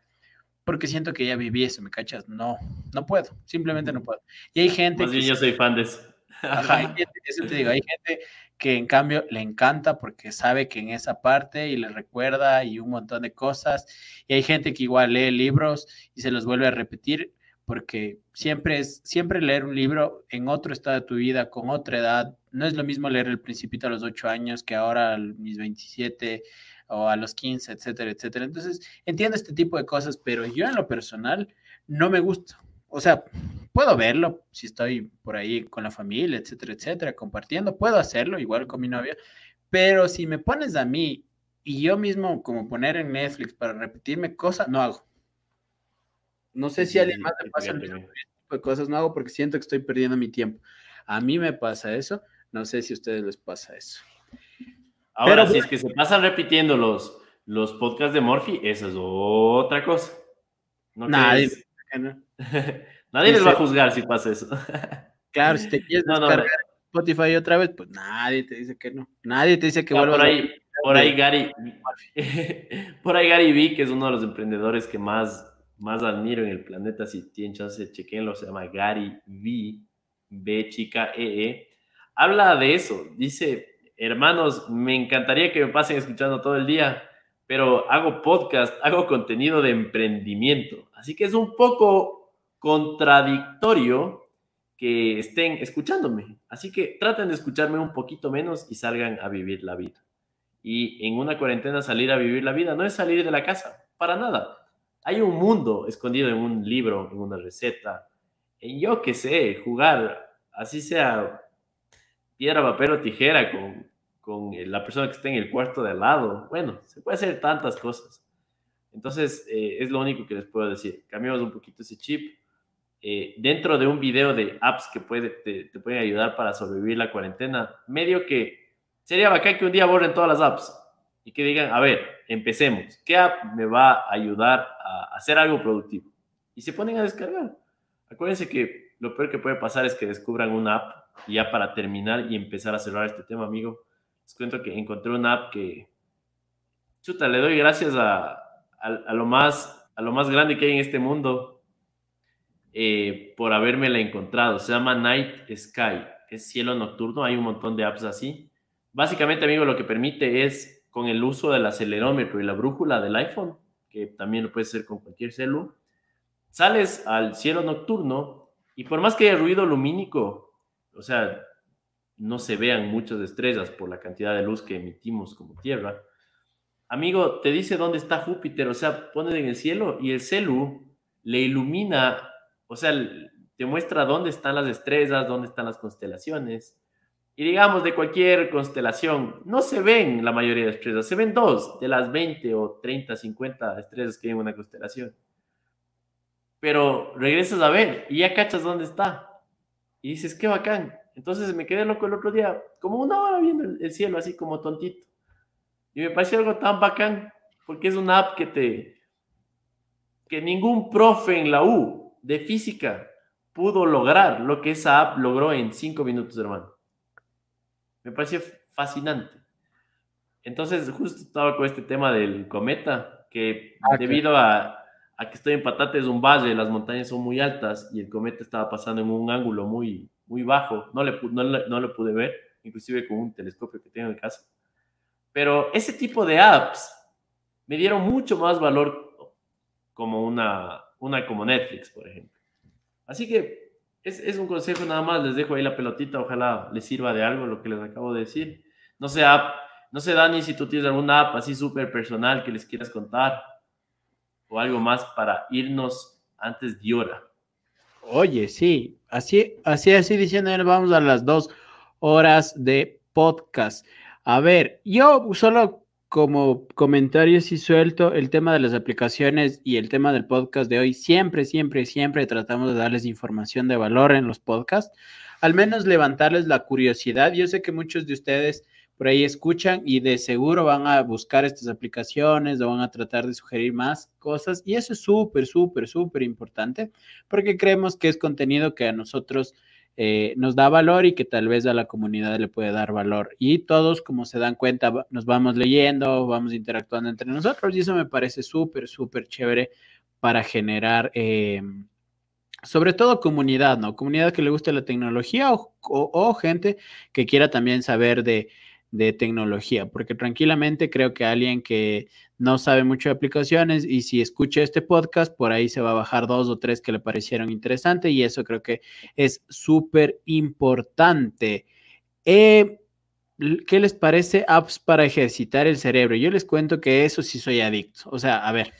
porque siento que ya viví eso, ¿me cachas? No, no puedo, simplemente no puedo. Y hay gente... que yo soy fan de eso. Ajá, eso te digo, hay gente que en cambio le encanta porque sabe que en esa parte y le recuerda y un montón de cosas. Y hay gente que igual lee libros y se los vuelve a repetir porque siempre es, siempre leer un libro en otro estado de tu vida, con otra edad, no es lo mismo leer El Principito a los 8 años que ahora a mis 27 o a los 15, etcétera, etcétera. Entonces, entiendo este tipo de cosas, pero yo en lo personal no me gusta. O sea, puedo verlo si estoy por ahí con la familia, etcétera, etcétera, compartiendo, puedo hacerlo igual con mi novia, pero si me pones a mí y yo mismo como poner en Netflix para repetirme cosas, no hago. No sé si a alguien más le pasa el mismo tipo de cosas, no hago porque siento que estoy perdiendo mi tiempo. A mí me pasa eso, no sé si a ustedes les pasa eso. Ahora, si es que se pasan repitiendo los, los podcasts de Morphy, eso es otra cosa. No nadie, nadie les va a juzgar si pasa eso. claro, si te quieres descargar Spotify otra vez, pues nadie te dice que no. Nadie te dice que vuelva por ahí, por ahí Gary, por ahí Gary V, que es uno de los emprendedores que más, más admiro en el planeta, si tienen chance, chequenlo, se llama Gary V, B chica E, e. Habla de eso, dice, hermanos, me encantaría que me pasen escuchando todo el día, pero hago podcast, hago contenido de emprendimiento. Así que es un poco contradictorio que estén escuchándome. Así que traten de escucharme un poquito menos y salgan a vivir la vida. Y en una cuarentena salir a vivir la vida no es salir de la casa, para nada. Hay un mundo escondido en un libro, en una receta, en yo qué sé, jugar, así sea piedra, papel o tijera con, con la persona que esté en el cuarto de al lado. Bueno, se puede hacer tantas cosas. Entonces, eh, es lo único que les puedo decir. Cambiamos un poquito ese chip. Eh, dentro de un video de apps que puede, te, pueden ayudar para sobrevivir la cuarentena, medio que sería bacán que un día borren todas las apps y que digan, a ver, empecemos. ¿Qué app me va a ayudar a hacer algo productivo? Y se ponen a descargar. Acuérdense que lo peor que puede pasar es que descubran una app y ya para terminar y empezar a cerrar este tema, amigo, les cuento que encontré una app que chuta, le doy gracias a, a, lo, más, a lo más grande que hay en este mundo eh, por la encontrado. Se llama Night Sky, es cielo nocturno, hay un montón de apps así. Básicamente, amigo, lo que permite es con el uso del acelerómetro y la brújula del iPhone, que también lo puedes hacer con cualquier celu, sales al cielo nocturno y por más que haya ruido lumínico, o sea, no se vean muchas estrellas por la cantidad de luz que emitimos como Tierra, amigo, te dice dónde está Júpiter, o sea, pone en el cielo y el celu le ilumina, o sea, te muestra dónde están las estrellas, dónde están las constelaciones. Y digamos, de cualquier constelación, no se ven la mayoría de estrellas, se ven dos de las 20 o 30, 50 estrellas que hay en una constelación. Pero regresas a ver y ya cachas dónde está. Y dices, qué bacán. Entonces me quedé loco el otro día, como una hora viendo el cielo, así como tontito. Y me pareció algo tan bacán, porque es una app que te, que ningún profe en la U de física pudo lograr lo que esa app logró en cinco minutos, hermano. Me pareció fascinante. Entonces, justo estaba con este tema del cometa, que ah, debido a, a, que estoy en Patate es un valle, las montañas son muy altas y el cometa estaba pasando en un ángulo muy, muy bajo. No, le, no, no lo pude ver, inclusive con un telescopio que tengo en casa. Pero ese tipo de apps me dieron mucho más valor como una, una como Netflix, por ejemplo. Así que es, es, un consejo nada más, les dejo ahí la pelotita, ojalá les sirva de algo lo que les acabo de decir. No sé, app, no sé Dani, si tú tienes alguna app así súper personal que les quieras contar o algo más para irnos antes de hora. Oye, sí, así, así, así diciendo, vamos a las dos horas de podcast. A ver, yo solo como comentario si suelto el tema de las aplicaciones y el tema del podcast de hoy. Siempre, siempre, siempre tratamos de darles información de valor en los podcasts. Al menos levantarles la curiosidad. Yo sé que muchos de ustedes por ahí escuchan y de seguro van a buscar estas aplicaciones o van a tratar de sugerir más cosas. Y eso es súper, súper, súper importante porque creemos que es contenido que a nosotros eh, nos da valor y que tal vez a la comunidad le puede dar valor. Y todos, como se dan cuenta, nos vamos leyendo, vamos interactuando entre nosotros y eso me parece súper, súper chévere para generar, eh, sobre todo comunidad, ¿no? Comunidad que le guste la tecnología o gente que quiera también saber de de tecnología, porque tranquilamente creo que alguien que no sabe mucho de aplicaciones y si escucha este podcast, por ahí se va a bajar dos o tres que le parecieron interesantes y eso creo que es súper importante. Eh, ¿Qué les parece apps para ejercitar el cerebro? Yo les cuento que eso sí soy adicto. O sea, a ver,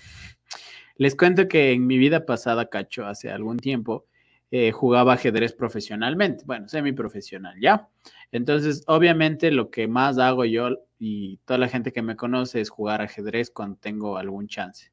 les cuento que en mi vida pasada, cacho, hace algún tiempo, eh, jugaba ajedrez profesionalmente, bueno, semi-profesional, ¿ya? Entonces, obviamente lo que más hago yo y toda la gente que me conoce es jugar ajedrez cuando tengo algún chance.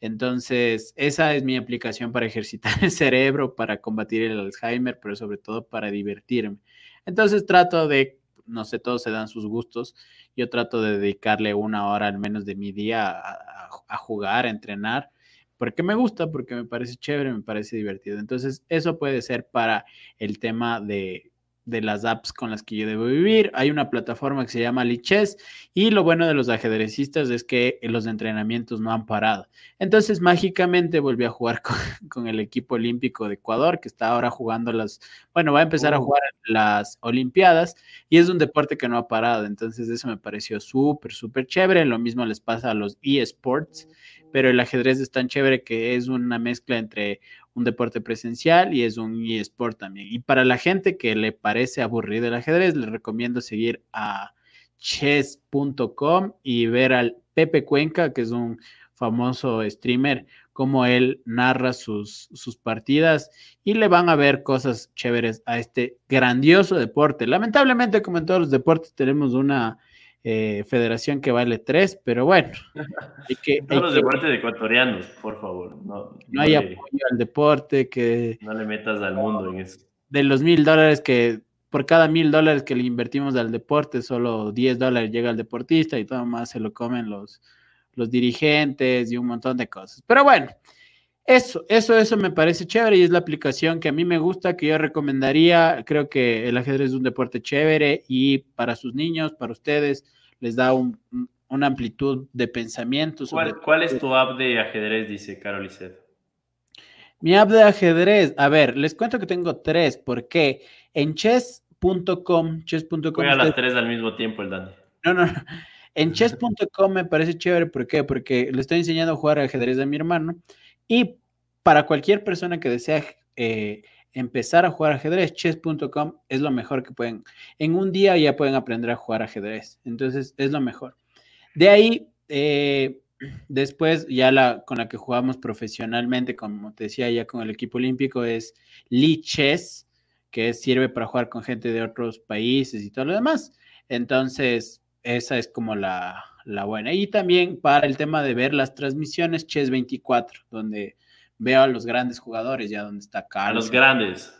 Entonces, esa es mi aplicación para ejercitar el cerebro, para combatir el Alzheimer, pero sobre todo para divertirme. Entonces, trato de, no sé, todos se dan sus gustos. Yo trato de dedicarle una hora al menos de mi día a, a jugar, a entrenar porque me gusta, porque me parece chévere, me parece divertido. Entonces, eso puede ser para el tema de, de las apps con las que yo debo vivir. Hay una plataforma que se llama Lichess y lo bueno de los ajedrecistas es que los entrenamientos no han parado. Entonces, mágicamente volví a jugar con, el equipo olímpico de Ecuador, que está ahora jugando las, bueno, va a empezar a oh. jugar las Olimpiadas y es un deporte que no ha parado. Entonces, eso me pareció súper, súper chévere. Lo mismo les pasa a los eSports pero el ajedrez es tan chévere que es una mezcla entre un deporte presencial y es un eSport también. Y para la gente que le parece aburrido el ajedrez, les recomiendo seguir a chess.com y ver al Pepe Cuenca, que es un famoso streamer, cómo él narra sus, sus partidas y le van a ver cosas chéveres a este grandioso deporte. Lamentablemente, como en todos los deportes, tenemos una eh, federación que vale tres, pero bueno. Hay que, Todos los deportes ecuatorianos, por favor. No, no hay apoyo al deporte que... No le metas al mundo en eso. De los mil dólares que, por cada mil dólares que le invertimos al deporte, solo 10 dólares llega al deportista y todo más se lo comen los, los dirigentes y un montón de cosas. Pero bueno, eso, eso, eso me parece chévere y es la aplicación que a mí me gusta, que yo recomendaría. Creo que el ajedrez es un deporte chévere y para sus niños, para ustedes, les da un, una amplitud de pensamiento. ¿Cuál, es tu app de ajedrez? Dice Carolicet. Mi app de ajedrez, a ver, les cuento que tengo tres, porque en chess.com, chess.com. Juega a las tres al mismo tiempo el Dani. No, no, no. En chess.com me parece chévere, ¿por qué? Porque le estoy enseñando a jugar ajedrez a mi hermano y para cualquier persona que desea eh, empezar a jugar ajedrez, chess.com es lo mejor que pueden. En un día ya pueden aprender a jugar ajedrez, entonces es lo mejor. De ahí, eh, después ya la con la que jugamos profesionalmente, como te decía ya con el equipo olímpico, es Lee Chess, que sirve para jugar con gente de otros países y todo lo demás. Entonces, esa es como la, la buena. Y también para el tema de ver las transmisiones, Chess 24, donde veo a los grandes jugadores, ya donde está Carlos. A los grandes.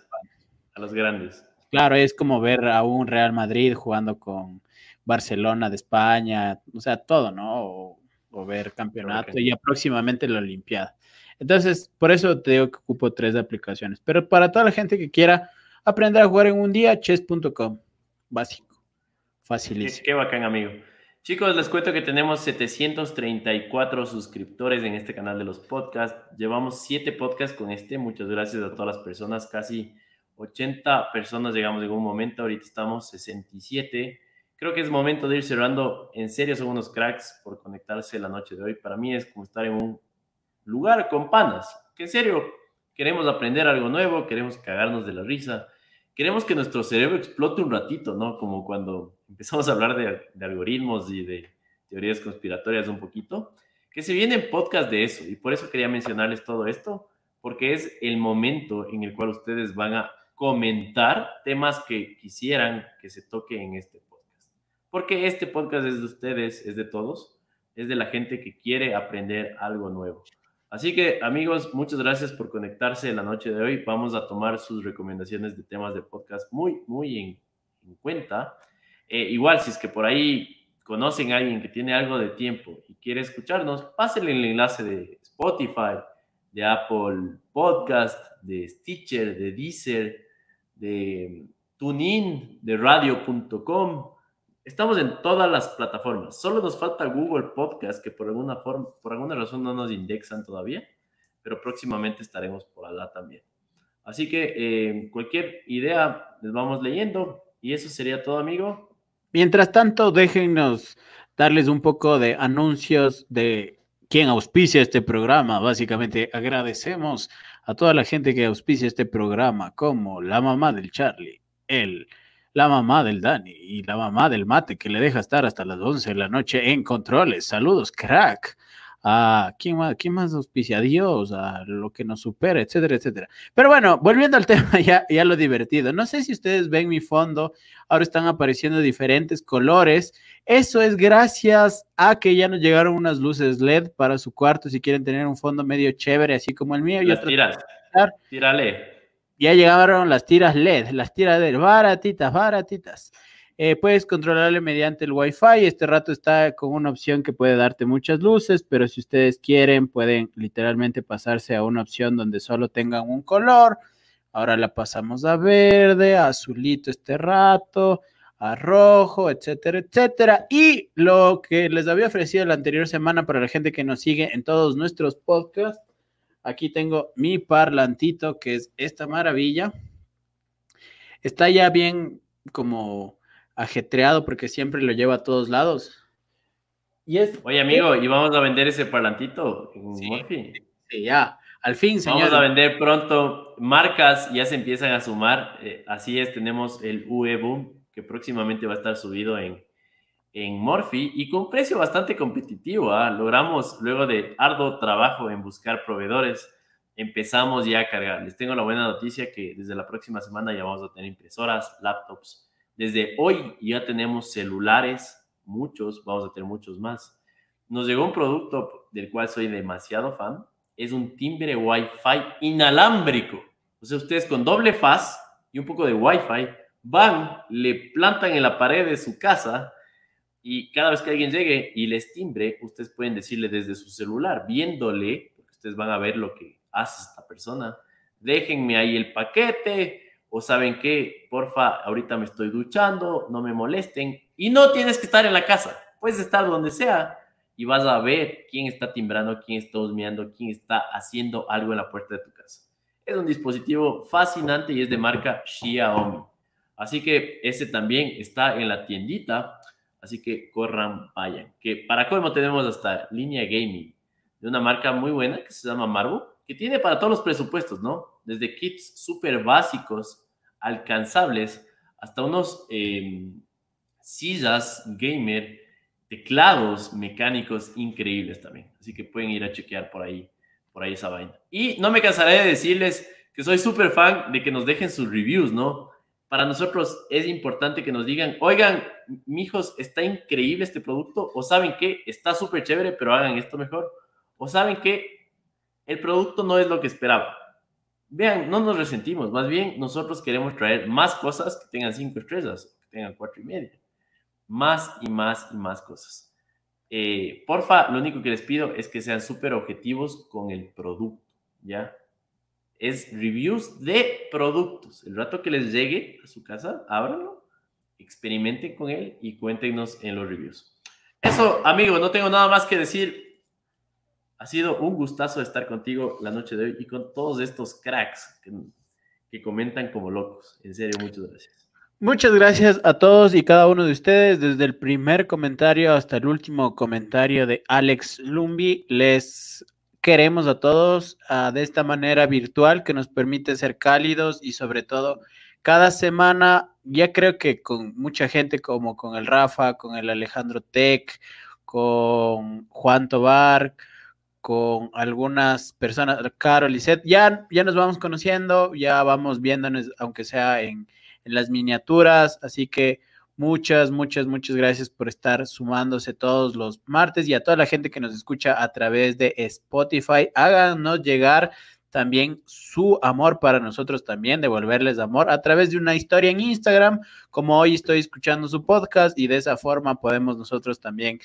A los grandes. Claro, es como ver a un Real Madrid jugando con Barcelona de España, o sea, todo, ¿no? O, ver campeonato y ya próximamente la Olimpiada. Entonces, por eso te digo que ocupo tres aplicaciones. Pero para toda la gente que quiera aprender a jugar en un día, chess.com, básico, facilísimo. qué bacán, amigo. Chicos, les cuento que tenemos 734 suscriptores en este canal de los podcasts. Llevamos 7 podcasts con este. Muchas gracias a todas las personas. Casi 80 personas llegamos en un momento. Ahorita estamos 67. Creo que es momento de ir cerrando. En serio, son unos cracks por conectarse la noche de hoy. Para mí es como estar en un lugar con panas. Que en serio, queremos aprender algo nuevo, queremos cagarnos de la risa queremos que nuestro cerebro explote un ratito, ¿no? Como cuando empezamos a hablar de, algoritmos y de teorías conspiratorias un poquito, que se viene en podcast de eso. Y por eso quería mencionarles todo esto, porque es el momento en el cual ustedes van a comentar temas que quisieran que se toque en este podcast. Porque este podcast es de ustedes, es de todos, es de la gente que quiere aprender algo nuevo. Así que amigos, muchas gracias por conectarse en la noche de hoy. Vamos a tomar sus recomendaciones de temas de podcast muy, muy en, cuenta. Eh, igual, si es que por ahí conocen a alguien que tiene algo de tiempo y quiere escucharnos, pásenle el enlace de Spotify, de Apple Podcast, de Stitcher, de Deezer, de TuneIn, de radio.com Estamos en todas las plataformas. Solo nos falta Google Podcast, que por alguna forma, por alguna razón no nos indexan todavía, pero próximamente estaremos por allá también. Así que eh, cualquier idea les vamos leyendo y eso sería todo, amigo. Mientras tanto, déjenos darles un poco de anuncios de quién auspicia este programa. Básicamente agradecemos a toda la gente que auspicia este programa, como la mamá del Charlie, el la mamá del Dani y la mamá del Mate que le deja estar hasta las 11 de la noche en controles. Saludos, crack. A quién más, quién más auspicia a Dios, a lo que nos supera, etcétera, etcétera. Pero bueno, volviendo al tema, ya, ya lo divertido. No sé si ustedes ven mi fondo, ahora están apareciendo diferentes colores. Eso es gracias a que ya nos llegaron unas luces LED para su cuarto si quieren tener un fondo medio chévere, así como el mío. Las tiras. Tírale ya llegaron las tiras LED, las tiras LED, baratitas, baratitas. Eh, puedes controlarle mediante el Wi-Fi. Este rato está con una opción que puede darte muchas luces, pero si ustedes quieren, pueden literalmente pasarse a una opción donde solo tengan un color. Ahora la pasamos a verde, a azulito este rato, a rojo, etcétera, etcétera. Y lo que les había ofrecido la anterior semana para la gente que nos sigue en todos nuestros podcasts Aquí tengo mi parlantito, que es esta maravilla. Está ya bien como ajetreado porque siempre lo llevo a todos lados. Y es, Oye, amigo, ¿y vamos a vender ese parlantito sí, Sí, ya. Al fin, señor. Vamos a vender pronto. Marcas ya se empiezan a sumar. Eh, así es, tenemos el UE Boom, que próximamente va a estar subido en, en Morphy y con precio bastante competitivo. ¿ah? Logramos, luego de arduo trabajo en buscar proveedores, empezamos ya a cargar. Les tengo la buena noticia que desde la próxima semana ya vamos a tener impresoras, laptops. Desde hoy ya tenemos celulares, muchos, vamos a tener muchos más. Nos llegó un producto del cual soy demasiado fan. Es un timbre Wi-Fi inalámbrico. O sea, ustedes con doble faz y un poco de Wi-Fi van, le plantan en la pared de su casa y cada vez que alguien llegue y les timbre, ustedes pueden decirle desde su celular, viéndole, ustedes van a ver lo que hace esta persona, déjenme ahí el paquete, o saben qué, porfa, ahorita me estoy duchando, no me molesten, y no tienes que estar en la casa. puedes estar donde sea y vas a ver quién está timbrando, quién está husmeando, quién está haciendo algo en la puerta de tu casa. Es un dispositivo fascinante y es de marca Xiaomi. Así que ese también está en la tiendita. Así que corran, vayan. Que para colmo tenemos hasta línea gaming de una marca muy buena que se llama Marvo, que tiene para todos los presupuestos, ¿no? Desde kits súper básicos, alcanzables, hasta unos eh, sillas gamer teclados mecánicos increíbles también. Así que pueden ir a chequear por ahí, por ahí esa vaina. Y no me cansaré de decirles que soy súper fan de que nos dejen sus reviews, ¿no? Para nosotros es importante que nos digan, oigan, mijos, está increíble este producto, o saben que está súper chévere, pero hagan esto mejor, o saben que el producto no es lo que esperaba. Vean, no nos resentimos, más bien nosotros queremos traer más cosas que tengan cinco estrellas, que tengan cuatro y media más y más y más cosas. Eh, porfa, lo único que les pido es que sean súper objetivos con el producto, ¿ya? Es reviews de productos. El rato que les llegue a su casa, ábranlo, experimenten con él y cuéntenos en los reviews. Eso, amigo, no tengo nada más que decir. Ha sido un gustazo estar contigo la noche de hoy y con todos estos cracks que, comentan como locos. En serio, muchas gracias. Muchas gracias a todos y cada uno de ustedes, desde el primer comentario hasta el último comentario de Alex Lumbi. Les queremos a todos uh, de esta manera virtual que nos permite ser cálidos y sobre todo cada semana, ya creo que con mucha gente como con el Rafa, con el Alejandro Tech, con Juan Tobar, con algunas personas, Carol y Seth, ya, ya nos vamos conociendo, ya vamos viéndonos, aunque sea en en las miniaturas. Así que muchas, muchas, muchas gracias por estar sumándose todos los martes y a toda la gente que nos escucha a través de Spotify. Háganos llegar también su amor para nosotros también, devolverles amor a través de una historia en Instagram, como hoy estoy escuchando su podcast y de esa forma podemos nosotros también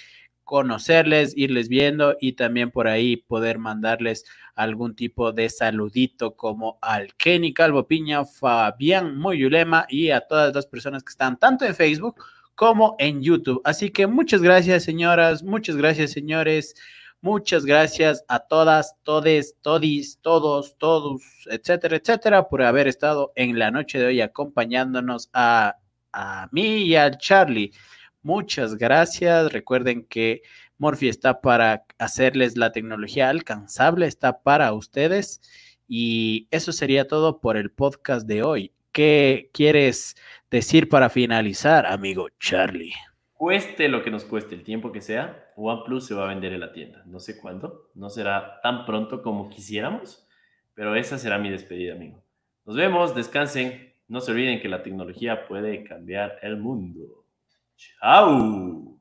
conocerles, irles viendo y también por ahí poder mandarles algún tipo de saludito como al Kenny Calvo Piña, Fabián Moyulema y a todas las personas que están tanto en Facebook como en YouTube. Así que muchas gracias, señoras, muchas gracias, señores. Muchas gracias a todas, todes, todis, todos, todos, etcétera, etcétera, por haber estado en la noche de hoy acompañándonos a, a mí y al Charlie. Muchas gracias. Recuerden que Morphy está para hacerles la tecnología alcanzable, está para ustedes. Y eso sería todo por el podcast de hoy. ¿Qué quieres decir para finalizar, amigo Charlie? Cueste lo que nos cueste, el tiempo que sea, OnePlus se va a vender en la tienda. No sé cuándo, no será tan pronto como quisiéramos, pero esa será mi despedida, amigo. Nos vemos, descansen. No se olviden que la tecnología puede cambiar el mundo. Tchau!